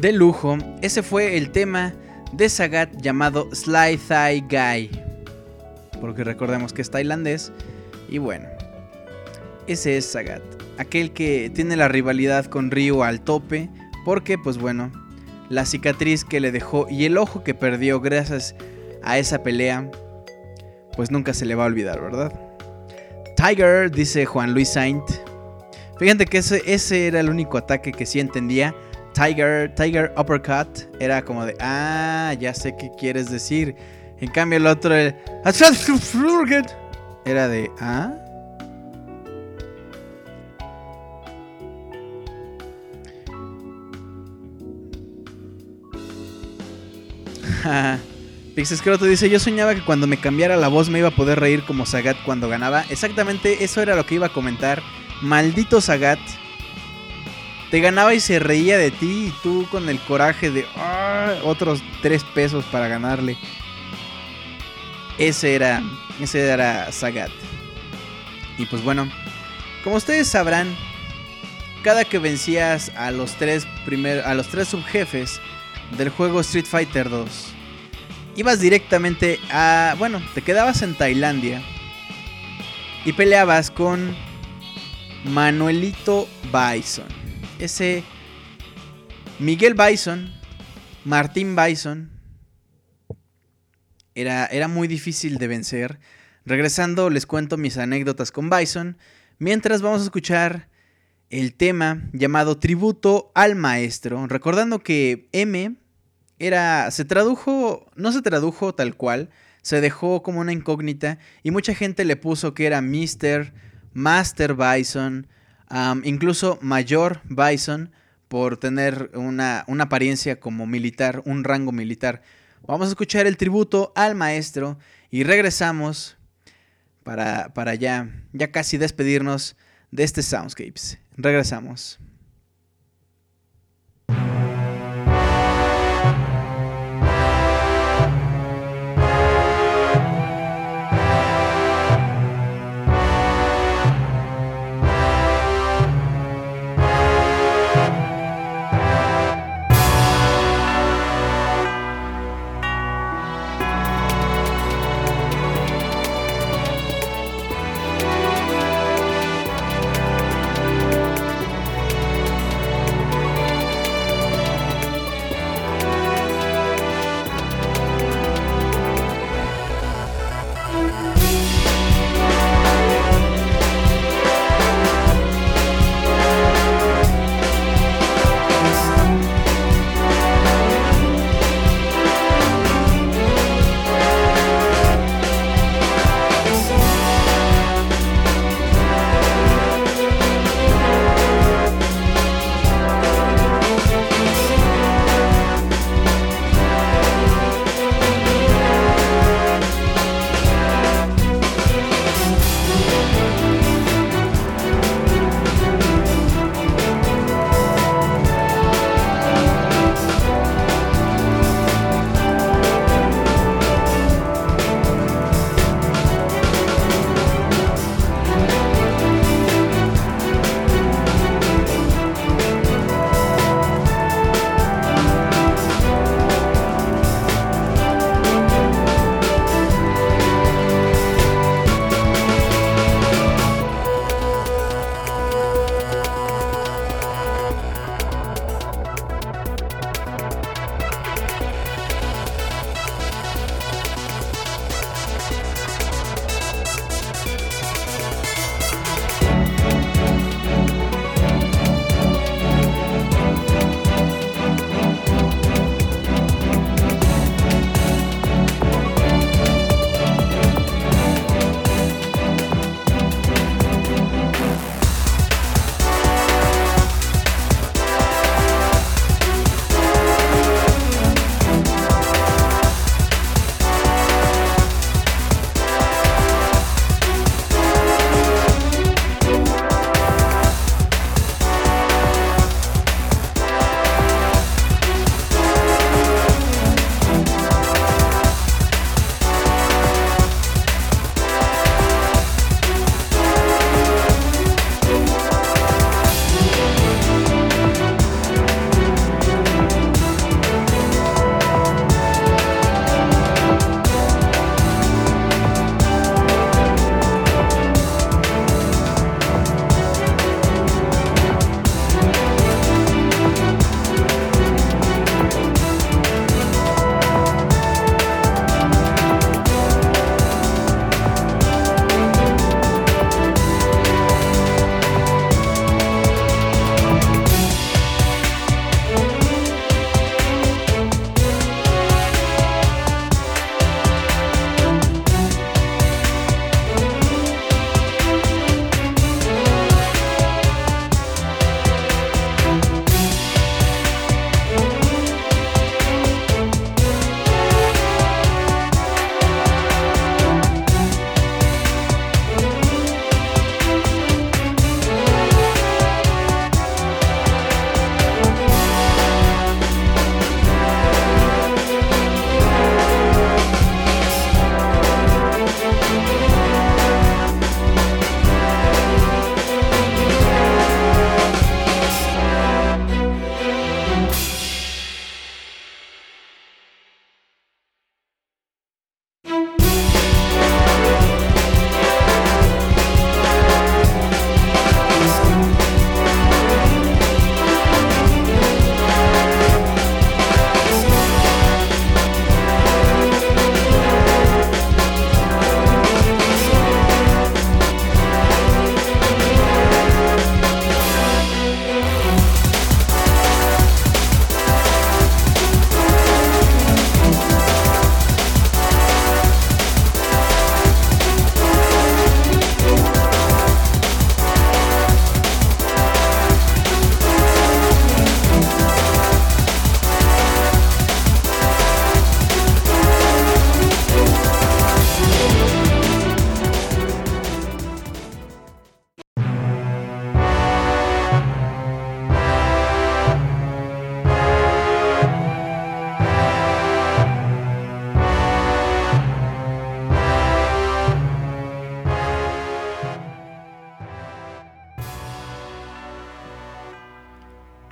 De lujo. Ese fue el tema de Sagat llamado Sly Thigh Guy. Porque recordemos que es tailandés. Y bueno, ese es Sagat. Aquel que tiene la rivalidad con Ryu al tope. Porque, pues bueno, la cicatriz que le dejó y el ojo que perdió gracias a esa pelea, pues nunca se le va a olvidar, ¿verdad? Tiger, dice Juan Luis Saint. Fíjate que ese, ese era el único ataque que sí entendía. Tiger, Tiger Uppercut. Era como de, ah, ya sé qué quieres decir. En cambio el otro el- era de, ah. Pixescroto dice, yo soñaba que cuando me cambiara la voz me iba a poder reír como Sagat cuando ganaba. Exactamente eso era lo que iba a comentar. Maldito Sagat. Te ganaba y se reía de ti y tú con el coraje de "Ah", otros tres pesos para ganarle. Ese era, ese era Sagat. Y pues bueno, como ustedes sabrán, cada que vencías a los tres primer, a los tres subjefes del juego Street Fighter 2, ibas directamente a, bueno, te quedabas en Tailandia y peleabas con Manuelito Bison. Ese Miguel Bison, Martín Bison, era, era muy difícil de vencer. Regresando, les cuento mis anécdotas con Bison. Mientras vamos a escuchar el tema llamado Tributo al Maestro. Recordando que M era. se tradujo. no se tradujo tal cual. Se dejó como una incógnita. Y mucha gente le puso que era Mr. Master Bison. Incluso Mayor Bison. Por tener una, una apariencia como militar, un rango militar. Vamos a escuchar el tributo al maestro y regresamos para, para ya, ya casi despedirnos de este Soundscapes. Regresamos.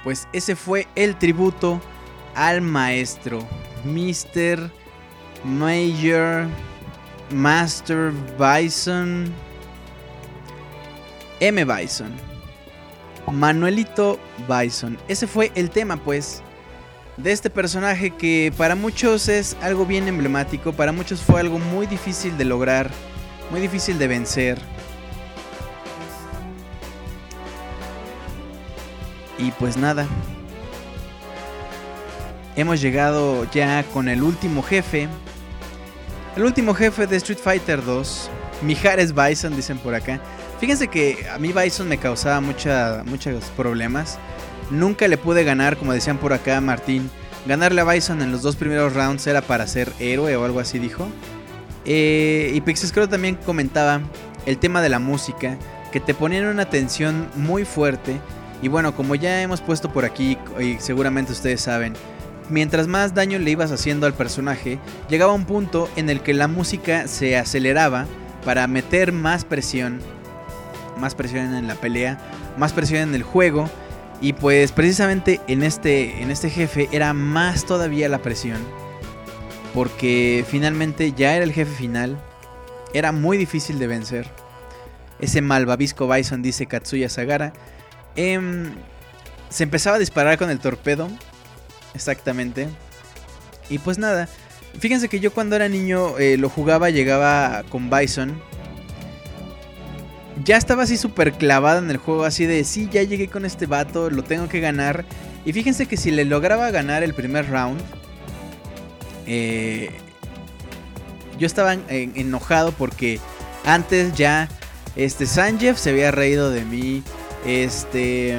Pues ese fue el tributo al maestro, Mr. Major Master Bison, M. Bison, Manuelito Bison. Ese fue el tema, pues, de este personaje que para muchos es algo bien emblemático, para muchos fue algo muy difícil de lograr, muy difícil de vencer. Pues nada. Hemos llegado ya con el último jefe. El último jefe de Street Fighter 2. Mijares Bison, dicen por acá. Fíjense que a mí Bison me causaba muchos problemas. Nunca le pude ganar, como decían por acá Martín. Ganarle a Bison en los dos primeros rounds era para ser héroe o algo así, dijo. Eh, y Pixescro también comentaba el tema de la música, que te ponían una tensión muy fuerte. Y bueno, como ya hemos puesto por aquí, y seguramente ustedes saben, mientras más daño le ibas haciendo al personaje, llegaba un punto en el que la música se aceleraba para meter más presión, más presión en la pelea, más presión en el juego. Y pues precisamente en este, en este jefe era más todavía la presión. Porque finalmente ya era el jefe final. Era muy difícil de vencer. Ese malvavisco Bison, dice Katsuya Sagara. Em, se empezaba a disparar con el torpedo. Exactamente. Y pues nada. Fíjense que yo cuando era niño eh, lo jugaba, llegaba con Bison. Ya estaba así súper clavada en el juego, así de, sí, ya llegué con este vato, lo tengo que ganar. Y fíjense que si le lograba ganar el primer round, eh, yo estaba en- enojado porque antes ya este Sanjeev se había reído de mí. Este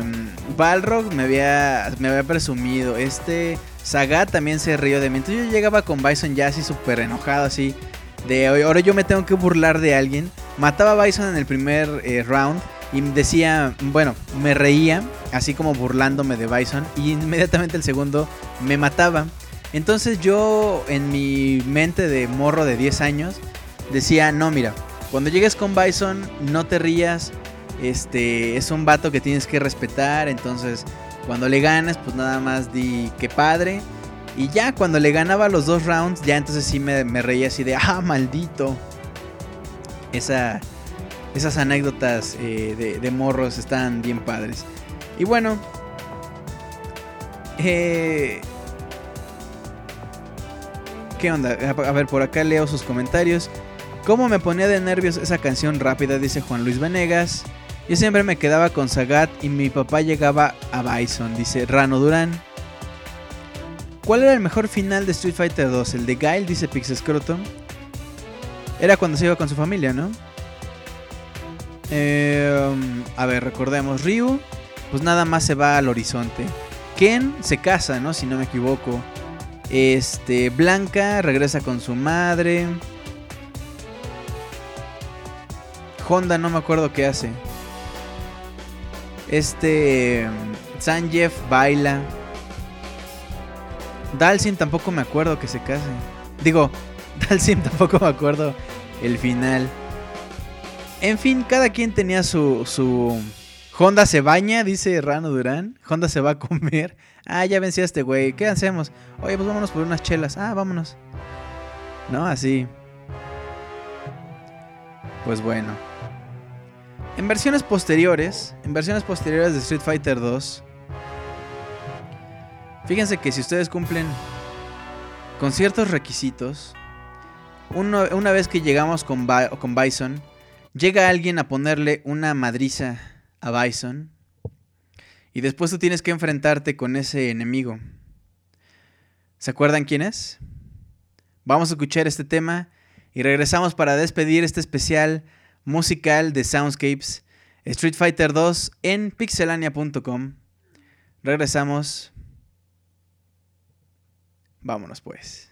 Balrog me había, me había presumido. Este Sagat también se rió de mí. Entonces yo llegaba con Bison ya así súper enojado, así. De "Oye, ahora yo me tengo que burlar de alguien. Mataba a Bison en el primer eh, round. Y decía, bueno, me reía, así como burlándome de Bison. Y inmediatamente el segundo me mataba. Entonces yo en mi mente de morro de 10 años decía, no, mira, cuando llegues con Bison no te rías, este es un vato que tienes que respetar, entonces cuando le ganes pues nada más di que padre. Y ya cuando le ganaba los dos rounds, ya entonces sí me, reía así de, ah, maldito. Esa, esas anécdotas eh, de, morros están bien padres. Y bueno, eh, ¿Qué onda? A ver, por acá leo sus comentarios. ¿Cómo me ponía de nervios esa canción rápida? Dice Juan Luis Venegas. Yo siempre me quedaba con Sagat y mi papá llegaba a Bison, dice Rano Durán. ¿Cuál era el mejor final de Street Fighter 2? El de Guile, dice Pixescroto. Era cuando se iba con su familia, ¿no? Eh, a ver, recordemos. Ryu, pues nada más se va al horizonte. Ken se casa, ¿no? Si no me equivoco. Este, Blanca regresa con su madre. Honda no me acuerdo qué hace. Este, Sanjeev baila. Dalsim tampoco me acuerdo que se case. Digo, Dalsim tampoco me acuerdo el final. En fin, cada quien tenía su, su... Honda se baña, dice Rano Durán. Honda se va a comer. Ah, ya vencí a este güey. ¿Qué hacemos? Oye, pues vámonos por unas chelas. Ah, vámonos. ¿No? Así. Pues bueno. En versiones posteriores, en versiones posteriores de Street Fighter 2, fíjense que si ustedes cumplen con ciertos requisitos, una vez que llegamos con, con Bison, llega alguien a ponerle una madriza a Bison y después tú tienes que enfrentarte con ese enemigo. ¿Se acuerdan quién es? Vamos a escuchar este tema y regresamos para despedir este especial musical de Soundscapes Street Fighter 2 en pixelania.com. Regresamos. Vámonos pues.「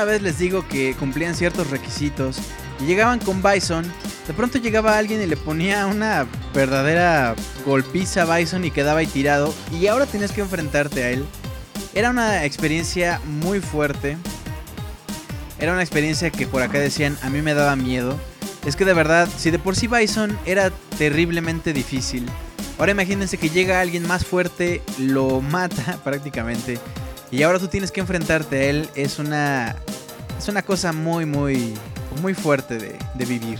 una vez les digo que cumplían ciertos requisitos y llegaban con Bison, de pronto llegaba alguien y le ponía una verdadera golpiza a Bison y quedaba ahí tirado y ahora tienes que enfrentarte a él. Era una experiencia muy fuerte. Era una experiencia que por acá decían a mí me daba miedo. Es que de verdad, si de por sí Bison era terriblemente difícil, ahora imagínense que llega alguien más fuerte, lo mata prácticamente. Y ahora tú tienes que enfrentarte a él. Es una. Es una cosa muy, muy. Muy fuerte de, de vivir.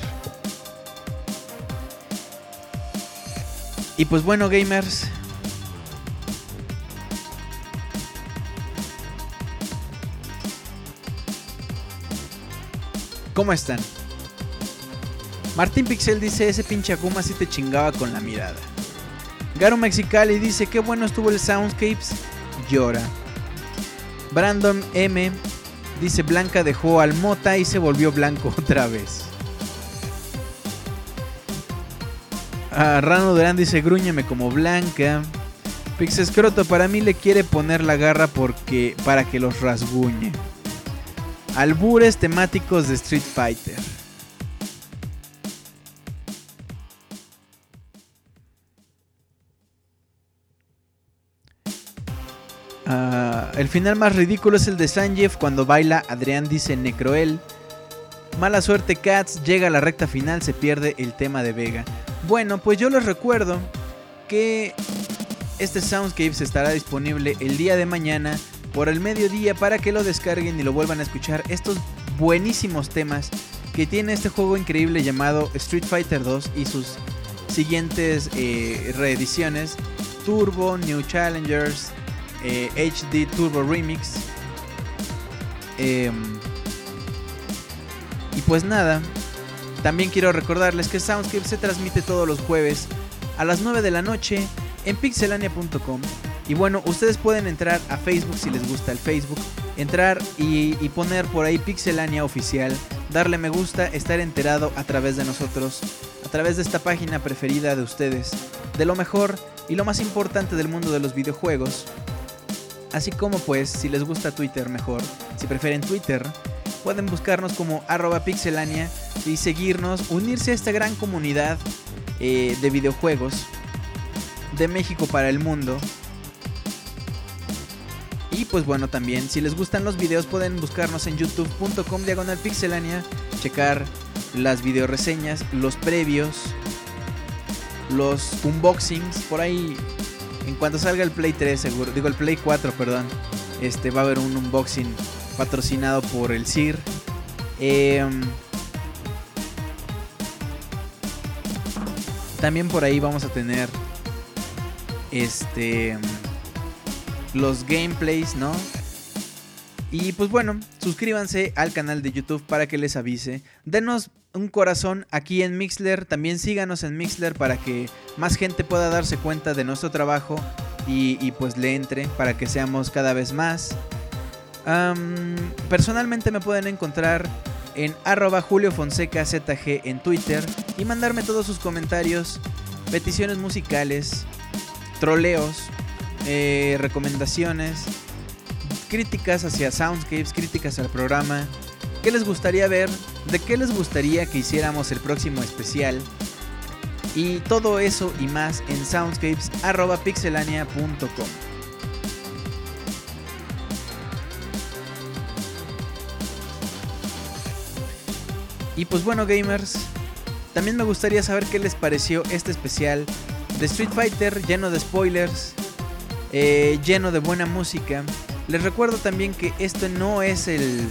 Y pues bueno, gamers. ¿Cómo están? Martín Pixel dice, ese pinche Akuma sí te chingaba con la mirada. Garo Mexicali dice, qué bueno estuvo el Soundscapes. Llora. Brandon M dice, Blanca dejó al Mota y se volvió blanco otra vez. Ah, Rano Durán dice, grúñeme como Blanca. Pixescroto para mí le quiere poner la garra porque para que los rasguñe. Albures temáticos de Street Fighter. El final más ridículo es el de Sanjeev cuando baila Adrián dice Necroel. Mala suerte Cats, llega a la recta final, se pierde el tema de Vega. Bueno, pues yo les recuerdo que este Soundscapes estará disponible el día de mañana por el mediodía para que lo descarguen y lo vuelvan a escuchar. Estos buenísimos temas que tiene este juego increíble llamado Street Fighter 2 y sus siguientes eh, reediciones. Turbo, New Challengers, eh, HD Turbo Remix. Em, y pues nada, también quiero recordarles que Soundscape se transmite todos los jueves a las 9 de la noche en pixelania.com. Y bueno, ustedes pueden entrar a Facebook si les gusta el Facebook, entrar y, y poner por ahí Pixelania Oficial, darle me gusta, estar enterado a través de nosotros, a través de esta página preferida de ustedes, de lo mejor y lo más importante del mundo de los videojuegos. Así como pues, si les gusta Twitter mejor, si prefieren Twitter, pueden buscarnos como arroba pixelania y seguirnos, unirse a esta gran comunidad eh, de videojuegos de México para el mundo. Y pues bueno, también si les gustan los videos pueden buscarnos en youtube.com diagonal pixelania, checar las video reseñas, los previos, los unboxings, por ahí en cuanto salga el Play 3 seguro, digo el Play 4, perdón, este va a haber un unboxing patrocinado por el CIR. Em, también por ahí vamos a tener este los gameplays, ¿no? Y pues bueno, suscríbanse al canal de YouTube para que les avise. Denos un corazón aquí en Mixler. También síganos en Mixler para que más gente pueda darse cuenta de nuestro trabajo y, pues le entre para que seamos cada vez más. Personalmente me pueden encontrar en arroba Julio Fonseca ZG en Twitter y mandarme todos sus comentarios, peticiones musicales, troleos, eh, recomendaciones, críticas hacia Soundscapes, críticas al programa, qué les gustaría ver, de qué les gustaría que hiciéramos el próximo especial. Y todo eso y más en soundscapes.pixelania.com. Y pues bueno gamers, también me gustaría saber qué les pareció este especial de Street Fighter lleno de spoilers, eh, lleno de buena música. Les recuerdo también que esto no es el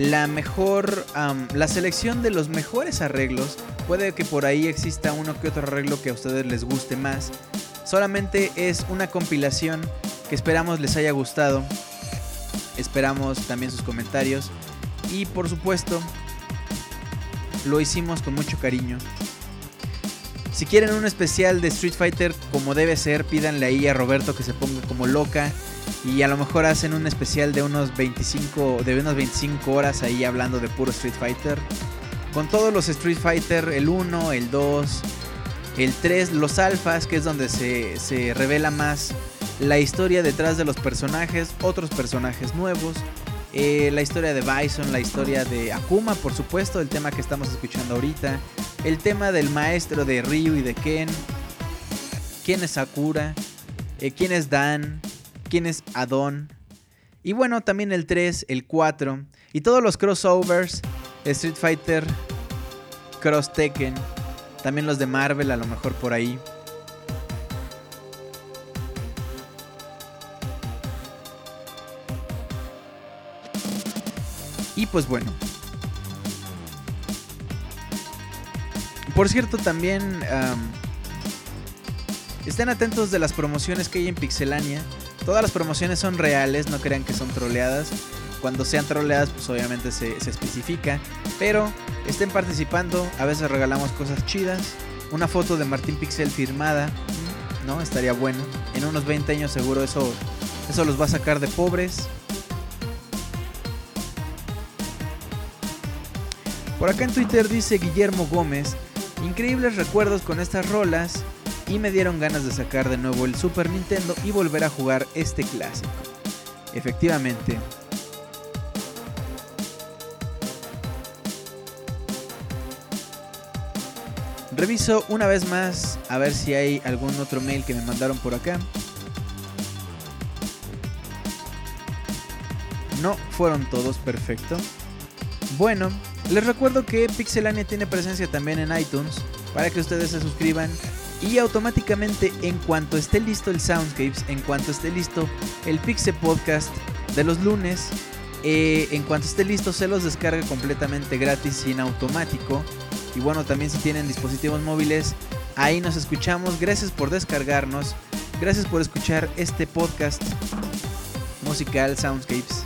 la mejor la selección de los mejores arreglos. Puede que por ahí exista uno que otro arreglo que a ustedes les guste más. Solamente es una compilación que esperamos les haya gustado. Esperamos también sus comentarios y por supuesto lo hicimos con mucho cariño. Si quieren un especial de Street Fighter como debe ser, pídanle ahí a Roberto que se ponga como loca y a lo mejor hacen un especial de unos 25 de unas 25 horas ahí hablando de puro Street Fighter. Con todos los Street Fighter, el 1, el 2, el 3, los alfas, que es donde se, se revela más la historia detrás de los personajes, otros personajes nuevos eh, la historia de Bison, la historia de Akuma, por supuesto, el tema que estamos escuchando ahorita, el tema del maestro de Ryu y de Ken, quién es Sakura, eh, quién es Dan, quién es Adon, y bueno, también el 3, el 4 y todos los crossovers, Street Fighter, Cross Tekken, también los de Marvel a lo mejor por ahí. Y pues bueno. Por cierto, también am, estén atentos de las promociones que hay en Pixelania. Todas las promociones son reales, no crean que son troleadas. Cuando sean troleadas, pues obviamente se, se especifica. Pero estén participando, a veces regalamos cosas chidas. Una foto de Martín Pixel firmada, ¿no? Estaría bueno. En unos 20 años seguro eso, eso los va a sacar de pobres. Por acá en Twitter dice Guillermo Gómez, increíbles recuerdos con estas rolas y me dieron ganas de sacar de nuevo el Super Nintendo y volver a jugar este clásico. Efectivamente. Reviso una vez más a ver si hay algún otro mail que me mandaron por acá. No, fueron todos, perfecto. Bueno, les recuerdo que Pixelania tiene presencia también en iTunes para que ustedes se suscriban y automáticamente en cuanto esté listo el Soundscapes, en cuanto esté listo el Pixel Podcast de los lunes, eh, en cuanto esté listo se los descarga completamente gratis y en automático. Y bueno, también si tienen dispositivos móviles, ahí nos escuchamos. Gracias por descargarnos. Gracias por escuchar este podcast musical Soundscapes.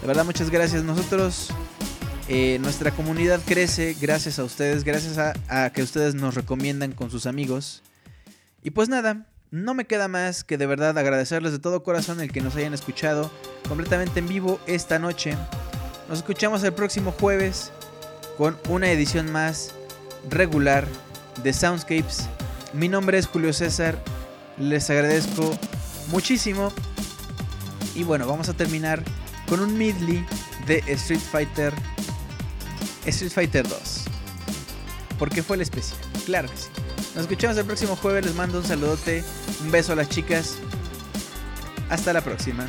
De verdad, muchas gracias. Nosotros, eh, nuestra comunidad crece gracias a ustedes, gracias a, a que ustedes nos recomiendan con sus amigos. Y pues nada, no me queda más que de verdad agradecerles de todo corazón el que nos hayan escuchado completamente en vivo esta noche. Nos escuchamos el próximo jueves con una edición más regular de Soundscapes. Mi nombre es Julio César. Les agradezco muchísimo. Y bueno, vamos a terminar con un medley de Street Fighter Street Fighter 2. Porque fue el especial. Claro que sí. Nos escuchamos el próximo jueves. Les mando un saludote. Un beso a las chicas. Hasta la próxima.